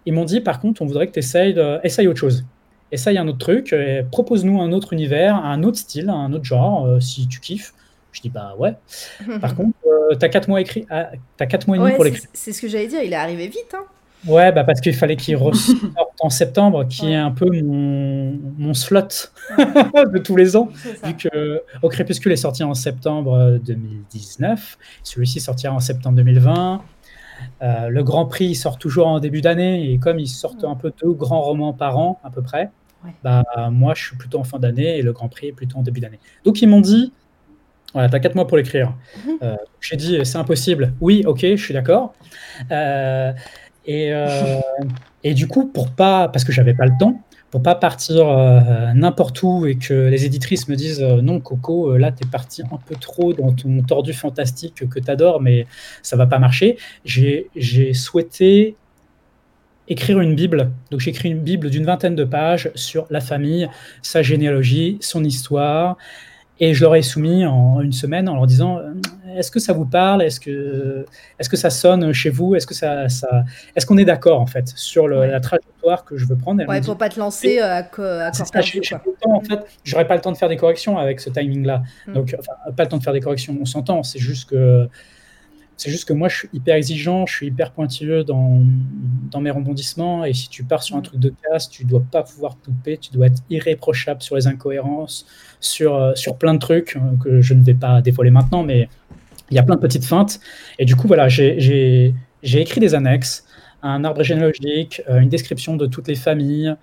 Ils m'ont dit Par contre, on voudrait que tu essayes, de... essaye autre chose. Essaye un autre truc, et propose-nous un autre univers, un autre style, un autre genre, euh, si tu kiffes. Je dis bah ouais. Par contre, euh, t'as quatre mois écrit, ah, t'as quatre mois et demi Ouais, pour l'écrire. c'est ce que j'allais dire, il est arrivé vite. Hein. Ouais, bah parce qu'il fallait qu'il ressorte en septembre, qui est un peu mon, mon slot de tous les ans, vu que Au Crépuscule est sorti en septembre euh, 2019, celui-ci sortira en septembre 2020. Euh, le Grand Prix sort toujours en début d'année et comme ils sortent un peu deux grands romans par an à peu près, Ouais. bah moi je suis plutôt en fin d'année et le Grand Prix est plutôt en début d'année. Donc ils m'ont dit, voilà, t'as quatre mois pour l'écrire. Mhm. Euh, J'ai dit c'est impossible. Oui, ok, je suis d'accord. Euh, et, euh, et du coup pour pas, parce que j'avais pas le temps, pour pas partir euh, n'importe où et que les éditrices me disent euh, non Coco, euh, là t'es parti un peu trop dans ton tordu fantastique que t'adores, mais ça va pas marcher. J'ai souhaité écrire une Bible. Donc j'ai écrit une Bible d'une vingtaine de pages sur la famille, sa généalogie, son histoire. Et je leur ai soumis en une semaine en leur disant euh, Est-ce que ça vous parle? Est-ce que, est que ça sonne chez vous? Est-ce que ça, ça... est-ce qu'on est d'accord en fait sur le- Ouais. la trajectoire que je veux prendre? Ouais, pour dit, pas te lancer euh, à, à ça, j'ai quoi. pas le temps, en fait, j'aurais pas le temps de faire des corrections avec ce timing-là. Mm. Donc, enfin, pas le temps de faire des corrections, on s'entend. C'est juste que c'est juste que moi, je suis hyper exigeant, je suis hyper pointilleux dans, dans mes rebondissements. Et si tu pars sur un Mm. truc de casse, tu dois pas pouvoir te louper, tu dois être irréprochable sur les incohérences, sur, euh, sur plein de trucs euh, que je ne vais pas dévoiler maintenant, mais il y a plein de petites feintes. Et du coup, voilà, j'ai- écrit des annexes, un arbre généalogique, euh, une description de toutes les familles,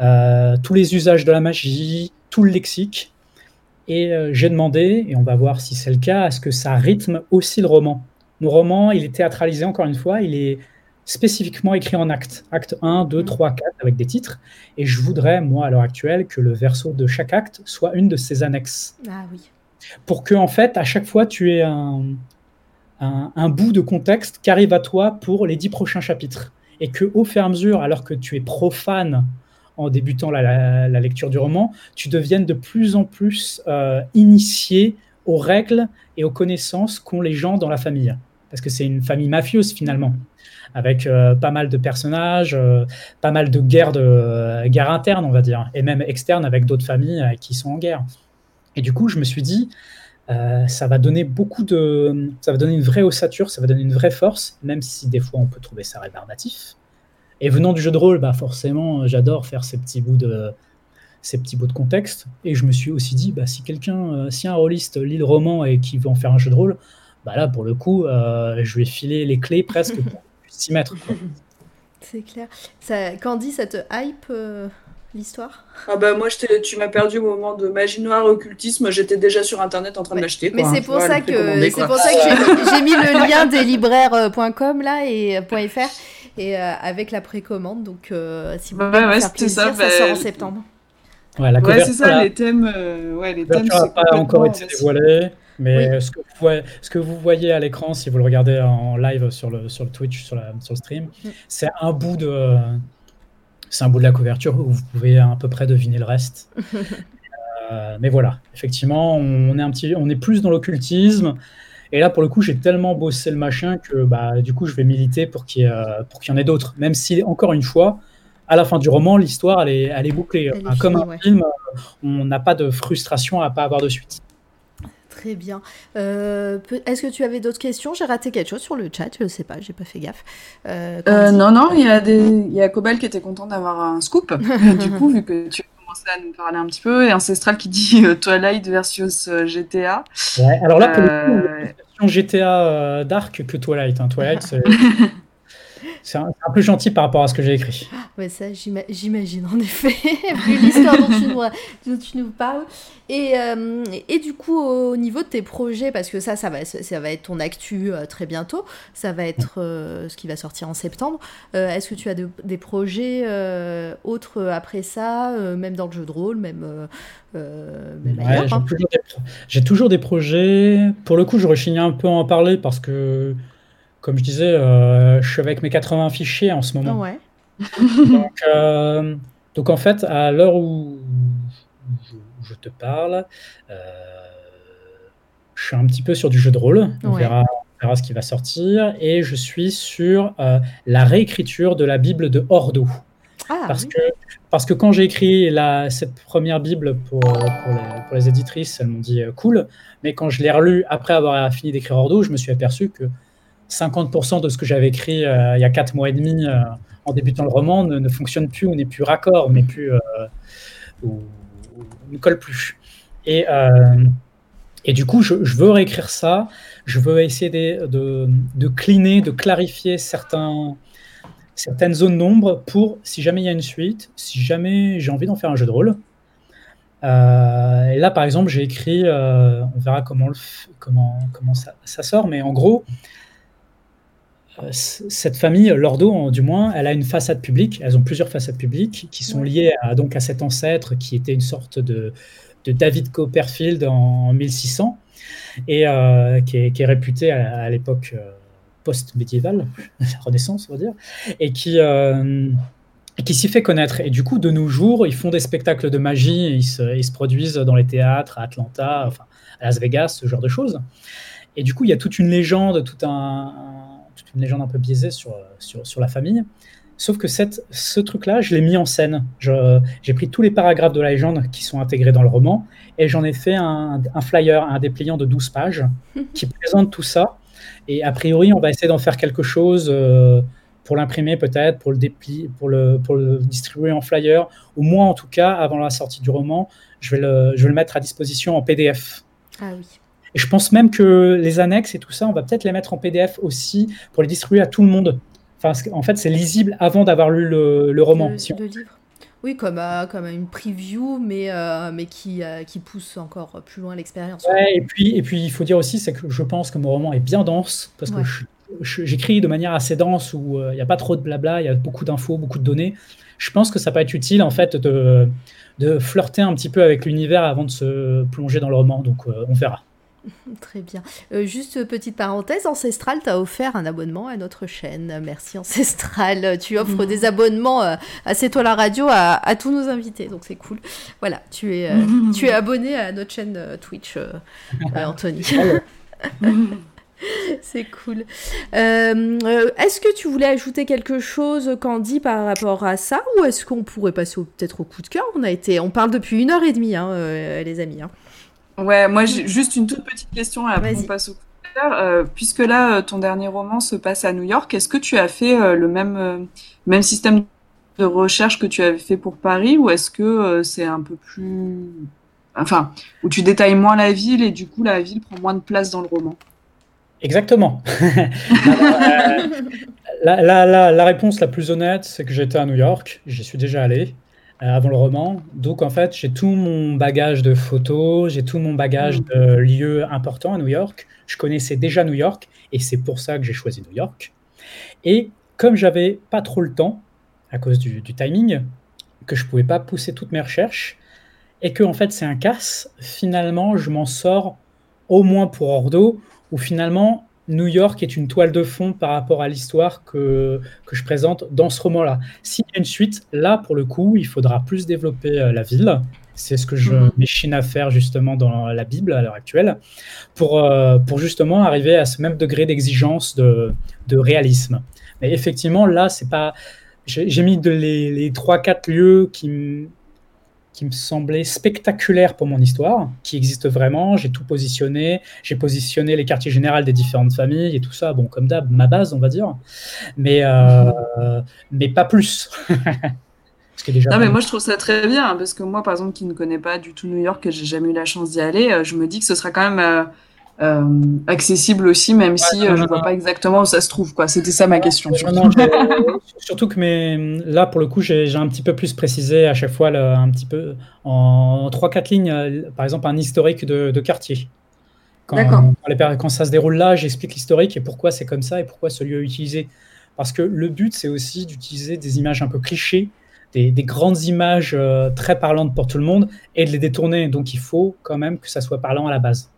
euh, tous les usages de la magie, tout le lexique. Et euh, j'ai demandé, et on va voir si c'est le cas, à ce que ça rythme aussi le roman? Mon roman, il est théâtralisé encore une fois, il est spécifiquement écrit en actes. Acte 1, 2, Mhm. 3, 4, avec des titres. Et je voudrais, moi, à l'heure actuelle, que le verso de chaque acte soit une de ces annexes Ah oui. pour que en fait à chaque fois tu aies un, un, un bout de contexte qui arrive à toi pour les dix prochains chapitres et que au fur et à mesure alors que tu es profane en débutant la, la- la lecture du roman tu deviennes de plus en plus euh, initié aux règles et aux connaissances qu'ont les gens dans la famille parce que c'est une famille mafieuse finalement avec euh, pas mal de personnages, euh, pas mal de guerres de euh, on va dire, et même externes avec d'autres familles qui sont en guerre. Et du coup, je me suis dit, ça va donner beaucoup de, ça va donner une vraie ossature, ça va donner une vraie force, même si des fois on peut trouver ça rébarbatif. Et venant du jeu de rôle, bah forcément, j'adore faire ces petits bouts de, ces petits bouts de contexte. Et je me suis aussi dit, bah si quelqu'un, si un rôliste lit le roman et qui veut en faire un jeu de rôle, bah là pour le coup, euh, je vais filer les clés presque pour s'y mettre. C'est clair. Ça, Candy, ça te hype euh, l'histoire? Ah bah moi, je tu m'as perdu au moment de magie noire, occultisme. J'étais déjà sur internet en train Ouais. de l'acheter. Mais c'est pour, ça que c'est pour ça que j'ai- mis le lien des libraires.com là et euh, .fr et euh, avec la précommande. Donc euh, si vous Ouais, voulez ouais, faire plaisir, ça, ça, bah, sort en septembre. Ouais, la Ouais, couverture, c'est ça, les thèmes. euh, ouais, les thèmes, pas encore été facile. Mais Oui. ce, que vous voyez, ce que vous voyez à l'écran, si vous le regardez en live sur le, sur le Twitch, sur, la- sur le stream, Mm. c'est un bout de, c'est un bout de la couverture où vous pouvez à peu près deviner le reste. Euh, mais voilà, effectivement, on est un petit, on est plus dans l'occultisme. Et là, pour le coup, j'ai tellement bossé le machin que bah, du coup, je vais militer pour qu'il y, euh, y en ait d'autres. Même si, encore une fois, à la fin du roman, l'histoire, elle est, elle est bouclée. Elle est Hein, Comme finie, un ouais. film, euh, on n'a pas de frustration à pas avoir de suite. Très bien. Euh, Est-ce que tu avais d'autres questions? J'ai raté quelque chose sur le chat, je sais pas, j'ai pas fait gaffe. Euh, Euh, non, non, il y a des, il y a Cobal qui était content d'avoir un scoop. du coup, vu que tu as commencé à nous parler un petit peu, et Ancestral qui dit Twilight versus GTA. Ouais, alors là, pour le coup, on a une version GTA Dark que Twilight. hein. Twilight, c'est c'est un, peu gentil par rapport à ce que j'ai écrit. Ouais, ça, j'ima- j'imagine, en effet, vu l'histoire dont, tu nous- dont tu nous parles. Et, euh, et du coup, au niveau de tes projets, parce que ça, ça va, ça va être ton actu euh, très bientôt, ça va être euh, ce qui va sortir en septembre. Est-ce que tu as de- des projets autres après ça, même dans le jeu de rôle, même, même Ouais, ailleurs j'ai hein? toujours, toujours des projets. Pour le coup, j'aurais fini un peu à en parler parce que, comme je disais, euh, je suis avec mes 80 fichiers en ce moment. Ouais. Donc, euh, donc en fait, à l'heure où je, te parle, euh, je suis un petit peu sur du jeu de rôle. On, Ouais. verra, on verra ce qui va sortir. Et je suis sur la réécriture de la Bible de Ordo. Ah, Parce oui. que, parce que quand j'ai écrit la, cette première Bible pour, pour, les, pour les éditrices, elles m'ont dit cool. Mais quand je l'ai relu après avoir fini d'écrire Ordo, je me suis aperçu que 50% de ce que j'avais écrit euh, il y a 4 mois et demi euh, en débutant le roman ne, ne fonctionne plus ou n'est plus raccord, n'est plus, euh, ne colle plus. Et, euh, du coup, je, veux réécrire ça. Je veux essayer de, de, de de clarifier certaines zones d'ombre pour, si jamais il y a une suite, si jamais j'ai envie d'en faire un jeu de rôle. Et là, par exemple, j'ai écrit, on verra comment, comment, ça, sort, mais en gros, cette famille, Lordo, du moins, elle a une façade publique. Elles ont plusieurs façades publiques qui sont liées à, donc, à cet ancêtre qui était une sorte de, de David Copperfield en, 1600 et qui est, qui, est, réputé à, l'époque post-médiévale, la Renaissance, on va dire, et qui qui s'y fait connaître. Et du coup, de nos jours, ils font des spectacles de magie, ils se, ils se, produisent dans les théâtres, à Atlanta, enfin, à Las Vegas, ce genre de choses. Et du coup, il y a toute une légende, tout un, toute une légende un peu biaisée sur, sur, sur la famille. Sauf que cette, ce truc-là, je l'ai mis en scène. J'ai pris tous les paragraphes de la légende qui sont intégrés dans le roman et j'en ai fait un, un, flyer, un dépliant de 12 pages qui présente tout ça. Et a priori, on va essayer d'en faire quelque chose. Euh, pour l'imprimer peut-être, pour le pour le, pour le distribuer en flyer, ou moi en tout cas, avant la sortie du roman, je vais le, je vais le mettre à disposition en PDF. Ah oui. Et je pense même que les annexes et tout ça, on va peut-être les mettre en PDF aussi pour les distribuer à tout le monde. Enfin, en fait, c'est lisible avant d'avoir lu le, le roman. Le, le livre. Oui, comme, comme une preview, mais, euh, mais qui, euh, qui pousse encore plus loin l'expérience. Ouais, et puis, et puis, il faut dire aussi, c'est que je pense que mon roman est bien dense, parce que j'écris de manière assez dense où euh, il n'y a pas trop de blabla, il y a beaucoup d'infos, beaucoup de données. Je pense que ça peut être utile en fait de, de flirter un petit peu avec l'univers avant de se plonger dans le roman. Donc euh, on verra. Très bien. Euh, juste petite parenthèse, Ancestral t'a offert un abonnement à notre chaîne. Merci Ancestral. Tu offres des abonnements à C'est toi la radio à, à, tous nos invités, donc c'est cool. Voilà, tu es, tu es abonné à notre chaîne Twitch, Anthony. C'est cool. Euh, euh, est-ce que tu voulais ajouter quelque chose, Candy, par rapport à ça Ou est-ce qu'on pourrait passer peut-être au coup de cœur? On, a été, on parle depuis une heure et demie, hein, euh, les amis. Hein. Ouais, moi, j'ai juste une toute petite question après on passe au coup de cœur. puisque là, ton dernier roman se passe à New York, est-ce que tu as fait le même, même système de recherche que tu avais fait pour Paris ou est-ce que c'est un peu plus. Enfin, où tu détailles moins la ville et du coup, la ville prend moins de place dans le roman? Exactement. la, la, la, réponse la plus honnête, c'est que j'étais à New York, j'y suis déjà allé euh, avant le roman. Donc en fait, j'ai tout mon bagage de photos, j'ai tout mon bagage mm. de lieux importants à New York. Je connaissais déjà New York et c'est pour ça que j'ai choisi New York. Et comme j'avais pas trop le temps à cause du, du timing, que je pouvais pas pousser toutes mes recherches et que en fait c'est un casse, finalement je m'en sors au moins pour Ordo où finalement New York est une toile de fond par rapport à l'histoire que, que je présente dans ce roman-là. S'il y a une suite, là, pour le coup, il faudra plus développer euh, la ville. C'est ce que je mhm. m'échine à faire justement dans la Bible à l'heure actuelle, pour, euh, pour justement arriver à ce même degré d'exigence de, de réalisme. Mais effectivement, là, c'est pas. J'ai mis de les, les 3-4 lieux qui, qui me semblait spectaculaire pour mon histoire, qui existe vraiment. J'ai tout positionné. J'ai positionné les quartiers généraux des différentes familles et tout ça. Bon, comme d'hab, ma base, on va dire. Mais, euh, mais pas plus. déjà non, mais moi je trouve ça très bien hein, parce que moi, par exemple, qui ne connais pas du tout New York, que j'ai jamais eu la chance d'y aller, euh, je me dis que ce sera quand même euh, accessible aussi, même si euh, je ne vois pas exactement où ça se trouve. Quoi. C'était ça ma question. surtout que là, pour le coup, j'ai un petit peu plus précisé à chaque fois, un petit peu en 3-4 lignes, euh, par exemple, un historique de, de quartier. Quand, quand, quand, ça se déroule là, j'explique l'historique et pourquoi c'est comme ça et pourquoi ce lieu est utilisé. Parce que le but, c'est aussi d'utiliser des images un peu clichés, des, des grandes images très parlantes pour tout le monde et de les détourner. Donc il faut quand même que ça soit parlant à la base.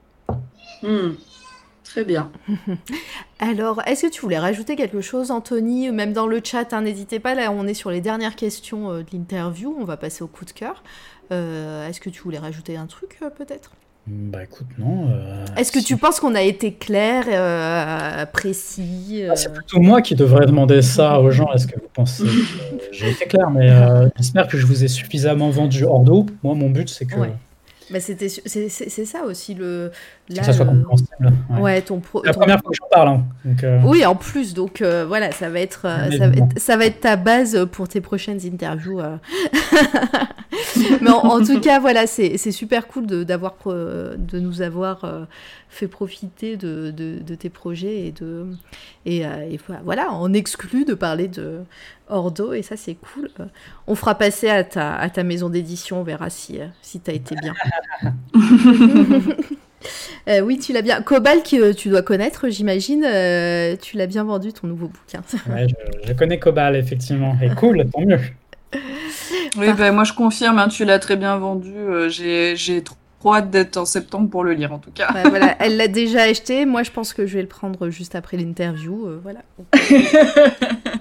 Hmm. Très bien. Alors, est-ce que tu voulais rajouter quelque chose, Anthony? Même dans le chat, hein, n'hésitez pas, là on est sur les dernières questions euh, de l'interview, on va passer au coup de cœur. Euh, est-ce que tu voulais rajouter un truc, euh, peut-être? Bah écoute, non. Est-ce que tu penses qu'on a été clair, précis ah, C'est plutôt moi qui devrais demander ça aux gens. Est-ce que vous pensez que j'ai été clair? Mais j'espère que je vous ai suffisamment vendu hors d'eau. Moi, mon but, c'est que bah c'était c'est ça aussi le que ça soit compréhensible ouais, ton la première fois que j'en parle hein, donc, euh... oui en plus donc euh, voilà ça va être euh, ça va être, ça va être ta base pour tes prochaines interviews euh. mais en, tout cas, voilà, c'est super cool de, de nous avoir fait profiter de, de, tes projets et de et, et, voilà, on exclut de parler de Ordo et ça c'est cool. On fera passer à ta, à ta maison d'édition, on verra si, si tu as été bien. Euh, oui, tu l'as bien. Cobal, que tu dois connaître, j'imagine. Euh, tu l'as bien vendu, ton nouveau bouquin. ouais, je, connais Cobal, effectivement. Et cool, tant mieux. Oui, ben, moi je confirme, hein, tu l'as très bien vendu. Euh, j'ai hâte d'être en septembre pour le lire en tout cas. voilà, elle l'a déjà acheté. Moi, je pense que je vais le prendre juste après l'interview. Euh, voilà.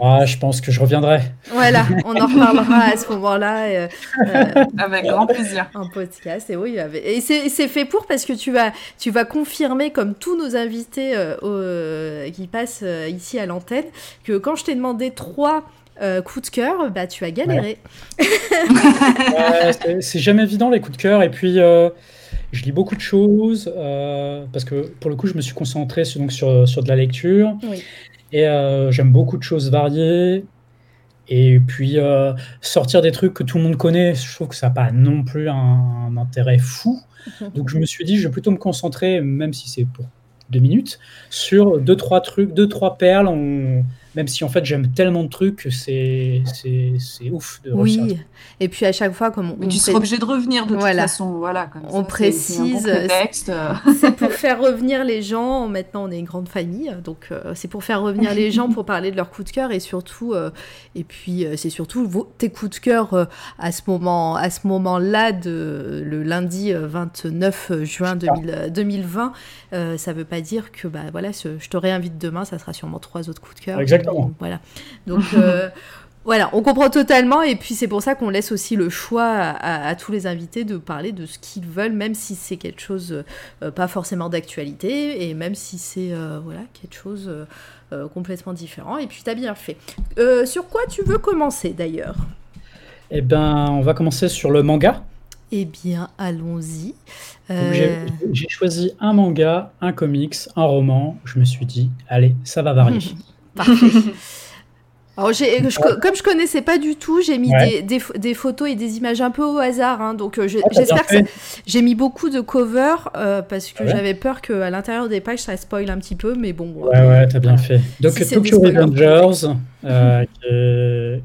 ah, je pense que je reviendrai. Voilà, on en reparlera à ce moment-là. Euh, euh, Avec grand plaisir. Un podcast. Et oui, et c'est fait pour parce que tu vas, tu vas confirmer, comme tous nos invités qui passent ici à l'antenne, que quand je t'ai demandé trois coups de cœur, bah, tu as galéré. c'est jamais évident les coups de cœur. Et puis, je lis beaucoup de choses euh, parce que pour le coup, je me suis concentré donc, sur, sur de la lecture. Et euh, j'aime beaucoup de choses variées. Et puis euh, sortir des trucs que tout le monde connaît, je trouve que ça n'a pas non plus un, intérêt fou. Donc je me suis dit, je vais plutôt me concentrer, même si c'est pour deux minutes, sur deux, trois trucs, deux, trois perles. On même si en fait j'aime tellement de trucs que c'est ouf de Oui, et puis à chaque fois, comme on. Mais tu seras obligé de revenir de toute façon, voilà. on précise. C'est pour faire revenir les gens. Maintenant, on est une grande famille, donc euh, c'est pour faire revenir les gens pour parler de leurs coups de cœur et surtout, euh, et puis euh, c'est surtout tes coups de cœur à ce moment, à ce moment-là de le lundi 29 juin 2020. ça veut pas dire que bah voilà, je te réinvite demain, ça sera sûrement trois autres coups de cœur. Exactement. Voilà. Donc. Euh, voilà, on comprend totalement et puis c'est pour ça qu'on laisse aussi le choix à, tous les invités de parler de ce qu'ils veulent, même si c'est quelque chose euh, pas forcément d'actualité et même si c'est euh, voilà quelque chose complètement différent. Et puis tu as bien fait. sur quoi tu veux commencer d'ailleurs? Eh ben, on va commencer sur le manga. Eh bien, allons-y. J'ai choisi un manga, un comics, un roman. Je me suis dit, allez, ça va varier. Parfait. Alors, comme je connaissais pas du tout, j'ai mis des, des, photos et des images un peu au hasard. Hein, donc, euh, ah, j'espère que j'ai mis beaucoup de covers euh, parce que ah j'avais peur qu'à l'intérieur des pages ça spoil un petit peu. Mais bon. Ouais, ouais, t'as bien fait. Donc, Tokyo Revengers, euh,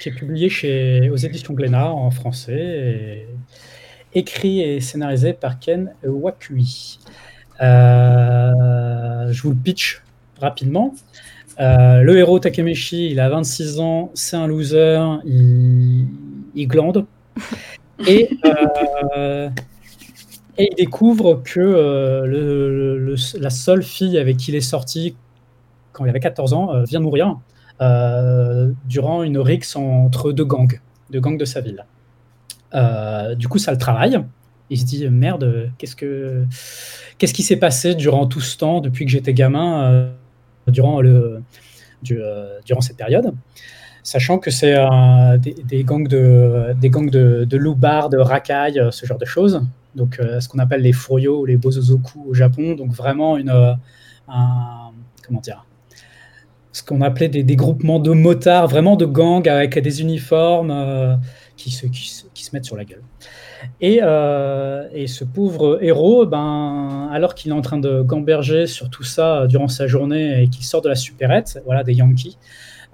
qui, est, publié chez, aux éditions Glénat en français, écrit et scénarisé par Ken Wakui. je vous le pitch rapidement. Euh, le héros Takemeshi, il a 26 ans, c'est un loser, il, glande. Et, euh, et, il découvre que euh, la seule fille avec qui il est sorti quand il avait 14 ans vient de mourir durant une rixe entre deux gangs, deux gangs de sa ville. du coup, ça le travaille. Il se dit merde, qu'est-ce que qu'est-ce qui s'est passé durant tout ce temps depuis que j'étais gamin durant, le, euh, durant cette période sachant que c'est euh, des, gangs de des gangs de, de loupards, de racailles, euh, ce genre de choses. Donc, ce qu'on appelle les furyo ou les bozozoku au Japon. Donc, vraiment une un, comment dire ce qu'on appelait des, groupements de motards, vraiment de gangs avec des uniformes qui, se, qui, se mettent sur la gueule. Euh, et, ce pauvre héros, ben, alors qu'il est en train de gamberger sur tout ça durant sa journée et qu'il sort de la supérette, voilà, des Yankees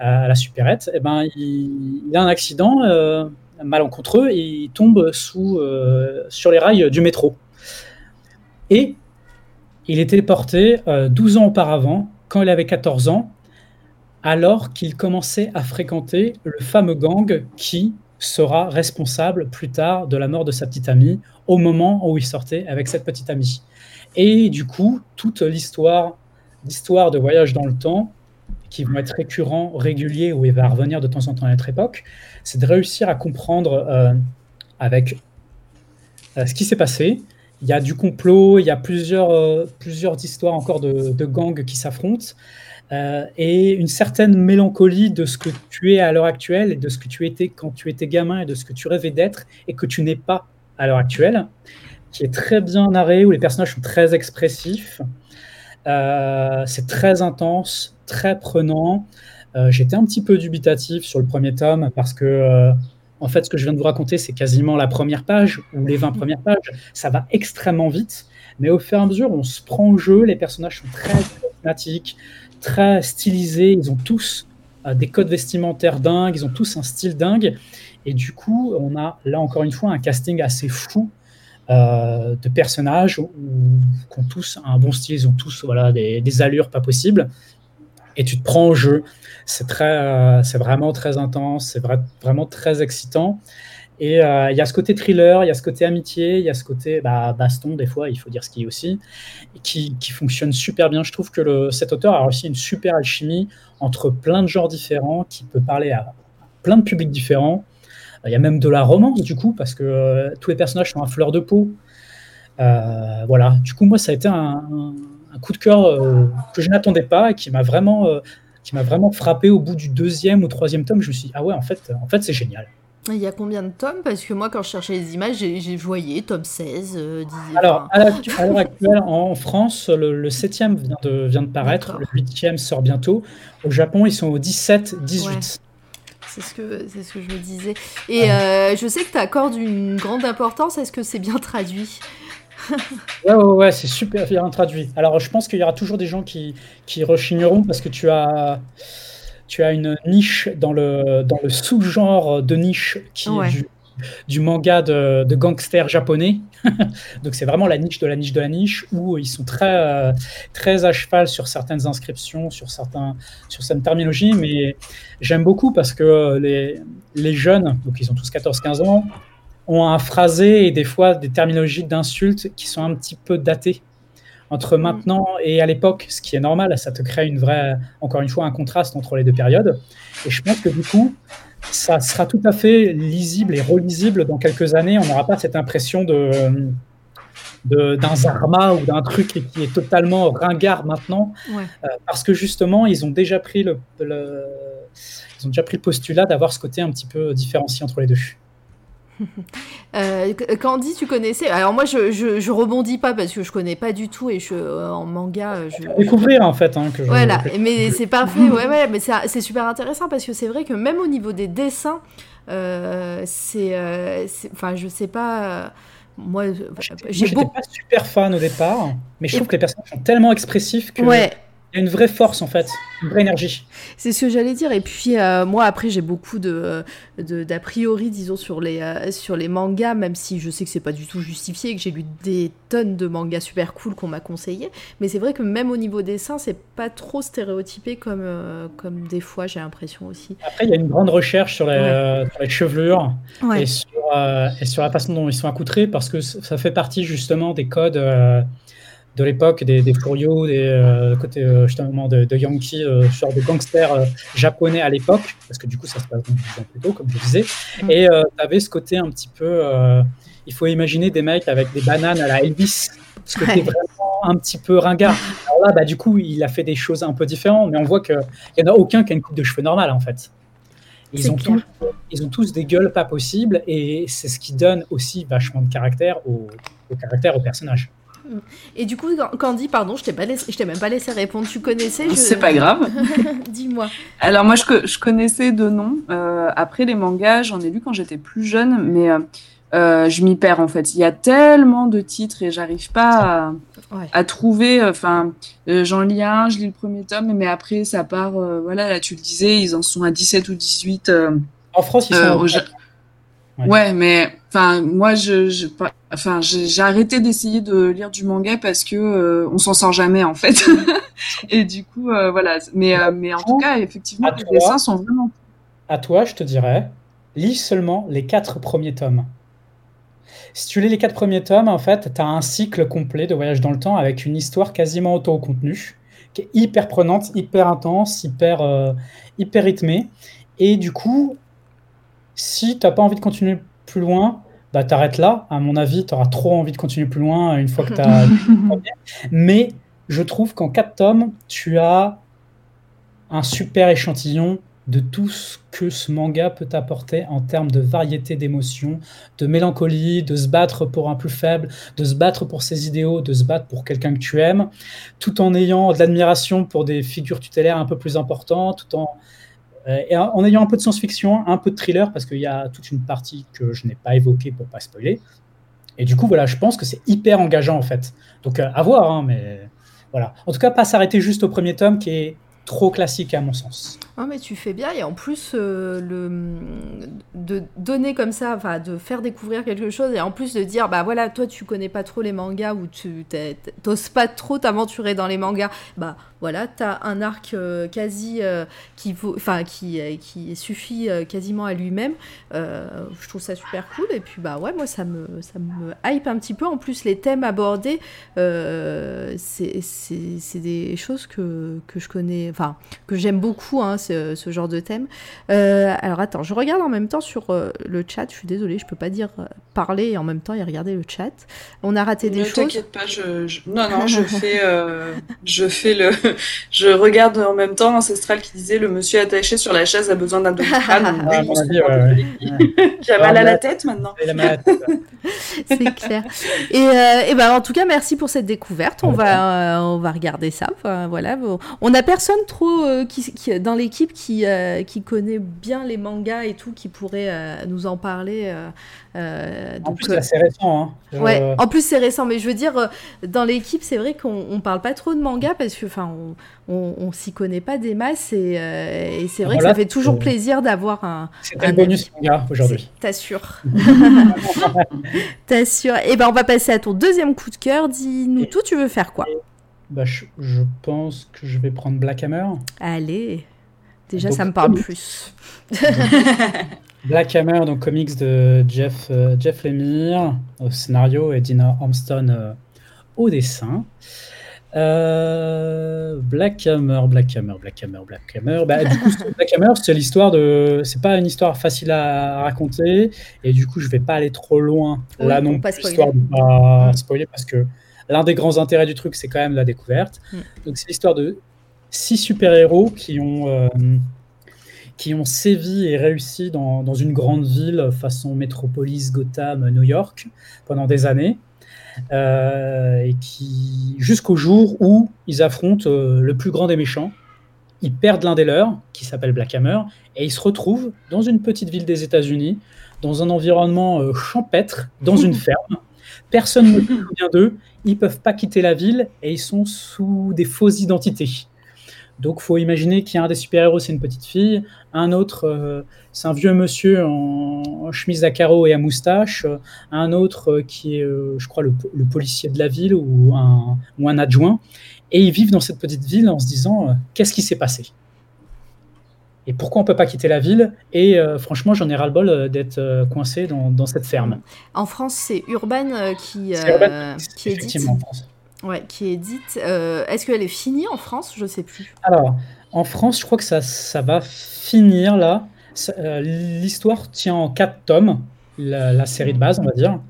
euh, à la supérette, et eh ben, il, a un accident euh, malencontreux et il tombe sous, sur les rails du métro. Et il est téléporté 12 ans auparavant, quand il avait 14 ans, alors qu'il commençait à fréquenter le fameux gang qui, sera responsable plus tard de la mort de sa petite amie au moment où il sortait avec cette petite amie. Et du coup, toute l'histoire, l'histoire de voyage dans le temps, qui vont être récurrents, réguliers, où il va revenir de temps en temps à notre époque, c'est de réussir à comprendre euh, avec euh, ce qui s'est passé. Il y a du complot, il y a plusieurs, euh, plusieurs histoires encore de, de gangs qui s'affrontent. Euh, et une certaine mélancolie de ce que tu es à l'heure actuelle et de ce que tu étais quand tu étais gamin et de ce que tu rêvais d'être et que tu n'es pas à l'heure actuelle, qui est très bien narré, où les personnages sont très expressifs. Euh, c'est très intense, très prenant. Euh, j'étais un petit peu dubitatif sur le premier tome parce que en fait, ce que je viens de vous raconter, c'est quasiment la première page ou les 20 premières pages. Ça va extrêmement vite, mais au fur et à mesure, on se prend au jeu. Les personnages sont très charismatiques, très stylisés. Ils ont tous euh, des codes vestimentaires dingues, ils ont tous un style dingue. Et du coup, on a là encore une fois un casting assez fou euh, de personnages qui ont tous un bon style, ils ont tous voilà, des, allures pas possibles. Et tu te prends au jeu c'est euh, c'est vraiment très intense, c'est vraiment très excitant. Et euh, il y a ce côté thriller, il y a ce côté amitié, il y a ce côté bah, baston, des fois, il faut dire ce qui est aussi, qui, fonctionne super bien. Je trouve que cet auteur a réussi une super alchimie entre plein de genres différents, qui peut parler à plein de publics différents. Il y a même de la romance, du coup, parce que euh, tous les personnages sont à fleur de peau. voilà, du coup, moi, ça a été un, un coup de cœur que je n'attendais pas et qui m'a vraiment qui vraiment frappé au bout du deuxième ou troisième tome. Je me suis dit, ah ouais, en fait, en fait c'est génial. Il y a combien de tomes Parce que moi, quand je cherchais les images, j'ai voyé tome 16. Euh, Alors, à l'heure actuelle, en France, le, 7e vient de, vient de paraître, le 8e sort bientôt. Au Japon, ils sont au 17, 18. C'est ce, que, ce que je me disais. Et euh, je sais que tu accordes une grande importance. Est-ce que c'est bien traduit ouais, ouais, ouais c'est super bien traduit. Alors, je pense qu'il y aura toujours des gens qui, qui rechigneront parce que tu as, tu as une niche dans le, dans le sous-genre de niche qui est du, du, manga de, de gangsters japonais. Donc, c'est vraiment la niche de la niche de la niche où ils sont très, très à cheval sur certaines inscriptions, sur, certains, sur certaines terminologies. Mais j'aime beaucoup parce que les, les jeunes, donc ils ont tous 14-15 ans, ont un phrasé et des fois des terminologies d'insultes qui sont un petit peu datées entre mm. maintenant et à l'époque, ce qui est normal, ça te crée une vraie, encore une fois, un contraste entre les deux périodes. Et je pense que du coup, ça sera tout à fait lisible et relisible dans quelques années. On n'aura pas cette impression de d'un Zarma ou d'un truc qui est totalement ringard maintenant, euh, parce que justement, ils ont déjà pris le, le, ils ont déjà pris le postulat d'avoir ce côté un petit peu différencié entre les deux. Euh, Candy, tu connaissais? Alors moi, je, je, rebondis pas parce que je connais pas du tout et je, euh, en manga, euh, je découvrir en fait. Hein, que Voilà, mais c'est parfait. Ouais, ouais, mais c'est super intéressant parce que c'est vrai que même au niveau des dessins, c'est, enfin, je sais pas. moi, j'ai beaucoup... pas super fan au départ, mais je trouve que les personnages sont tellement expressifs que. Ouais, y a une vraie force en fait, une vraie énergie. C'est ce que j'allais dire. Et puis euh, moi après j'ai beaucoup de d'a priori disons sur les euh, sur les mangas, même si je sais que c'est pas du tout justifié, que j'ai lu des tonnes de mangas super cool qu'on m'a conseillé. Mais c'est vrai que même au niveau dessin, c'est pas trop stéréotypé comme euh, comme des fois j'ai l'impression aussi. Après il y a une grande recherche sur les, chevelures et, sur, et sur la façon dont ils sont accoutrés parce que ça fait partie justement des codes de l'époque, des, des Furio, des euh, côté euh, justement de, de Yankee, euh, genre de gangsters euh, japonais à l'époque, parce que du coup ça se passe donc plus tôt, comme je disais. Mm. Et tu avais ce côté un petit peu, il faut imaginer des mecs avec des bananes à la Elvis, ce côté vraiment un petit peu ringard. Alors là, bah, du coup, il a fait des choses un peu différentes, mais on voit qu'il n'y en a aucun qui a une coupe de cheveux normale en fait. Ils ont, tous, ils ont tous des gueules pas possibles et c'est ce qui donne aussi vachement de caractère au, au caractère au personnage. Et du coup, Candy, pardon, je t'ai pas laissé, je t'ai même pas laissé répondre. Tu connaissais C'est pas grave. Dis-moi. Alors moi, je, je, connaissais de nom. Euh, après les mangas, j'en ai lu quand j'étais plus jeune, mais euh, euh, je m'y perds en fait. Il y a tellement de titres et j'arrive pas à, à trouver. Enfin, j'en lis un, je lis le premier tome, mais après ça part. voilà, là tu le disais, ils en sont à 17 ou 18. en France, ils sont. Ouais. mais enfin moi je, enfin j'ai arrêté d'essayer de lire du manga parce que euh, on s'en sort jamais en fait. et du coup euh, voilà, mais euh, mais en tout cas effectivement les dessins sont vraiment À toi, je te dirais lis seulement les quatre premiers tomes. Si tu lis les quatre premiers tomes, en fait, tu as un cycle complet de voyage dans le temps avec une histoire quasiment auto-contenue, qui est hyper prenante, hyper intense, hyper, hyper rythmée. Et du coup, si tu n'as pas envie de continuer plus loin, bah, t'arrêtes là. À mon avis, tu auras trop envie de continuer plus loin une fois que tu as. Mais je trouve qu'en 4 tomes, tu as un super échantillon de tout ce que ce manga peut apporter en termes de variété d'émotions, de mélancolie, de se battre pour un plus faible, de se battre pour ses idéaux, de se battre pour quelqu'un que tu aimes, tout en ayant de l'admiration pour des figures tutélaires un peu plus importantes, tout en et en ayant un peu de science-fiction, un peu de thriller, parce qu'il y a toute une partie que je n'ai pas évoquée pour pas spoiler. Et du coup, voilà, je pense que c'est hyper engageant en fait. Donc à voir, hein, mais voilà. En tout cas, pas s'arrêter juste au premier tome qui est trop classique à mon sens. Ah mais tu fais bien et en plus euh, le de donner comme ça, de faire découvrir quelque chose et en plus de dire bah voilà toi tu connais pas trop les mangas ou tu t'oses pas trop t'aventurer dans les mangas, bah voilà t'as un arc euh, quasi euh, qui vaut, qui qui suffit quasiment à lui-même. je trouve ça super cool et puis bah ouais moi ça me ça me hype un petit peu. En plus les thèmes abordés c'est c'est des choses que que je connais, enfin que j'aime beaucoup hein, ce, genre de thème. Euh, alors attends, je regarde en même temps sur euh, le chat. Je suis désolée, je peux pas dire euh, parler et en même temps et regarder le chat. On a raté des choses. Ne t'inquiète pas, je, non non, je fais, je fais le, je regarde en même temps Ancestral qui disait le monsieur attaché sur la chaise a besoin d'un doliprane. Qui a mal à la tête maintenant. C'est clair. Et, et ben en tout cas merci pour cette découverte. On va on va regarder ça. voilà. On a personne trop qui, qui, dans l'équipe qui, euh, qui connaît bien les mangas et tout, qui pourrait euh, nous en parler. Euh, en plus, c'est récent. Hein. Ouais, en plus, c'est récent. Mais je veux dire, dans l'équipe, c'est vrai qu'on ne parle pas trop de manga parce que, enfin, on, on, s'y connaît pas des masses et, et c'est vrai que ça fait toujours plaisir d'avoir un. C'est un bonus manga aujourd'hui. T'assures. T'assures. Et eh ben, on va passer à ton deuxième coup de cœur. Dis-nous tout. Tu veux faire quoi? Bah, je, je, pense que je vais prendre Black Hammer. Allez. Déjà, ça me parle plus. Black Hammer, donc comics de Jeff, euh, Jeff Lemire au scénario et Dina Armstrong euh, au dessin. Euh, Black Hammer, Black Hammer, Black Hammer, Black Hammer. Bah, du coup, Black Hammer, c'est l'histoire de. C'est pas une histoire facile à raconter, et du coup, je vais pas aller trop loin là non plus, histoire de pas spoiler, parce que l'un des grands intérêts du truc, c'est quand même la découverte. Mm. Donc, c'est l'histoire de six super-héros qui ont, euh, qui ont sévi et réussi dans, dans, une grande ville façon métropolis, Gotham, New York pendant des années. Euh, et qui jusqu'au jour où ils affrontent euh, le plus grand des méchants. Ils perdent l'un des leurs, qui s'appelle Black Hammer, et ils se retrouvent dans une petite ville des États-Unis, dans un environnement champêtre, dans une ferme. Personne ne se souvient d'eux, ils peuvent pas quitter la ville et ils sont sous des fausses identités. Donc, faut imaginer qu'il y a un des super-héros, c'est une petite fille, un autre, euh, c'est un vieux monsieur en, chemise à carreaux et à moustache, un autre euh, qui est, euh, je crois, le, policier de la ville ou un, ou un adjoint. Et ils vivent dans cette petite ville en se disant qu'est-ce qui s'est passé? Et pourquoi on peut pas quitter la ville? Et franchement, j'en ai ras-le-bol d'être coincé dans, cette ferme. En France, c'est Urban qui, Urban, qui est en France. Ouais, qui est dite. Euh, est-ce qu'elle est finie en France? Je sais plus. Alors, en France, je crois que ça, ça va finir là. Euh, l'histoire tient en quatre tomes, la, série de base, on va dire.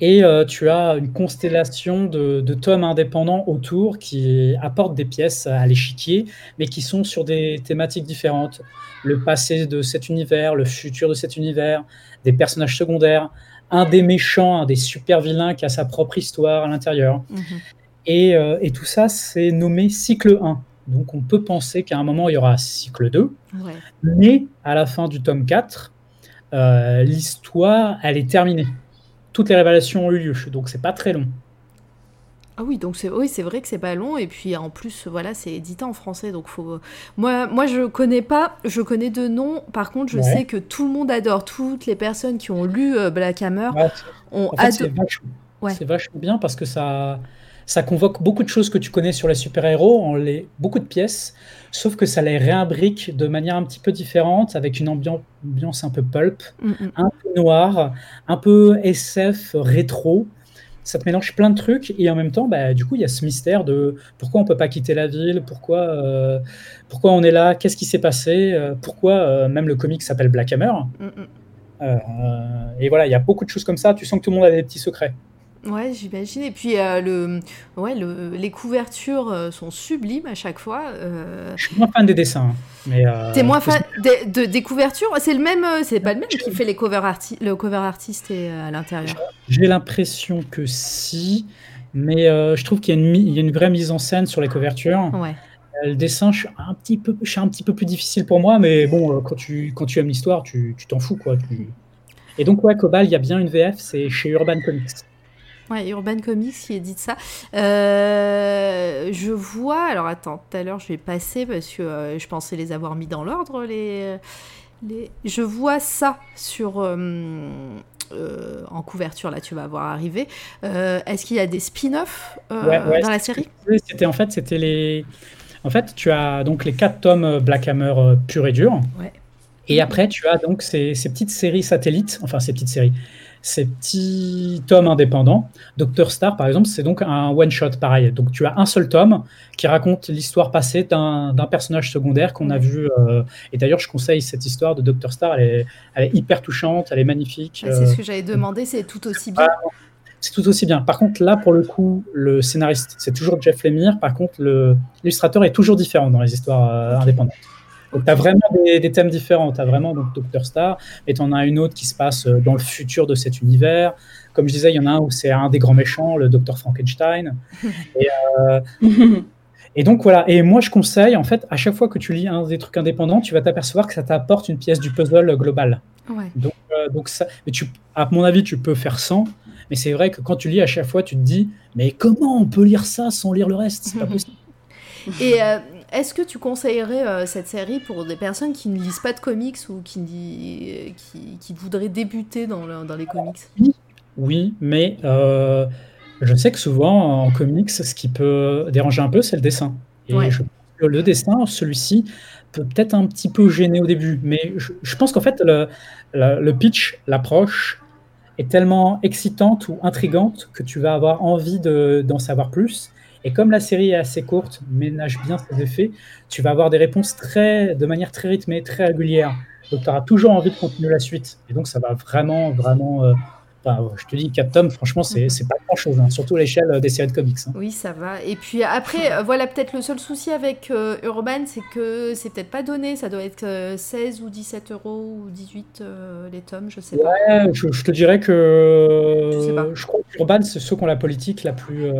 Et euh, tu as une constellation de, de, tomes indépendants autour qui apportent des pièces à l'échiquier, mais qui sont sur des thématiques différentes. Le passé de cet univers, le futur de cet univers, des personnages secondaires, un des méchants, un des super vilains qui a sa propre histoire à l'intérieur. Euh, et, tout ça, c'est nommé cycle 1. Donc on peut penser qu'à un moment, il y aura cycle 2. Mais à la fin du tome 4, euh, l'histoire, elle est terminée. Toutes les révélations ont eu lieu, donc c'est pas très long. Ah oui, donc c'est oui, c'est vrai que c'est pas long et puis en plus voilà, c'est édité en français donc faut moi moi je connais pas, je connais deux noms. Par contre, je sais que tout le monde adore toutes les personnes qui ont lu euh, Black Hammer ont adoré. C'est vachement bien parce que ça ça convoque beaucoup de choses que tu connais sur les super-héros, en les, beaucoup de pièces, sauf que ça les réimbrique de manière un petit peu différente, avec une ambiance, un peu pulp, mm, un peu noir, un peu SF rétro. Ça te mélange plein de trucs et en même temps, bah, du coup, il y a ce mystère de pourquoi on peut pas quitter la ville, pourquoi, euh, pourquoi on est là, qu'est-ce qui s'est passé, euh, pourquoi euh, même le comic s'appelle Black Hammer. Mm, et voilà, il y a beaucoup de choses comme ça. Tu sens que tout le monde a des petits secrets. Ouais, j'imagine. Et puis, euh, le, ouais, le, les couvertures euh, sont sublimes à chaque fois. Euh. Je suis moins fan des dessins. Mais T'es moins fan des, de, des couvertures? C'est le même, c'est pas le même qui fait les cover le cover artiste et à l'intérieur. J'ai l'impression que si, mais je trouve qu'il y, y, a une vraie mise en scène sur les couvertures. Ouais. le dessin, je suis un petit peu, je suis un petit peu plus difficile pour moi, mais bon, euh, quand tu, quand tu aimes l'histoire, tu tu t'en fous, quoi. Tu- Et donc, ouais, Cobal, il y a bien une VF, c'est chez Urban Comics. Ouais, Urban Comics qui édite ça. Euh, je vois, alors attends, tout à l'heure je vais passer parce que euh, je pensais les avoir mis dans l'ordre. Les, les... Je vois ça sur, euh, en couverture, là tu vas voir arriver. Est-ce qu'il y a des spin-offs Ouais, ouais, dans la série? C'était en fait, c'était les. En fait, tu as donc les quatre tomes Black Hammer pur et dur. Ouais. Et après, tu as donc ces, ces petites séries satellites, enfin ces petites séries, ces petits tomes indépendants. Doctor Star, par exemple, c'est donc un one-shot pareil. Donc tu as un seul tome qui raconte l'histoire passée d'un personnage secondaire qu'on a vu. euh, et d'ailleurs, je conseille cette histoire de Doctor Star, elle est, elle est hyper touchante, elle est magnifique. Ah, C'est euh, ce que j'avais demandé, c'est tout aussi bien. c'est tout aussi bien. Par contre, là, pour le coup, le scénariste, c'est toujours Jeff Lemire. Par contre, l'illustrateur est toujours différent dans les histoires euh, indépendantes. Donc, tu as vraiment des, des thèmes différents. Tu as vraiment donc, Dr. Star, et tu en as une autre qui se passe euh, dans le futur de cet univers. Comme je disais, il y en a un où c'est un des grands méchants, le Dr. Frankenstein. Et, euh, et donc, voilà. Et moi, je conseille, en fait, à chaque fois que tu lis un des trucs indépendants, tu vas t'apercevoir que ça t'apporte une pièce du puzzle global. Ouais. Donc, euh, donc ça, mais tu, à mon avis, tu peux faire sans. Mais c'est vrai que quand tu lis à chaque fois, tu te dis, mais comment on peut lire ça sans lire le reste? C'est pas possible. Et euh, est-ce que tu conseillerais euh, cette série pour des personnes qui ne lisent pas de comics ou qui, n'y- qui, qui voudraient débuter dans, le- dans les comics? Oui, mais euh, je sais que souvent en comics, ce qui peut déranger un peu, c'est le dessin. Et Ouais. je pense que le dessin, celui-ci, peut peut-être un petit peu gêner au début. Mais je, je pense qu'en fait, le, le- le pitch, l'approche, est tellement excitante ou intrigante que tu vas avoir envie de- d'en savoir plus. Et comme la série est assez courte, ménage bien ses effets, tu vas avoir des réponses très, de manière très rythmée, très régulière. Donc tu auras toujours envie de continuer la suite. Et donc ça va vraiment, vraiment. euh, je te dis, 4 tomes, franchement, c'est Mhm. c'est pas grand chose, surtout à l'échelle euh, des séries de comics. hein. Oui, ça va. Et puis après, euh, voilà, peut-être le seul souci avec euh, Urban, c'est que c'est peut-être pas donné. Ça doit être euh, 16 ou 17 euros ou 18 euh, les tomes, je sais pas. Ouais, je, je te dirais que Je sais pas. je crois qu'Urban, c'est ceux qui ont la politique la plus.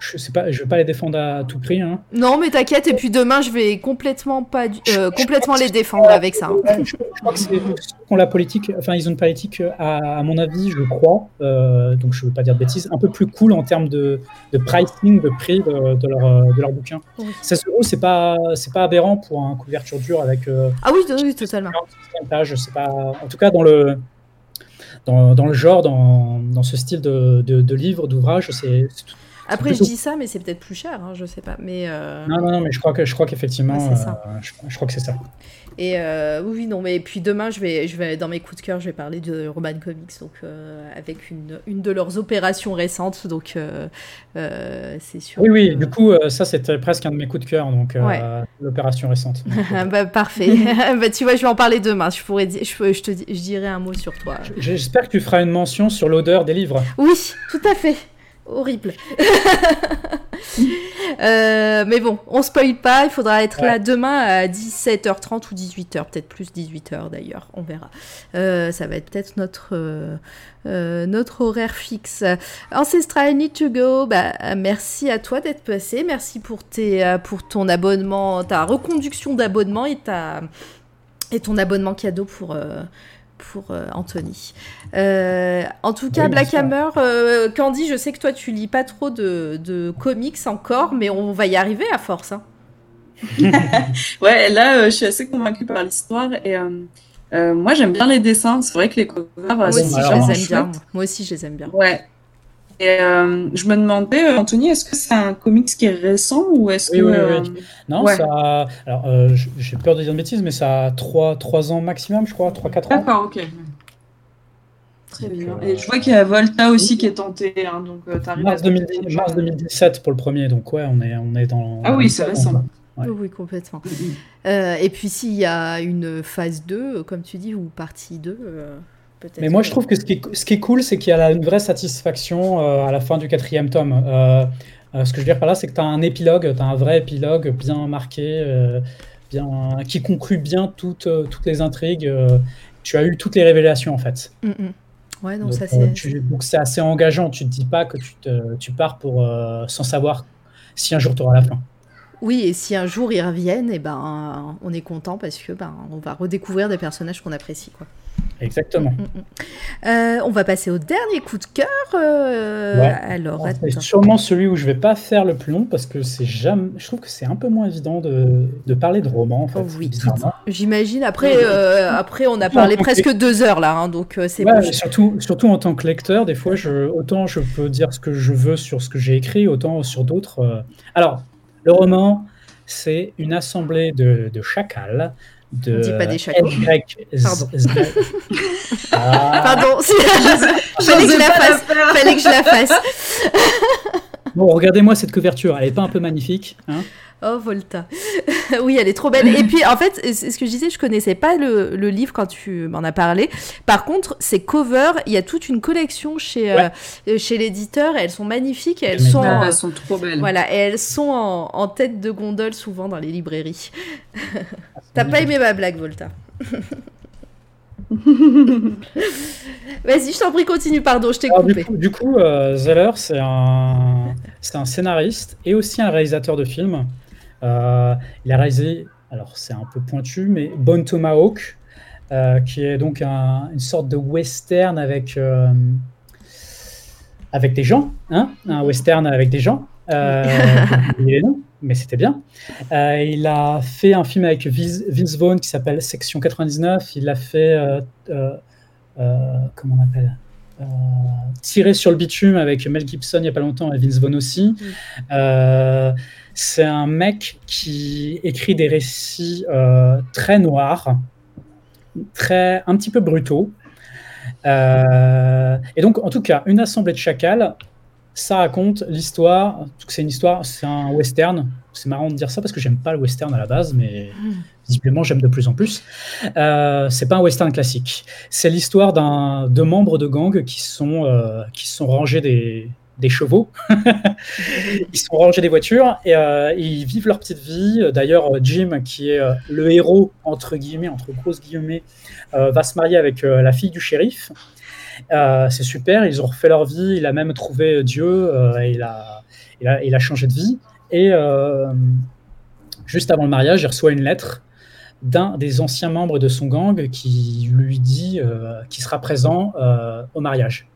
Euh, je sais pas, je vais pas les défendre à tout prix. Hein. Non, mais t'inquiète. Et puis demain, je vais complètement pas, Je- euh, je complètement les défendre avec ça. hein. Je, je crois que c'est ceux qui ont la politique, enfin ils ont une politique, euh, à, à mon avis, je crois, euh, donc je veux pas dire de bêtises, un peu plus cool en termes de, de pricing, de prix de, de leur, euh, de leur bouquin. Oui. 16 euros, c'est pas, c'est pas aberrant pour un couverture dure avec euh, Ah oui, oui, totalement. 40 pages, c'est pas, en tout cas dans le, dans, dans le genre, dans, dans ce style de, de, livre, d'ouvrage, c'est c'est tout- Après, je dis ça, mais c'est peut-être plus cher, hein, je sais pas. Mais euh, Non, non, non, mais je crois que je crois qu'effectivement, euh, je, je crois que c'est ça. et euh, oui, non, mais puis demain, je vais, je vais dans mes coups de cœur, je vais parler de Urban Comics, donc avec une, une de leurs opérations récentes, donc c'est sûr. Oui, oui. Du coup, ça c'était presque un de mes coups de cœur, donc Ouais. l'opération récente. Ah bah, parfait. bah, tu vois, je vais en parler demain. Je pourrais, dire- je, je te, je dirai un mot sur toi. J'espère que tu feras une mention sur l'odeur des livres. Oui, tout à fait. Horrible. Euh, mais bon, on spoil pas. Il faudra être Ouais. là demain à 17h30 ou 18h, peut-être plus 18h d'ailleurs. On verra. Euh, ça va être peut-être notre euh, notre horaire fixe. Ancestral Need to Go. Bah, merci à toi d'être passé. Merci pour tes pour ton abonnement, ta reconduction d'abonnement et ta et ton abonnement cadeau pour pour euh, Anthony. Euh, en tout cas, Oui, Black. Hammer, euh, Candy, je sais que toi tu lis pas trop de, de comics encore, mais on va y arriver à force. hein. Ouais, là, euh, je suis assez convaincue par l'histoire et euh, euh, moi, j'aime bien les dessins. C'est vrai que les covers, Moi aussi, je les aime bien. Moi aussi, je les aime bien. Ouais. Et euh, je me demandais, euh, Anthony, est-ce que c'est un comics qui est récent ou est-ce Oui, que oui, euh, oui. Non, Ouais. ça. a- Alors, euh, j'ai peur de dire une bêtise, mais ça a 3, 3 ans maximum, je crois, 3-4 ans. D'accord, ok. Très Donc, bien. euh, Et je vois qu'il y a Volta aussi qui est tenté, hein, donc euh, Mars, te 2010 mars 2017 pour le premier, donc ouais, on est, on est dans. Ah oui, c'est récent. Ouais. Oui, complètement. Euh, et puis s'il y a une phase 2, comme tu dis, ou partie 2, euh, peut-être. Mais moi, je trouve que ce qui est, ce qui est cool, c'est qu'il y a une vraie satisfaction euh, à la fin du quatrième tome. Euh, euh, ce que je veux dire par là, c'est que tu as un épilogue, tu as un vrai épilogue bien marqué, bien, qui conclut bien toutes, toutes les intrigues. tu as eu toutes les révélations, en fait. Mm, mm. Ouais, donc, ça c'est. donc c'est assez engageant. Tu te dis pas que tu, te, tu pars pour, sans savoir si un jour tu auras la fin. Oui, et si un jour ils reviennent, et ben, on est content parce que ben, on va redécouvrir des personnages qu'on apprécie. Quoi. Exactement. Mm, mm. Euh, on va passer au dernier coup de cœur. euh, Ouais. Alors, C'est attends. sûrement celui où je vais pas faire le plus long parce que c'est jamais. Je trouve que c'est un peu moins évident de, de parler de roman en fait. Oh oui, bizarrement. J'imagine. Après, euh, après, on a parlé presque deux heures là, hein, donc c'est surtout, surtout en tant que lecteur, des fois, je, autant je peux dire ce que je veux sur ce que j'ai écrit, autant sur d'autres. Alors, le roman, c'est une assemblée de, de chacals. De On dit pas des chacals. Y, Pardon. Ah. Pardon, fallait que je la fasse. Fallait que je la fasse. Bon, regardez-moi cette couverture, elle est pas un peu magnifique hein Oh, Volta. oui, elle est trop belle. Et puis, en fait, c'est ce que je disais, je connaissais pas le, le livre quand tu m'en as parlé. Par contre, ces covers, il y a toute une collection chez, euh, chez l'éditeur. Elles sont magnifiques. Elles sont, Ah, elles sont trop belles. voilà, et elles sont en, en tête de gondole souvent dans les librairies. T'as pas aimé ma blague, Volta Vas-y, je t'en prie, continue, pardon, je t'ai du coupé. coup, du coup, euh, Zeller, c'est un, un scénariste et aussi un réalisateur de films. Euh, il a réalisé, alors c'est un peu pointu, mais Bone Tomahawk, euh, qui est donc un- une sorte de western avec, avec des gens, hein, un western avec des gens. Euh, les noms, mais c'était bien. Euh, il a fait un film avec Vince, Vaughn qui s'appelle Section 99. Il a fait, euh, comment on appelle euh, Tirer sur le bitume avec Mel Gibson il n'y a pas longtemps et Vince Vaughn aussi. Euh, c'est un mec qui écrit des récits euh, très noirs, très, un petit peu brutaux. Et donc, en tout cas, une assemblée de chacals, ça raconte l'histoire. C'est une histoire, c'est un western. C'est marrant de dire ça parce que j'aime pas le western à la base, mais visiblement j'aime de plus en plus. Euh, c'est pas un western classique. C'est l'histoire d'un de membres de gang qui sont euh, qui sont rangés des des chevaux. ils sont rangés des voitures et euh, ils vivent leur petite vie. D'ailleurs, Jim, qui est euh, le héros entre guillemets, entre grosses guillemets, euh, va se marier avec euh, la fille du shérif. Euh, c'est super, ils ont refait leur vie. Il a même trouvé Dieu. euh, il a, changé de vie. Et euh, juste avant le mariage, il reçoit une lettre d'un des anciens membres de son gang qui lui dit qu'il sera présent au mariage.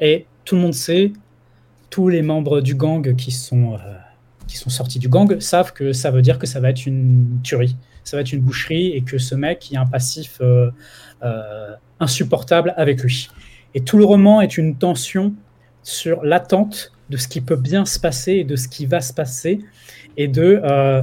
Et tout le monde sait, tous les membres du gang qui sont, qui sont sortis du gang savent que ça veut dire que ça va être une tuerie, ça va être une boucherie et que ce mec il a un passif insupportable avec lui. Et tout le roman est une tension sur l'attente de ce qui peut bien se passer et de ce qui va se passer. Et de euh,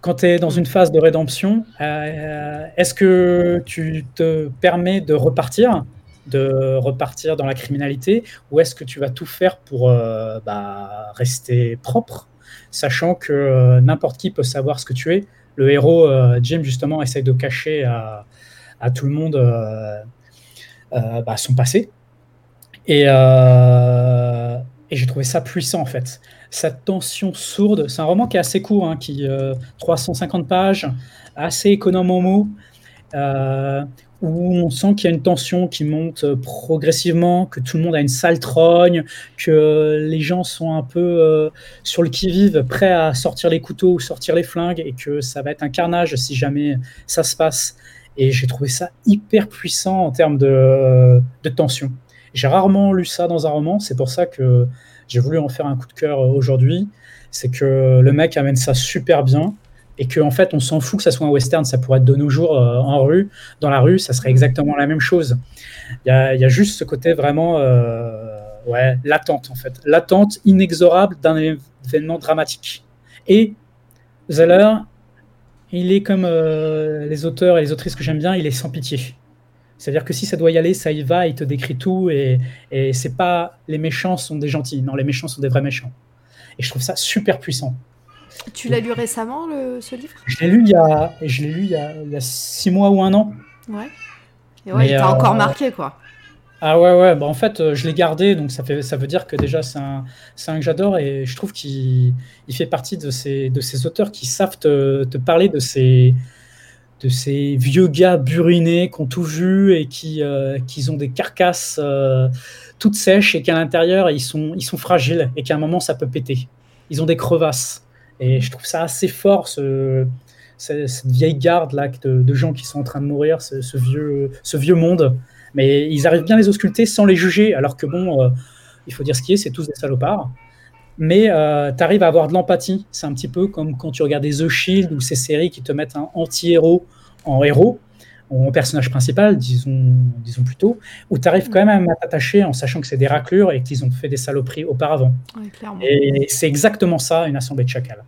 quand tu es dans une phase de rédemption, euh, est-ce que tu te permets de repartir, de repartir dans la criminalité, ou est-ce que tu vas tout faire pour euh, bah, rester propre, sachant que n'importe qui peut savoir ce que tu es? Le héros, Jim, justement, essaye de cacher à, tout le monde bah, son passé. Et, euh, et j'ai trouvé ça puissant, en fait cette tension sourde. C'est un roman qui est assez court, hein, qui euh, 350 pages, assez économe en mots, euh, où on sent qu'il y a une tension qui monte progressivement, que tout le monde a une sale trogne, que les gens sont un peu euh, sur le qui-vive, prêts à sortir les couteaux ou sortir les flingues, et que ça va être un carnage si jamais ça se passe. Et j'ai trouvé ça hyper puissant en termes de, de tension. J'ai rarement lu ça dans un roman, c'est pour ça que j'ai voulu en faire un coup de cœur aujourd'hui. C'est que le mec amène ça super bien et qu'en en fait, on s'en fout que ça soit un western, ça pourrait être de nos jours euh, en rue, dans la rue, ça serait exactement la même chose. Il y a, y a, juste ce côté vraiment, euh, ouais, l'attente en fait, l'attente inexorable d'un événement dramatique. Et Zeller, il est comme euh, les auteurs et les autrices que j'aime bien, il est sans pitié. C'est-à-dire que si ça doit y aller, ça y va, il te décrit tout et, et c'est pas les méchants sont des gentils, non, les méchants sont des vrais méchants. Et je trouve ça super puissant. Tu l'as lu récemment, le, ce livre? Je l'ai lu il y a, je l'ai lu il y, a, il y a six mois ou un an. Ouais. Et ouais, Mais il t'a euh, encore marqué, quoi. Ah ouais, ouais, bah en fait, je l'ai gardé, donc ça, fait, ça veut dire que déjà, c'est un, un, que j'adore et je trouve qu'il il fait partie de ces, de ces auteurs qui savent te, parler de ces, de ces vieux gars burinés qui ont tout vu et qui, euh, ont des carcasses euh, toutes sèches et qu'à l'intérieur, ils sont, ils sont fragiles et qu'à un moment, ça peut péter. Ils ont des crevasses. Et je trouve ça assez fort, ce, cette vieille garde là de, de, gens qui sont en train de mourir, ce, vieux, ce vieux monde. Mais ils arrivent bien à les ausculter sans les juger, alors que bon, euh, il faut dire ce qui est, c'est tous des salopards. Mais euh, tu arrives à avoir de l'empathie. C'est un petit peu comme quand tu regardes des The Shield ou ces séries qui te mettent un anti-héros en héros, en personnage principal, disons, disons plutôt, où tu arrives quand même à t'attacher en sachant que c'est des raclures et qu'ils ont fait des saloperies auparavant. Et c'est exactement ça, une assemblée de chacal.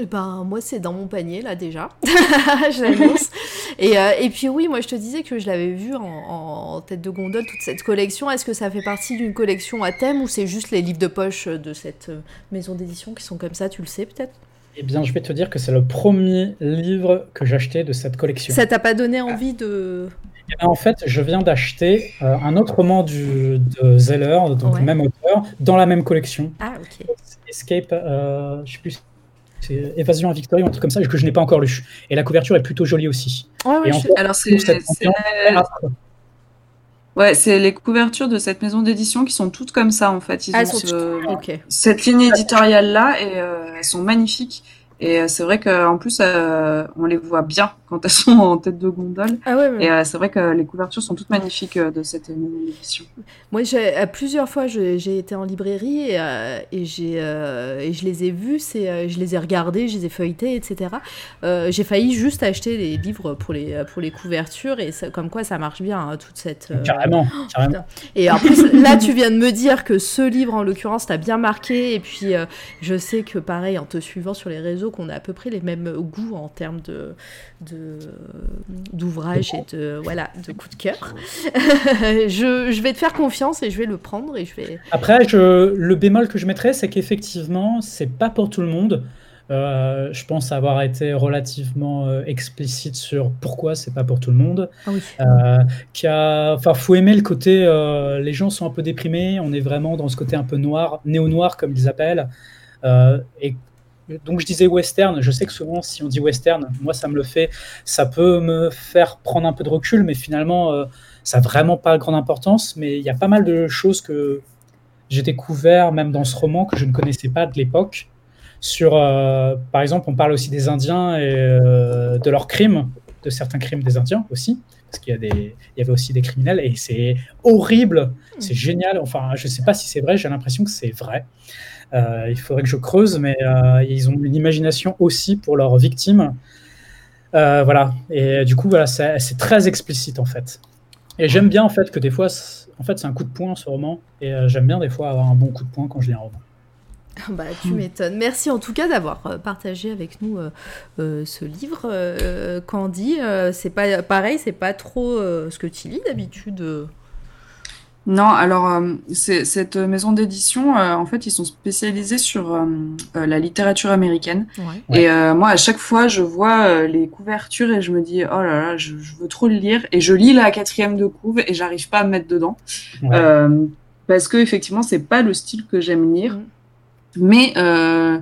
Eh ben, moi, c'est dans mon panier, là, déjà. je l'annonce. et, euh, et puis, oui, moi, je te disais que je l'avais vu en, en, tête de gondole, toute cette collection. Est-ce que ça fait partie d'une collection à thème ou c'est juste les livres de poche de cette euh, maison d'édition qui sont comme ça Tu le sais, peut-être? Eh bien, je vais te dire que c'est le premier livre que j'ai acheté de cette collection. Ça t'a pas donné envie de... Eh bien, en fait, je viens d'acheter euh, un autre roman du, de Zeller, donc Ouais. le même auteur, dans la même collection. Ah, ok. Escape, euh, je sais plus, c'est Évasion à Victory, ou un truc comme ça, que je n'ai pas encore lu. Et la couverture est plutôt jolie aussi. Ouais, je- fait, Alors, c'est cette c'est- ouais, les couvertures de cette maison d'édition qui sont toutes comme ça, en fait. Ils Ah, ont cette ligne éditoriale-là, et euh, elles sont magnifiques. Et euh, c'est vrai qu'en plus, euh, on les voit bien quand elles sont en tête de gondole. Ah ouais, ouais. Et euh, c'est vrai que les couvertures sont toutes magnifiques euh, de cette maison d'édition. Moi, plusieurs fois, j'ai été en librairie et, euh, et j'ai, euh, et je les ai vus, c'est, euh, je les ai regardés, je les ai feuilletés, etc. Euh, j'ai failli juste acheter les livres pour les, pour les couvertures et ça- comme quoi ça marche bien, hein, toute cette... euh, Carrément, carrément. putain. Et en plus, là, tu viens de me dire que ce livre, en l'occurrence, t'a bien marqué. Et puis, euh, je sais que, pareil, en te suivant sur les réseaux, qu'on a à peu près les mêmes goûts en termes de, de, d'ouvrage et de, voilà, de coup de cœur. je, je vais te faire confiance et je vais le prendre et je vais... Après, je, le bémol que je mettrais, c'est qu'effectivement, c'est pas pour tout le monde. Euh, je pense avoir été relativement euh, explicite sur pourquoi c'est pas pour tout le monde. Ah oui. Euh, a- enfin, faut aimer le côté, les gens sont un peu déprimés, on est vraiment dans ce côté un peu noir, néo-noir comme ils appellent. Et donc je disais western, je sais que souvent si on dit western, moi ça me le fait, ça peut me faire prendre un peu de recul, mais finalement euh, ça n'a vraiment pas grande importance, mais il y a pas mal de choses que j'ai découvert même dans ce roman que je ne connaissais pas de l'époque. Sur, euh, par exemple, on parle aussi des Indiens et euh, de leurs crimes, de certains crimes des Indiens aussi, parce qu'il y, a des, il y avait aussi des criminels et c'est horrible, c'est génial. Enfin, je sais pas si c'est vrai, j'ai l'impression que c'est vrai. Euh, il faudrait que je creuse, mais euh, ils ont une imagination aussi pour leurs victimes. Euh, voilà, et du coup, voilà, c'est très explicite en fait. Et j'aime bien en fait que des fois, en fait, c'est un coup de poing ce roman, et j'aime bien des fois avoir un bon coup de poing quand je lis un roman. Bah, tu m'étonnes. Merci en tout cas d'avoir partagé avec nous ce livre. Candy, c'est pas pareil, c'est pas trop ce que tu lis d'habitude. Non, alors euh, c'est- cette maison d'édition, euh, en fait, ils sont spécialisés sur euh, euh, la littérature américaine. Ouais. Et euh, moi, à chaque fois, je vois euh, les couvertures et je me dis, oh là là, je, je veux trop le lire. Et je lis la quatrième de couve et j'arrive pas à me mettre dedans. Ouais. Euh, parce que effectivement, c'est pas le style que j'aime lire. Mm. Mais euh,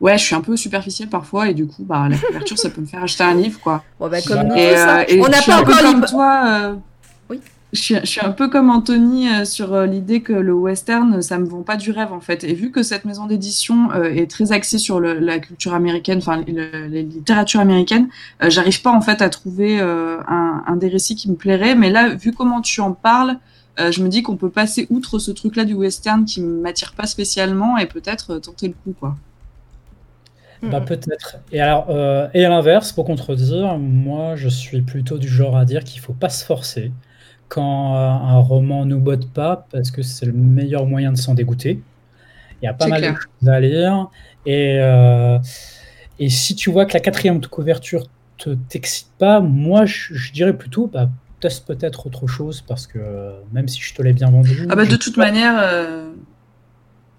ouais, je suis un peu superficielle parfois et du coup, bah, la couverture, ça peut me faire acheter un livre, quoi. Bon, bah, comme nous, et on n'a pas encore comme lu. toi. euh, Oui. Je suis, je suis un peu comme Anthony euh, sur euh, l'idée que le western, ça me vend pas du rêve en fait. Et vu que cette maison d'édition euh, est très axée sur le- la culture américaine, enfin le- les littératures américaines, euh, j'arrive pas en fait à trouver euh, un, un des récits qui me plairait. Mais là, vu comment tu en parles, euh, je me dis qu'on peut passer outre ce truc-là du western qui m'attire pas spécialement et peut-être euh, tenter le coup quoi. Bah, Mm. peut-être. Et alors, euh, et à l'inverse, pour contredire, moi, je suis plutôt du genre à dire qu'il faut pas se forcer quand euh, un roman nous botte pas, parce que c'est le meilleur moyen de s'en dégoûter. Il y a pas mal clair. de choses à lire, et euh, et si tu vois que la quatrième de couverture te t'excite pas, moi, je, je dirais plutôt, bah, teste peut-être autre chose, parce que euh, même si je te l'ai bien vendu, Ah bah de toute manière, euh,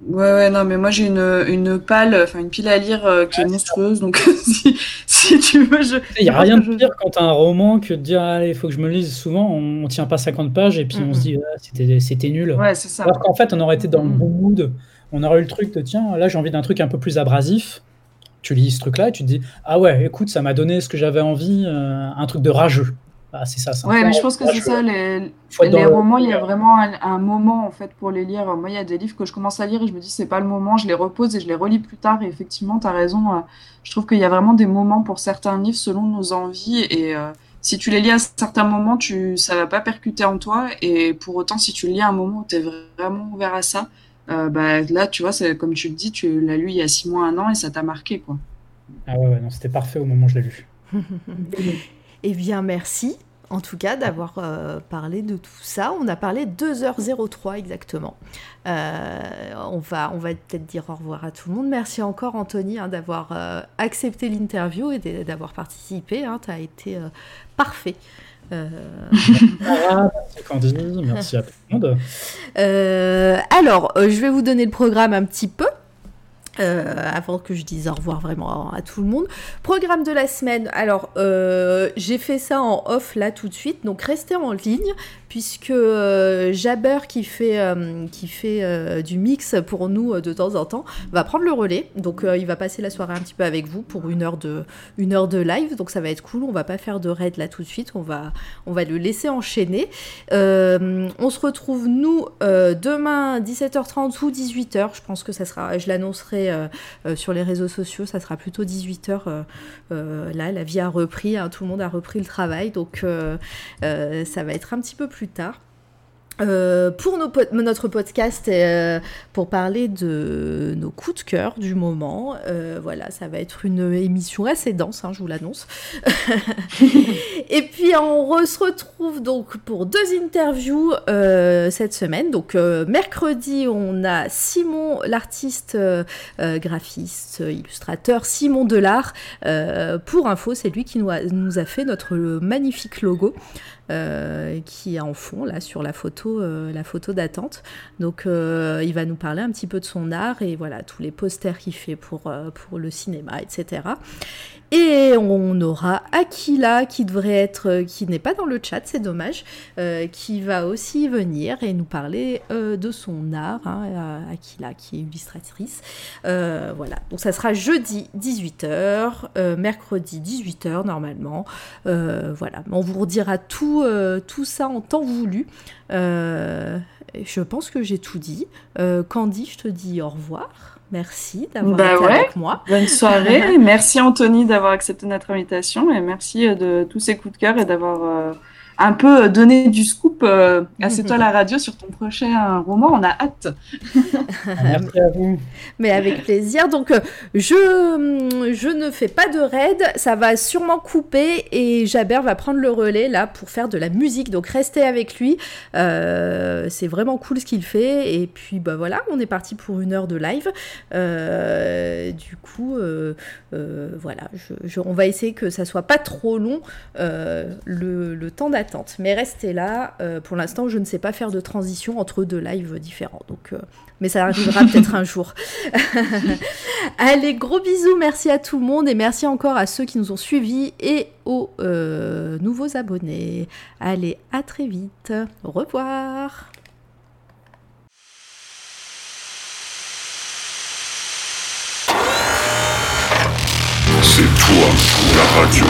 ouais ouais non mais moi j'ai une une enfin une pile à lire euh, qui est monstrueuse donc si si tu veux je. Il n'y a rien de pire quand tu as un roman que de dire allez, il faut que je me lise. Souvent, on, on tient pas 50 pages et puis on se dit Ah, c'était c'était nul. Ouais c'est ça. Alors qu'en fait, on aurait été dans le bon mood. On aurait eu le truc de tiens, là j'ai envie d'un truc un peu plus abrasif. Tu lis ce truc-là et tu te dis ah ouais, écoute, ça m'a donné ce que j'avais envie, euh, un truc de rageux. Ah, c'est ça. Ouais, mais je pense que c'est ça. Les, les romans, il y a vraiment un, moment en fait pour les lire. Moi, il y a des livres que je commence à lire et je me dis c'est pas le moment, je les repose et je les relis plus tard. Et effectivement, tu as raison. Euh, je trouve qu'il y a vraiment des moments pour certains livres selon nos envies et euh, si tu les lis à certains moments, tu ça va pas percuter en toi et pour autant, si tu lis à un moment où tu es vraiment ouvert à ça, euh, bah, là, tu vois, c'est comme tu le dis, tu l'as lu il y a six mois, un an et ça t'a marqué quoi. Ah ouais, ouais non, c'était parfait au moment où je l'ai lu. eh bien, merci en tout cas d'avoir euh, parlé de tout ça. On a parlé 2h03 exactement. Euh, on va, on va peut-être dire au revoir à tout le monde. Merci encore Anthony hein, d'avoir euh, accepté l'interview et d'avoir participé. Hein. tu as été parfait. merci à tout le monde. alors, je vais vous donner le programme un petit peu. Euh, avant que je dise au revoir vraiment à, tout le monde. Programme de la semaine. Alors, euh, j'ai fait ça en off là tout de suite, donc restez en ligne puisque euh, Jabber qui fait, euh, qui fait euh, du mix pour nous de temps en temps va prendre le relais. Donc il va passer la soirée un petit peu avec vous pour une heure de, une heure de live. Donc ça va être cool. On va pas faire de raid là tout de suite. On va, on va le laisser enchaîner. on se retrouve nous demain 17h30 ou 18h. Je pense que ça sera, je l'annoncerai sur les réseaux sociaux. Ça sera plutôt 18h. là, la vie a repris. Hein, tout le monde a repris le travail. Donc ça va être un petit peu plus tard. Euh, pour notre podcast, euh, pour parler de nos coups de cœur du moment, euh, voilà, ça va être une émission assez dense, hein, je vous l'annonce. et puis on se retrouve donc pour deux interviews cette semaine. Donc mercredi, on a Simon, l'artiste graphiste, illustrateur, Simon Delard. pour info, c'est lui qui nous a fait notre magnifique logo. Euh, qui est en fond là sur la photo, euh, la photo d'attente. Donc euh, il va nous parler un petit peu de son art et voilà tous les posters qu'il fait pour, pour le cinéma, etc. Et on aura Aquila qui devrait être, qui n'est pas dans le chat, c'est dommage, qui va aussi venir et nous parler de son art. Hein, Aquila qui est illustratrice. voilà, donc ça sera jeudi 18h, mercredi 18h normalement. voilà, on vous redira tout euh, tout, ça en temps voulu. Euh, je pense que j'ai tout dit. Euh, Candy, je te dis au revoir. Merci d'avoir bah été avec moi. Bonne soirée. merci Anthony d'avoir accepté notre invitation et merci de tous ces coups de cœur et d'avoir un peu donner du scoop euh, à C'est toi la radio sur ton prochain roman. On a hâte. Merci à vous. Mais avec plaisir. Donc, euh, je, je ne fais pas de raid. Ça va sûrement couper et Jaber va prendre le relais là pour faire de la musique. Donc, restez avec lui. Euh, c'est vraiment cool ce qu'il fait. Et puis, bah voilà, on est parti pour une heure de live. du coup, voilà, on va essayer que ça soit pas trop long le, le temps d'attente mais restez là. Euh, pour l'instant, je ne sais pas faire de transition entre deux lives différents. Donc, euh, mais ça arrivera peut-être un jour. Allez, gros bisous. Merci à tout le monde et merci encore à ceux qui nous ont suivis et aux euh, nouveaux abonnés. Allez, à très vite. Au revoir. C'est toi la radio.